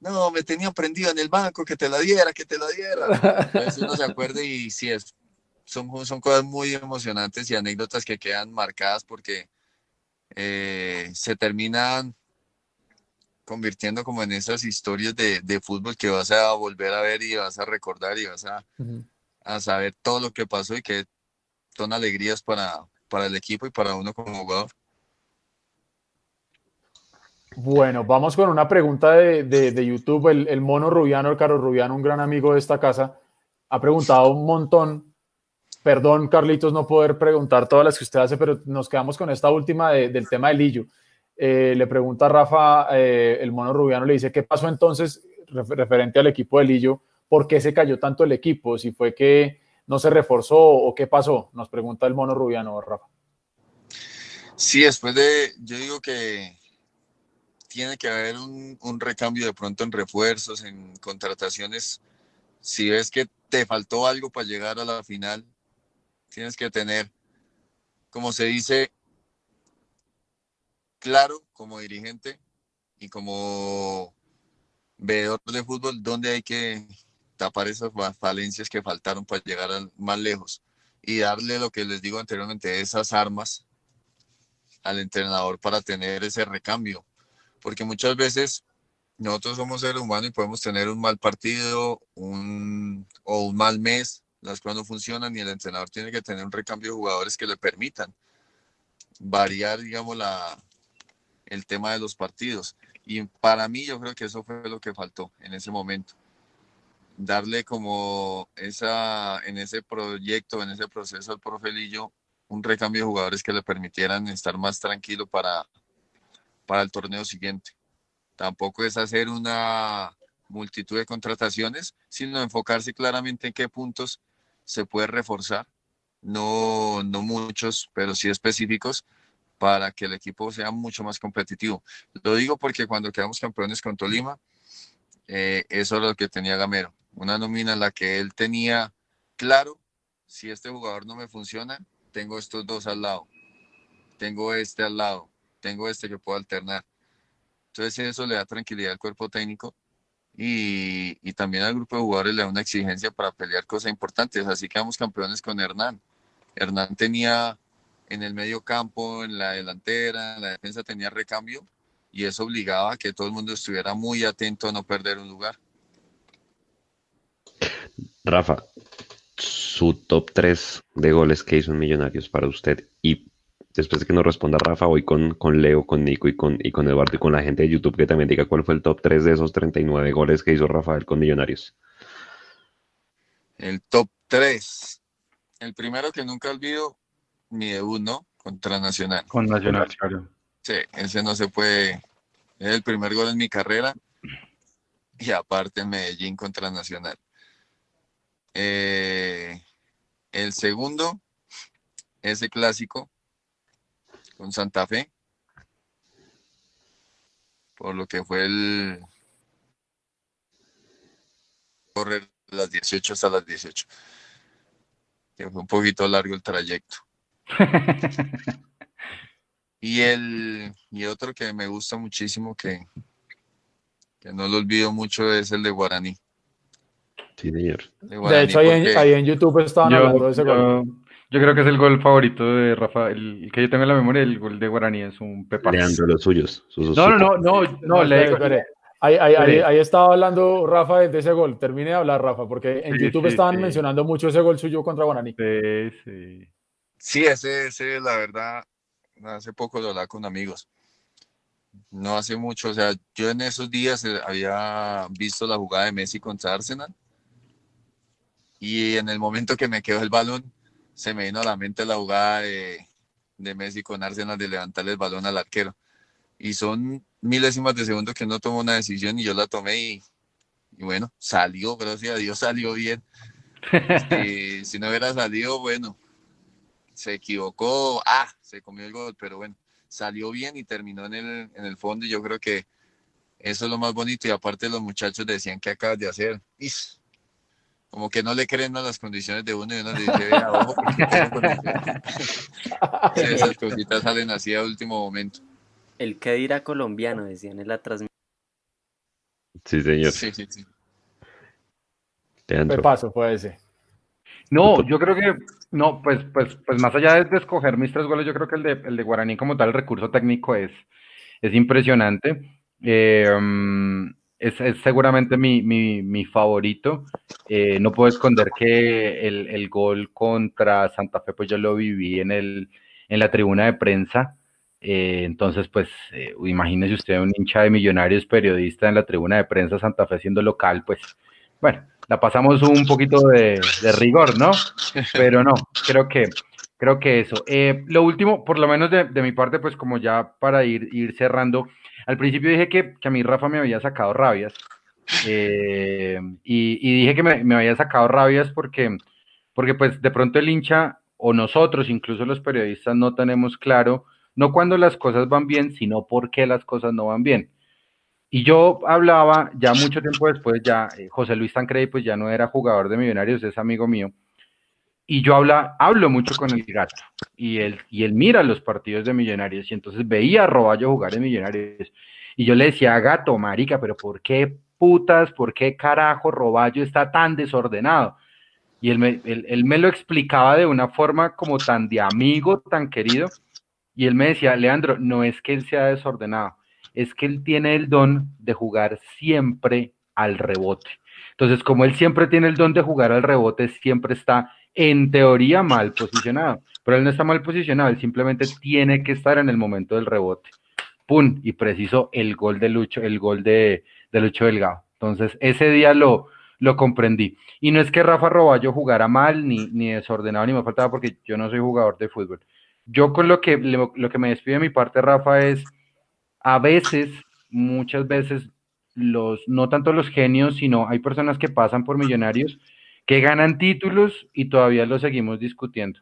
No, me tenía prendido en el banco, que te la diera, que te la diera. Entonces uno se acuerde y sí, es, son, son cosas muy emocionantes y anécdotas que quedan marcadas porque eh, se terminan convirtiendo como en esas historias de, de, fútbol que vas a volver a ver y vas a recordar y vas a, uh -huh. a saber todo lo que pasó y que son alegrías para, para el equipo y para uno como jugador. Bueno, vamos con una pregunta de, de, YouTube. El, mono Rubiano, el Caro Rubiano, un gran amigo de esta casa, ha preguntado un montón. Perdón, Carlitos, no poder preguntar todas las que usted hace, pero nos quedamos con esta última de, del tema del Lillo. Eh, le pregunta a Rafa, eh, el mono Rubiano, le dice, ¿qué pasó entonces referente al equipo de Lillo? ¿Por qué se cayó tanto el equipo? Si fue que no se reforzó o qué pasó, nos pregunta el mono Rubiano, Rafa. Sí, después de, yo digo que tiene que haber un, recambio de pronto en refuerzos, en contrataciones. Si ves que te faltó algo para llegar a la final, tienes que tener, como se dice, claro como dirigente y como veedor de fútbol, dónde hay que tapar esas falencias que faltaron para llegar más lejos y darle lo que les digo anteriormente, esas armas al entrenador para tener ese recambio porque muchas veces nosotros somos seres humanos y podemos tener un mal partido un, o un mal mes, las cosas no funcionan y el entrenador tiene que tener un recambio de jugadores que le permitan variar, digamos, la, el tema de los partidos. Y para mí yo creo que eso fue lo que faltó en ese momento. Darle como esa, en ese proyecto, en ese proceso al profe Lillo, un recambio de jugadores que le permitieran estar más tranquilo para, para el torneo siguiente. Tampoco es hacer una multitud de contrataciones, sino enfocarse claramente en qué puntos se puede reforzar, no, no muchos, pero sí específicos, para que el equipo sea mucho más competitivo. Lo digo porque cuando quedamos campeones con Tolima, eh, eso es lo que tenía Gamero, una nómina en la que él tenía claro, si este jugador no me funciona, tengo estos dos al lado, tengo este al lado, tengo este que puedo alternar. Entonces eso le da tranquilidad al cuerpo técnico y, también al grupo de jugadores le da una exigencia para pelear cosas importantes. Así quedamos campeones con Hernán. Hernán tenía en el medio campo, en la delantera, en la defensa tenía recambio y eso obligaba a que todo el mundo estuviera muy atento a no perder un lugar. Rafa, su top 3 de goles que hizo en Millonarios para usted y después de que nos responda Rafa, voy con, con Leo, con Nico y con, y con Eduardo y con la gente de YouTube que también diga cuál fue el top 3 de esos 39 goles que hizo Rafael con Millonarios. El top 3. El primero que nunca olvido, mi debut, ¿no? Contra Nacional. Con Nacional, claro. Sí, ese no se puede. Es el primer gol en mi carrera. Y aparte Medellín contra Nacional. Eh, el segundo, ese clásico con Santa Fe, por lo que fue el correr las 18 hasta las 18, que fue un poquito largo el trayecto. y el y otro que me gusta muchísimo que, que no lo olvido mucho es el de Guaraní. Sí, señor. De, de hecho, ahí, en, ahí, en, YouTube estaban yo, hablando de ese yo. Yo creo que es el gol favorito de Rafa, el, que yo tengo en la memoria, el gol de Guaraní es un pepazo. Leandro, los suyos. Sus, no, no, no, no, no, le digo, Ahí, ahí, ahí, ahí, estaba hablando Rafa de ese gol. Termine de hablar, Rafa, porque en sí, YouTube sí, estaban sí. mencionando mucho ese gol suyo contra Guaraní. Sí, sí. Sí, ese, ese, la verdad, hace poco lo hablaba con amigos. No hace mucho, o sea, yo en esos días eh, había visto la jugada de Messi contra Arsenal y en el momento que me quedó el balón, se me vino a la mente la jugada de, de Messi con Arsenal de levantarle el balón al arquero. Y son milésimas de segundo que no tomó una decisión y yo la tomé y, y bueno, salió, gracias a Dios salió bien. si, si no hubiera salido, bueno, se equivocó, ah, se comió el gol, pero bueno, salió bien y terminó en el, en el fondo y yo creo que eso es lo más bonito y aparte los muchachos decían que acabas de hacer. Is, como que no le creen a las condiciones de uno y uno le dice, vea, ojo, porque esas cositas salen así a último momento. El que dirá colombiano, decían en la transmisión. Sí, señor. Sí, sí, sí. ¿Qué paso fue ese? No, yo creo que, no, pues, pues, pues más allá de, de, escoger mis tres goles, yo creo que el de, el de Guaraní como tal, el recurso técnico es, es impresionante. Eh, um, es, es, seguramente mi, mi, mi favorito. Eh, no puedo esconder que el, el, gol contra Santa Fe, pues yo lo viví en, el, en la tribuna de prensa. Eh, entonces, pues, eh, imagínese usted un hincha de millonarios periodista en la tribuna de prensa Santa Fe siendo local, pues, bueno, la pasamos un poquito de, rigor, ¿no? Pero no, creo que, creo que eso. Eh, lo último, por lo menos de, de, mi parte, pues como ya para ir, ir cerrando, al principio dije que, que a mí Rafa me había sacado rabias. Eh, y, dije que me, me, había sacado rabias porque, porque pues de pronto el hincha o nosotros, incluso los periodistas, no tenemos claro, no cuando las cosas van bien, sino por qué las cosas no van bien. Y yo hablaba ya mucho tiempo después, ya eh, José Luis Tancredi pues ya no era jugador de Millonarios, es amigo mío. Y yo habla, hablo mucho con el gato y él, y él mira los partidos de Millonarios y entonces veía a Roballo jugar en Millonarios. Y yo le decía, gato, marica, pero ¿por qué putas, por qué carajo Roballo está tan desordenado? Y él me, él, él me lo explicaba de una forma como tan de amigo, tan querido. Y él me decía, Leandro, no es que él sea desordenado, es que él tiene el don de jugar siempre al rebote. Entonces, como él siempre tiene el don de jugar al rebote, siempre está en teoría mal posicionado, pero él no está mal posicionado, él simplemente tiene que estar en el momento del rebote. ¡Pum! Y preciso el gol de Lucho, el gol de, de Lucho Delgado. Entonces, ese día lo, lo comprendí. Y no es que Rafa Roballo jugara mal, ni, ni desordenado, ni me faltaba, porque yo no soy jugador de fútbol. Yo con lo que, lo, que me despido de mi parte, Rafa, es a veces, muchas veces, los, no tanto los genios, sino hay personas que pasan por millonarios que ganan títulos y todavía lo seguimos discutiendo.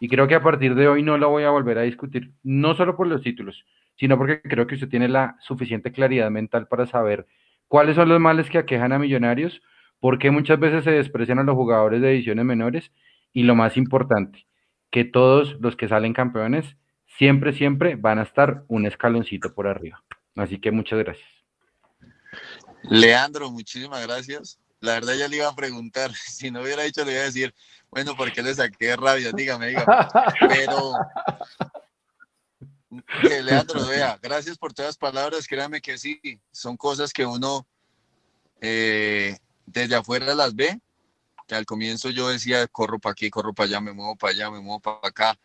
Y creo que a partir de hoy no lo voy a volver a discutir, no solo por los títulos, sino porque creo que usted tiene la suficiente claridad mental para saber cuáles son los males que aquejan a millonarios, por qué muchas veces se desprecian a los jugadores de ediciones menores y lo más importante, que todos los que salen campeones siempre, siempre van a estar un escaloncito por arriba. Así que muchas gracias. Leandro, muchísimas gracias. La verdad ya le iba a preguntar, si no hubiera dicho le iba a decir, bueno, ¿por qué le saqué rabia? Dígame, dígame. Pero, que Leandro, vea, gracias por todas las palabras, créame que sí, son cosas que uno eh, desde afuera las ve, que al comienzo yo decía, corro para aquí, corro para allá, me muevo para allá, me muevo para acá,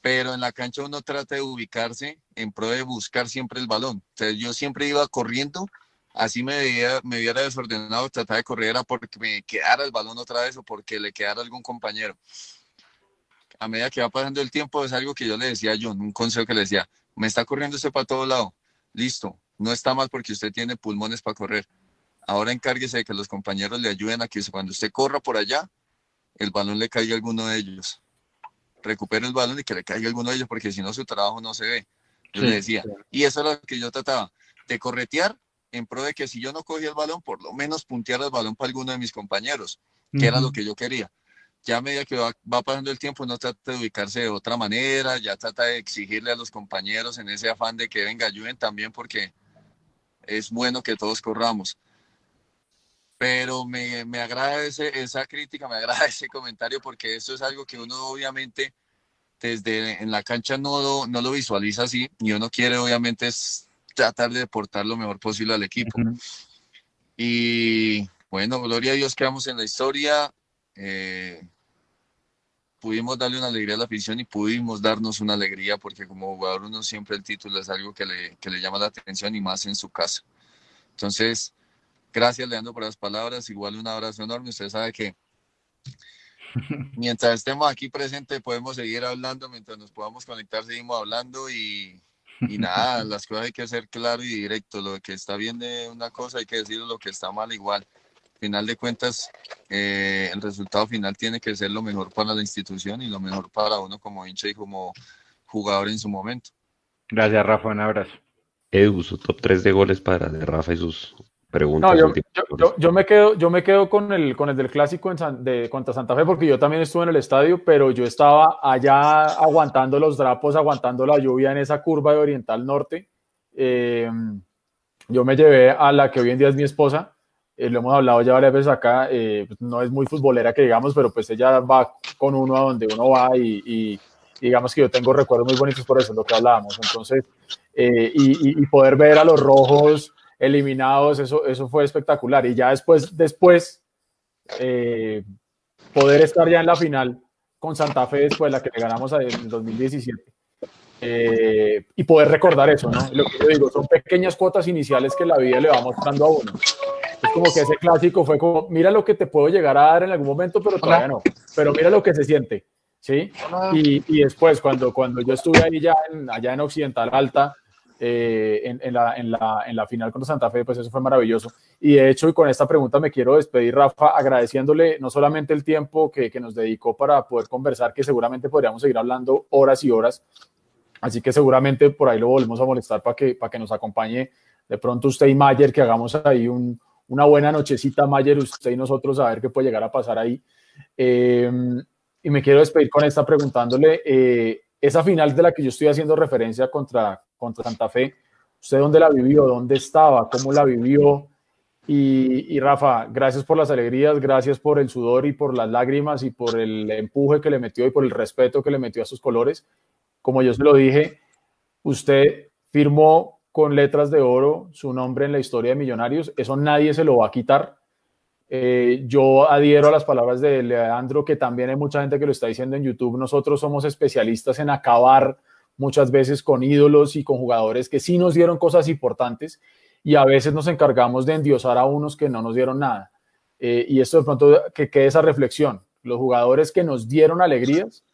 pero en la cancha uno trata de ubicarse en pro de buscar siempre el balón. Entonces yo siempre iba corriendo, así me veía, me viera desordenado, trataba de correr era porque me quedara el balón otra vez o porque le quedara algún compañero. A medida que va pasando el tiempo es algo que yo le decía a John, un consejo que le decía, me está corriendo usted para todo lado, listo, no está mal porque usted tiene pulmones para correr. Ahora encárguese de que los compañeros le ayuden a que cuando usted corra por allá, el balón le caiga a alguno de ellos recupere el balón y que le caiga alguno de ellos, porque si no su trabajo no se ve. Yo sí, le decía, sí. y eso es lo que yo trataba, de corretear en pro de que si yo no cogía el balón, por lo menos puntear el balón para alguno de mis compañeros, que uh -huh. era lo que yo quería. Ya a medida que va, va, pasando el tiempo, uno trata de ubicarse de otra manera, ya trata de exigirle a los compañeros en ese afán de que venga, ayuden también, porque es bueno que todos corramos pero me, me agrada ese, esa crítica, me agrada ese comentario porque eso es algo que uno obviamente desde en la cancha no lo, no lo visualiza así y uno quiere obviamente es tratar de aportar lo mejor posible al equipo. Y bueno, gloria a Dios quedamos en la historia. Eh, pudimos darle una alegría a la afición y pudimos darnos una alegría porque como jugador uno siempre el título es algo que le, que le llama la atención y más en su casa. Entonces, gracias Leandro por las palabras, igual un abrazo enorme, usted sabe que mientras estemos aquí presentes podemos seguir hablando, mientras nos podamos conectar seguimos hablando y, y nada, las cosas hay que ser claro y directo, lo que está bien de una cosa hay que decir lo que está mal igual final de cuentas, eh, el resultado final tiene que ser lo mejor para la institución y lo mejor para uno como hincha y como jugador en su momento. Gracias, Rafa. Un abrazo. Edu, su top 3 de goles para de Rafa y sus preguntas. No, yo, yo, me quedo, yo me quedo con el, con el del clásico en de, contra Santa Fe porque yo también estuve en el estadio, pero yo estaba allá aguantando los drapos, aguantando la lluvia en esa curva de Oriental Norte. Eh, yo me llevé a la que hoy en día es mi esposa eh, lo hemos hablado ya varias veces acá, eh, pues, no es muy futbolera que digamos, pero pues ella va con uno a donde uno va y, digamos que yo tengo recuerdos muy bonitos por eso, es lo que hablábamos. Entonces, eh, y, poder ver a los rojos eliminados, eso, eso fue espectacular. Y ya después, después poder estar ya en la final con Santa Fe después, la que le ganamos en el 2017. y poder recordar eso, ¿no? Lo que yo digo, son pequeñas cuotas iniciales que la vida le va mostrando a uno. Es como que ese clásico fue como, mira lo que te puedo llegar a dar en algún momento, pero todavía no. Pero mira lo que se siente, ¿sí? Y, y después, cuando, cuando yo estuve ahí ya en, allá en Occidental Alta, eh, en, en, la, en, la, en, la, final contra Santa Fe, pues eso fue maravilloso. Y de hecho, y con esta pregunta me quiero despedir, Rafa, agradeciéndole no solamente el tiempo que, que nos dedicó para poder conversar, que seguramente podríamos seguir hablando horas y horas. Así que seguramente por ahí lo volvemos a molestar para que, para que nos acompañe de pronto usted y Mayer, que hagamos ahí un, una buena nochecita, Mayer, usted y nosotros, a ver qué puede llegar a pasar ahí. Eh, y me quiero despedir con esta preguntándole, eh, esa final de la que yo estoy haciendo referencia contra, contra Santa Fe, ¿usted dónde la vivió? ¿Dónde estaba? ¿Cómo la vivió? Y, Rafa, gracias por las alegrías, gracias por el sudor y por las lágrimas y por el empuje que le metió y por el respeto que le metió a sus colores. Como yo se lo dije, usted firmó con letras de oro su nombre en la historia de Millonarios. Eso nadie se lo va a quitar. Eh, yo adhiero a las palabras de Leandro, que también hay mucha gente que lo está diciendo en YouTube. Nosotros somos especialistas en acabar muchas veces con ídolos y con jugadores que sí nos dieron cosas importantes y a veces nos encargamos de endiosar a unos que no nos dieron nada. Eh, y esto de pronto que quede esa reflexión. Los jugadores que nos dieron alegrías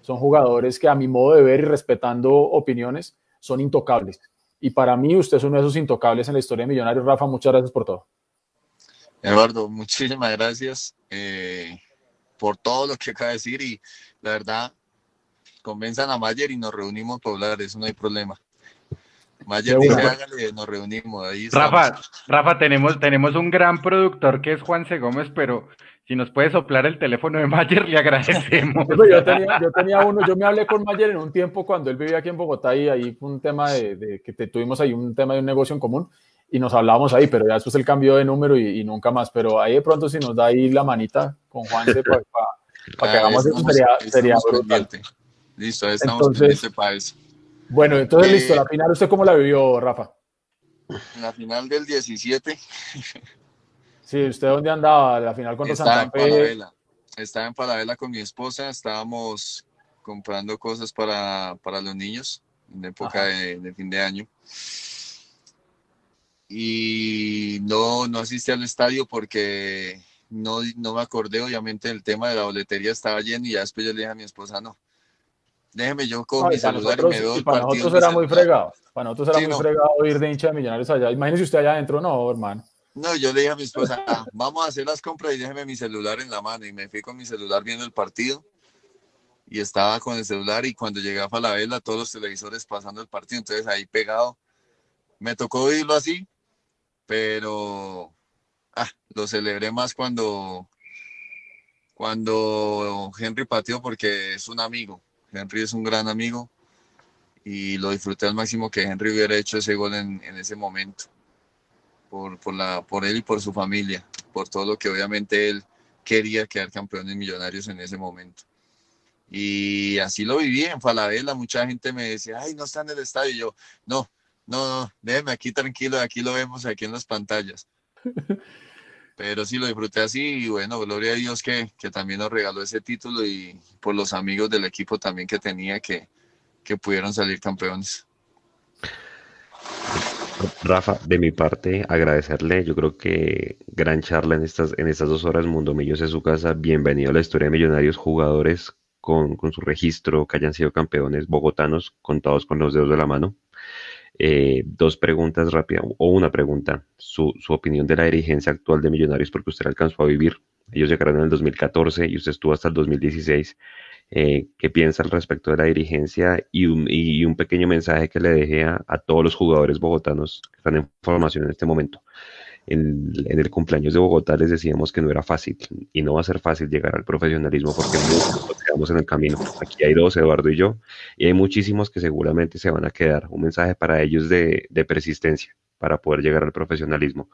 son jugadores que a mi modo de ver y respetando opiniones son intocables. Y para mí usted es uno de esos intocables en la historia de Millonarios. Rafa, muchas gracias por todo. Eduardo, muchísimas gracias eh, por todo lo que acaba de decir y la verdad, convenzan a Mayer y nos reunimos para hablar, eso no hay problema. Mayer dice, hágale, nos reunimos. Ahí Rafa, Rafa, tenemos, tenemos un gran productor que es Juanse Gómez, pero si nos puede soplar el teléfono de Mayer, le agradecemos. Yo tenía, uno, yo me hablé con Mayer en un tiempo cuando él vivía aquí en Bogotá y ahí fue un tema de, que tuvimos ahí un tema de un negocio en común y nos hablábamos ahí, pero ya después el cambio de número y, nunca más. Pero ahí de pronto si nos da ahí la manita con Juan para, para, para que hagamos eso sería, sería brutal. Listo, estamos entonces, para eso. Bueno, entonces listo, eh, la final, ¿usted cómo la vivió, Rafa? La final del 17. Sí, ¿usted dónde andaba? La final contra Estaba Santa Fe. Estaba en Palavela con mi esposa, estábamos comprando cosas para, para los niños en época de, fin de año. Y no, no asistí al estadio porque no, no me acordé, obviamente, del tema de la boletería estaba lleno y ya después yo le dije a mi esposa, no, déjeme yo con mi celular y me veo Para nosotros era muy fregado, para nosotros era muy fregado ir de hincha de millonarios allá. Imagínese usted allá adentro, no, hermano. No, yo le dije a mi esposa, ah, vamos a hacer las compras y déjeme mi celular en la mano. Y me fui con mi celular viendo el partido. Y estaba con el celular y cuando llegué a Falabella, todos los televisores pasando el partido. Entonces ahí pegado. Me tocó oírlo así, pero ah, lo celebré más cuando, cuando Henry pateó porque es un amigo. Henry es un gran amigo y lo disfruté al máximo que Henry hubiera hecho ese gol en ese momento por, la, por él y por su familia, por todo lo que obviamente él quería quedar campeón de Millonarios en ese momento. Y así lo viví en Falabella, mucha gente me decía, ay, no está en el estadio, y yo, no, No, no, déjeme aquí tranquilo, aquí lo vemos aquí en las pantallas. Pero sí lo disfruté así y bueno, gloria a Dios que, que también nos regaló ese título y por los amigos del equipo también que tenía que, que pudieron salir campeones. Rafa, de mi parte, agradecerle. Yo creo que gran charla en estas, en estas dos horas. Mundo Millos es su casa. Bienvenido a la historia de millonarios jugadores con, con su registro, que hayan sido campeones bogotanos, contados con los dedos de la mano. Eh, dos preguntas rápidas, o una pregunta, su, su opinión de la dirigencia actual de Millonarios, porque usted alcanzó a vivir, ellos llegaron en el 2014 y usted estuvo hasta el 2016. Eh, ¿Qué piensa al respecto de la dirigencia y un, y un pequeño mensaje que le deje a, a, todos los jugadores bogotanos que están en formación en este momento? En, el cumpleaños de Bogotá les decíamos que no era fácil y no va a ser fácil llegar al profesionalismo porque nos quedamos en el camino. Aquí hay dos, Eduardo y yo, y hay muchísimos que seguramente se van a quedar. Un mensaje para ellos de, de persistencia para poder llegar al profesionalismo.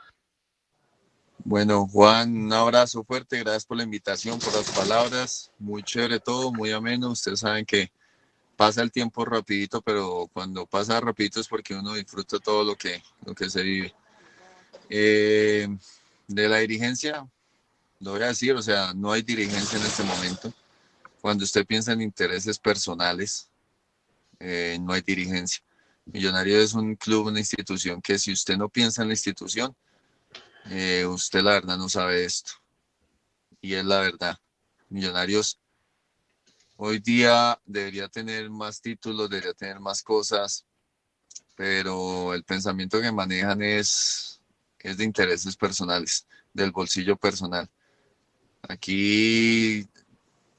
Bueno, Juan, un abrazo fuerte, gracias por la invitación, por las palabras, muy chévere todo, muy ameno, ustedes saben que pasa el tiempo rapidito, pero cuando pasa rapidito es porque uno disfruta todo lo que, lo que se vive. Eh, de la dirigencia, lo voy a decir, o sea, no hay dirigencia en este momento. Cuando usted piensa en intereses personales, eh, no hay dirigencia. Millonario es un club, una institución que si usted no piensa en la institución, eh, usted la verdad no sabe esto. Y es la verdad. Millonarios hoy día debería tener más títulos, debería tener más cosas, pero el pensamiento que manejan es, es de intereses personales, del bolsillo personal. Aquí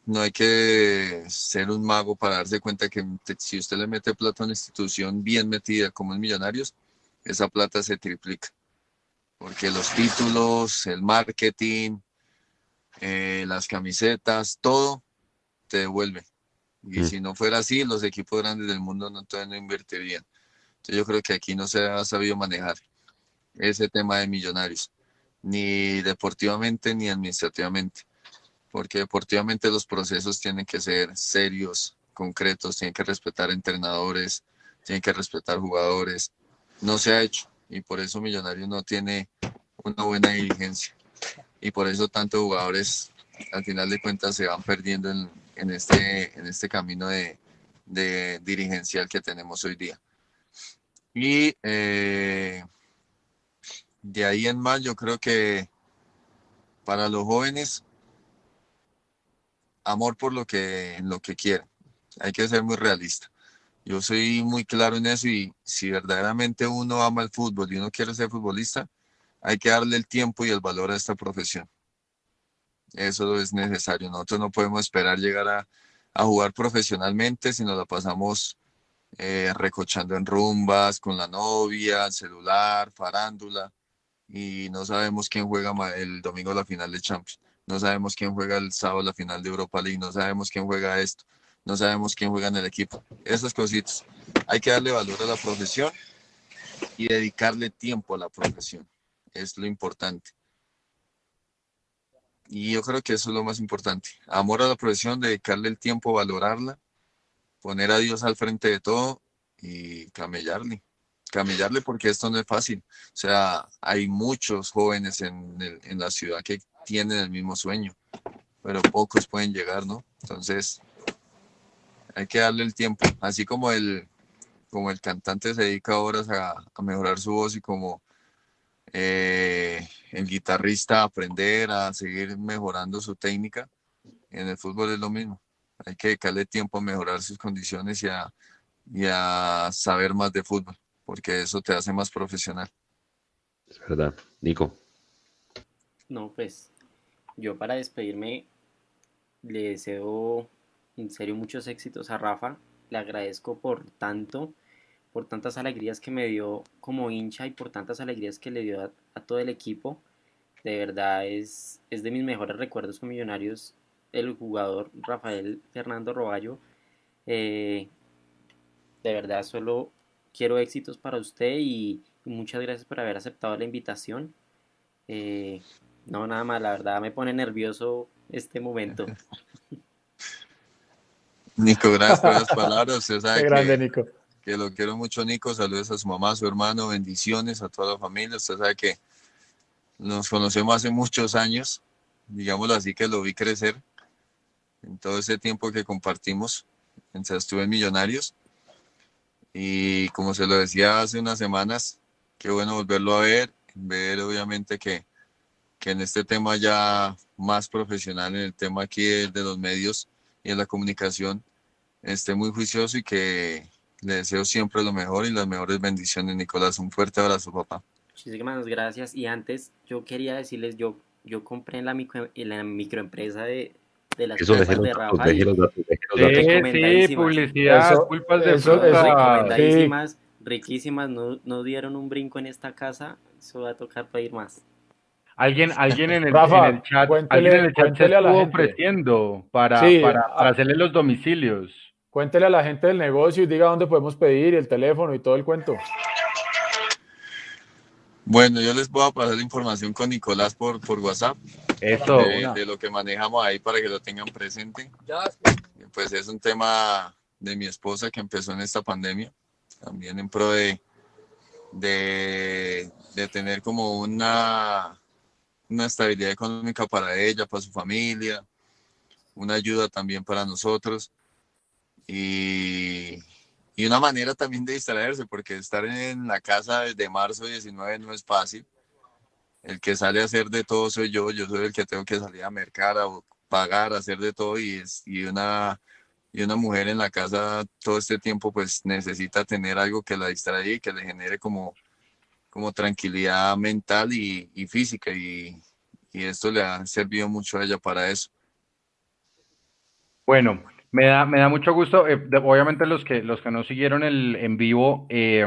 no hay que ser un mago para darse cuenta que si usted le mete plata a una institución bien metida como es Millonarios, esa plata se triplica porque los títulos, el marketing, eh, las camisetas, todo te devuelve. Y mm. si no fuera así, los equipos grandes del mundo no, no invertirían. Entonces yo creo que aquí no se ha sabido manejar ese tema de millonarios, ni deportivamente ni administrativamente, porque deportivamente los procesos tienen que ser serios, concretos, tienen que respetar entrenadores, tienen que respetar jugadores. No se ha hecho y por eso Millonarios no tiene una buena dirigencia y por eso tantos jugadores al final de cuentas se van perdiendo en, en este, en este camino de, de, dirigencial que tenemos hoy día. Y eh, de ahí en más yo creo que para los jóvenes, amor por lo que, lo que quieren. Hay que ser muy realista. Yo soy muy claro en eso y si verdaderamente uno ama el fútbol y uno quiere ser futbolista, hay que darle el tiempo y el valor a esta profesión. Eso es necesario. Nosotros no podemos esperar llegar a, jugar profesionalmente si nos la pasamos eh, recochando en rumbas, con la novia, celular, farándula, y no sabemos quién juega el domingo la final de Champions, no sabemos quién juega el sábado la final de Europa League, no sabemos quién juega esto no sabemos quién juega en el equipo. Esas cositas. Hay que darle valor a la profesión y dedicarle tiempo a la profesión. Es lo importante. Y yo creo que eso es lo más importante. Amor a la profesión, dedicarle el tiempo, valorarla, poner a Dios al frente de todo y camellarle. Camellarle porque esto no es fácil. O sea, hay muchos jóvenes en, en la ciudad que tienen el mismo sueño, pero pocos pueden llegar, ¿no? Entonces, hay que darle el tiempo, así como el, como el cantante se dedica horas a, a mejorar su voz y como eh, el guitarrista a aprender a seguir mejorando su técnica, en el fútbol es lo mismo. Hay que dedicarle tiempo a mejorar sus condiciones y a, y a saber más de fútbol, porque eso te hace más profesional. Es verdad. Nico. No, pues yo para despedirme le deseo en serio muchos éxitos a Rafa. Le agradezco por tanto, por tantas alegrías que me dio como hincha y por tantas alegrías que le dio a, todo el equipo. De verdad es, es de mis mejores recuerdos con Millonarios el jugador Rafael Fernando Roballo. Eh, de verdad solo quiero éxitos para usted y, muchas gracias por haber aceptado la invitación. Eh, no, nada más, la verdad me pone nervioso este momento. Nico, gracias por las palabras. Usted sabe Qué grande, que, Nico. que lo quiero mucho, Nico. Saludos a su mamá, a su hermano, bendiciones a toda la familia. Usted sabe que nos conocemos hace muchos años, digámoslo así, que lo vi crecer en todo ese tiempo que compartimos. Mientras estuve en Millonarios. Y como se lo decía hace unas semanas, qué bueno volverlo a ver, ver obviamente que, que en este tema ya más profesional, en el tema aquí de, de los medios y en la comunicación, esté muy juicioso y que le deseo siempre lo mejor y las mejores bendiciones, Nicolás. Un fuerte abrazo, papá. Muchísimas gracias. Y antes, yo quería decirles, yo, yo compré en la, micro, en la microempresa de, de las Eso, de Rafa. y- Sí, sí, publicidad, Eso- culpas de eso- fruta. Recomendadísimas, riquísimas, no, no dieron un brinco en esta casa, eso va a tocar pedir más. Alguien, alguien en el, Rafa, en el chat, cuéntele- alguien en el chat se cuéntele a la estuvo gente. ofreciendo para, Sí, para, a- para hacerle los domicilios. Cuéntele a la gente del negocio y diga dónde podemos pedir y el teléfono y todo el cuento. Bueno, yo les voy a pasar la información con Nicolás por, por WhatsApp. Eso. De, de lo que manejamos ahí para que lo tengan presente. Pues es un tema de mi esposa que empezó en esta pandemia, también en pro de, de, de tener como una, una estabilidad económica para ella, para su familia, una ayuda también para nosotros y, y una manera también de distraerse, porque estar en la casa desde marzo 19 no es fácil. El que sale a hacer de todo soy yo, yo soy el que tengo que salir a mercar, a pagar, a hacer de todo y, es, y una y una mujer en la casa todo este tiempo pues necesita tener algo que la distraiga y que le genere como, como tranquilidad mental y, y física y, y esto le ha servido mucho a ella para eso. Bueno, me da, me da mucho gusto. eh, obviamente los que, los que no siguieron el en vivo eh,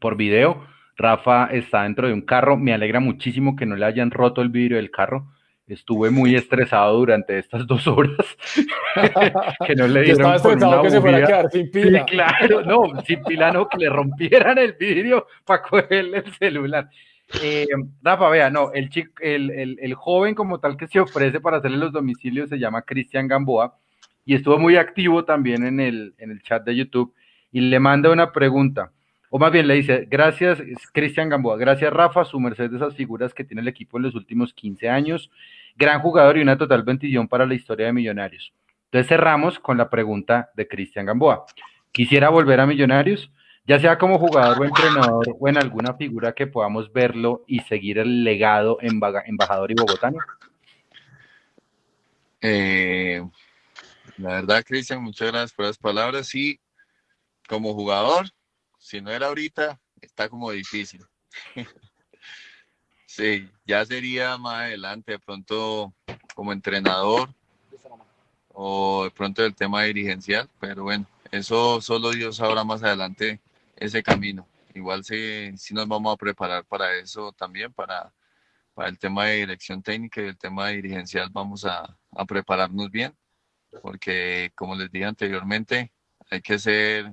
por video, Rafa está dentro de un carro. Me alegra muchísimo que no le hayan roto el vidrio del carro. Estuve muy estresado durante estas dos horas. que no le Yo estaba dieron estresado una que se fuera a quedar sin pila. Sí, claro, no, sin pila no, que le rompieran el vidrio para cogerle el celular. Eh, Rafa, vea, no, el, chico, el, el, el joven como tal que se ofrece para hacerle los domicilios se llama Cristian Gamboa y estuvo muy activo también en el, en el chat de YouTube y le manda una pregunta, o más bien le dice, gracias Cristian Gamboa, gracias Rafa, su merced de esas figuras que tiene el equipo en los últimos 15 años, gran jugador y una total bendición para la historia de Millonarios. Entonces cerramos con la pregunta de Cristian Gamboa. ¿Quisiera volver a Millonarios? Ya sea como jugador o entrenador o en alguna figura que podamos verlo y seguir el legado embajador y bogotano. Eh, la verdad, Cristian, muchas gracias por las palabras. Sí, como jugador, si no era ahorita, está como difícil. Sí, ya sería más adelante, de pronto como entrenador o de pronto el tema dirigencial, pero bueno, eso solo Dios sabrá más adelante ese camino. Igual sí, sí nos vamos a preparar para eso también, para, para el tema de dirección técnica y el tema dirigencial vamos a, a prepararnos bien, porque como les dije anteriormente, hay que ser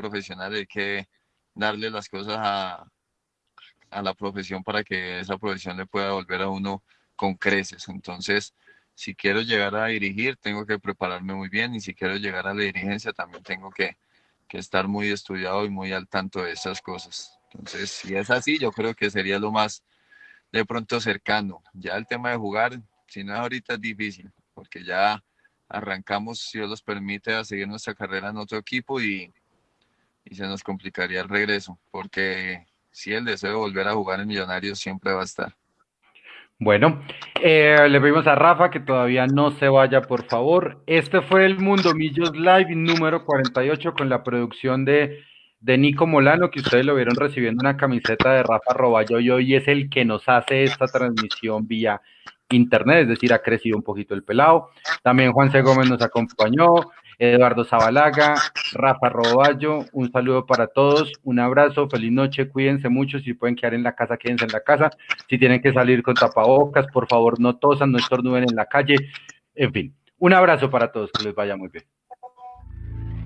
profesional, hay que darle las cosas a, a la profesión para que esa profesión le pueda volver a uno con creces. Entonces, si quiero llegar a dirigir, tengo que prepararme muy bien y si quiero llegar a la dirigencia, también tengo que, que estar muy estudiado y muy al tanto de esas cosas. Entonces, si es así, yo creo que sería lo más de pronto cercano. Ya el tema de jugar, si no es ahorita es difícil, porque ya arrancamos, si Dios los permite, a seguir nuestra carrera en otro equipo y, y se nos complicaría el regreso, porque sí, el deseo de volver a jugar en Millonarios siempre va a estar. Bueno, eh, le pedimos a Rafa que todavía no se vaya, por favor. Este fue el Mundo Millos Live número 48 con la producción de, de Nico Molano, que ustedes lo vieron recibiendo una camiseta de Rafa Roballo y hoy es el que nos hace esta transmisión vía internet, es decir, ha crecido un poquito el pelado. También Juan C. Gómez nos acompañó, Eduardo Zabalaga, Rafa Roballo, un saludo para todos, un abrazo, feliz noche, cuídense mucho, si pueden quedar en la casa, quédense en la casa, si tienen que salir con tapabocas, por favor no tosan, no estornuden en la calle, en fin, un abrazo para todos, que les vaya muy bien.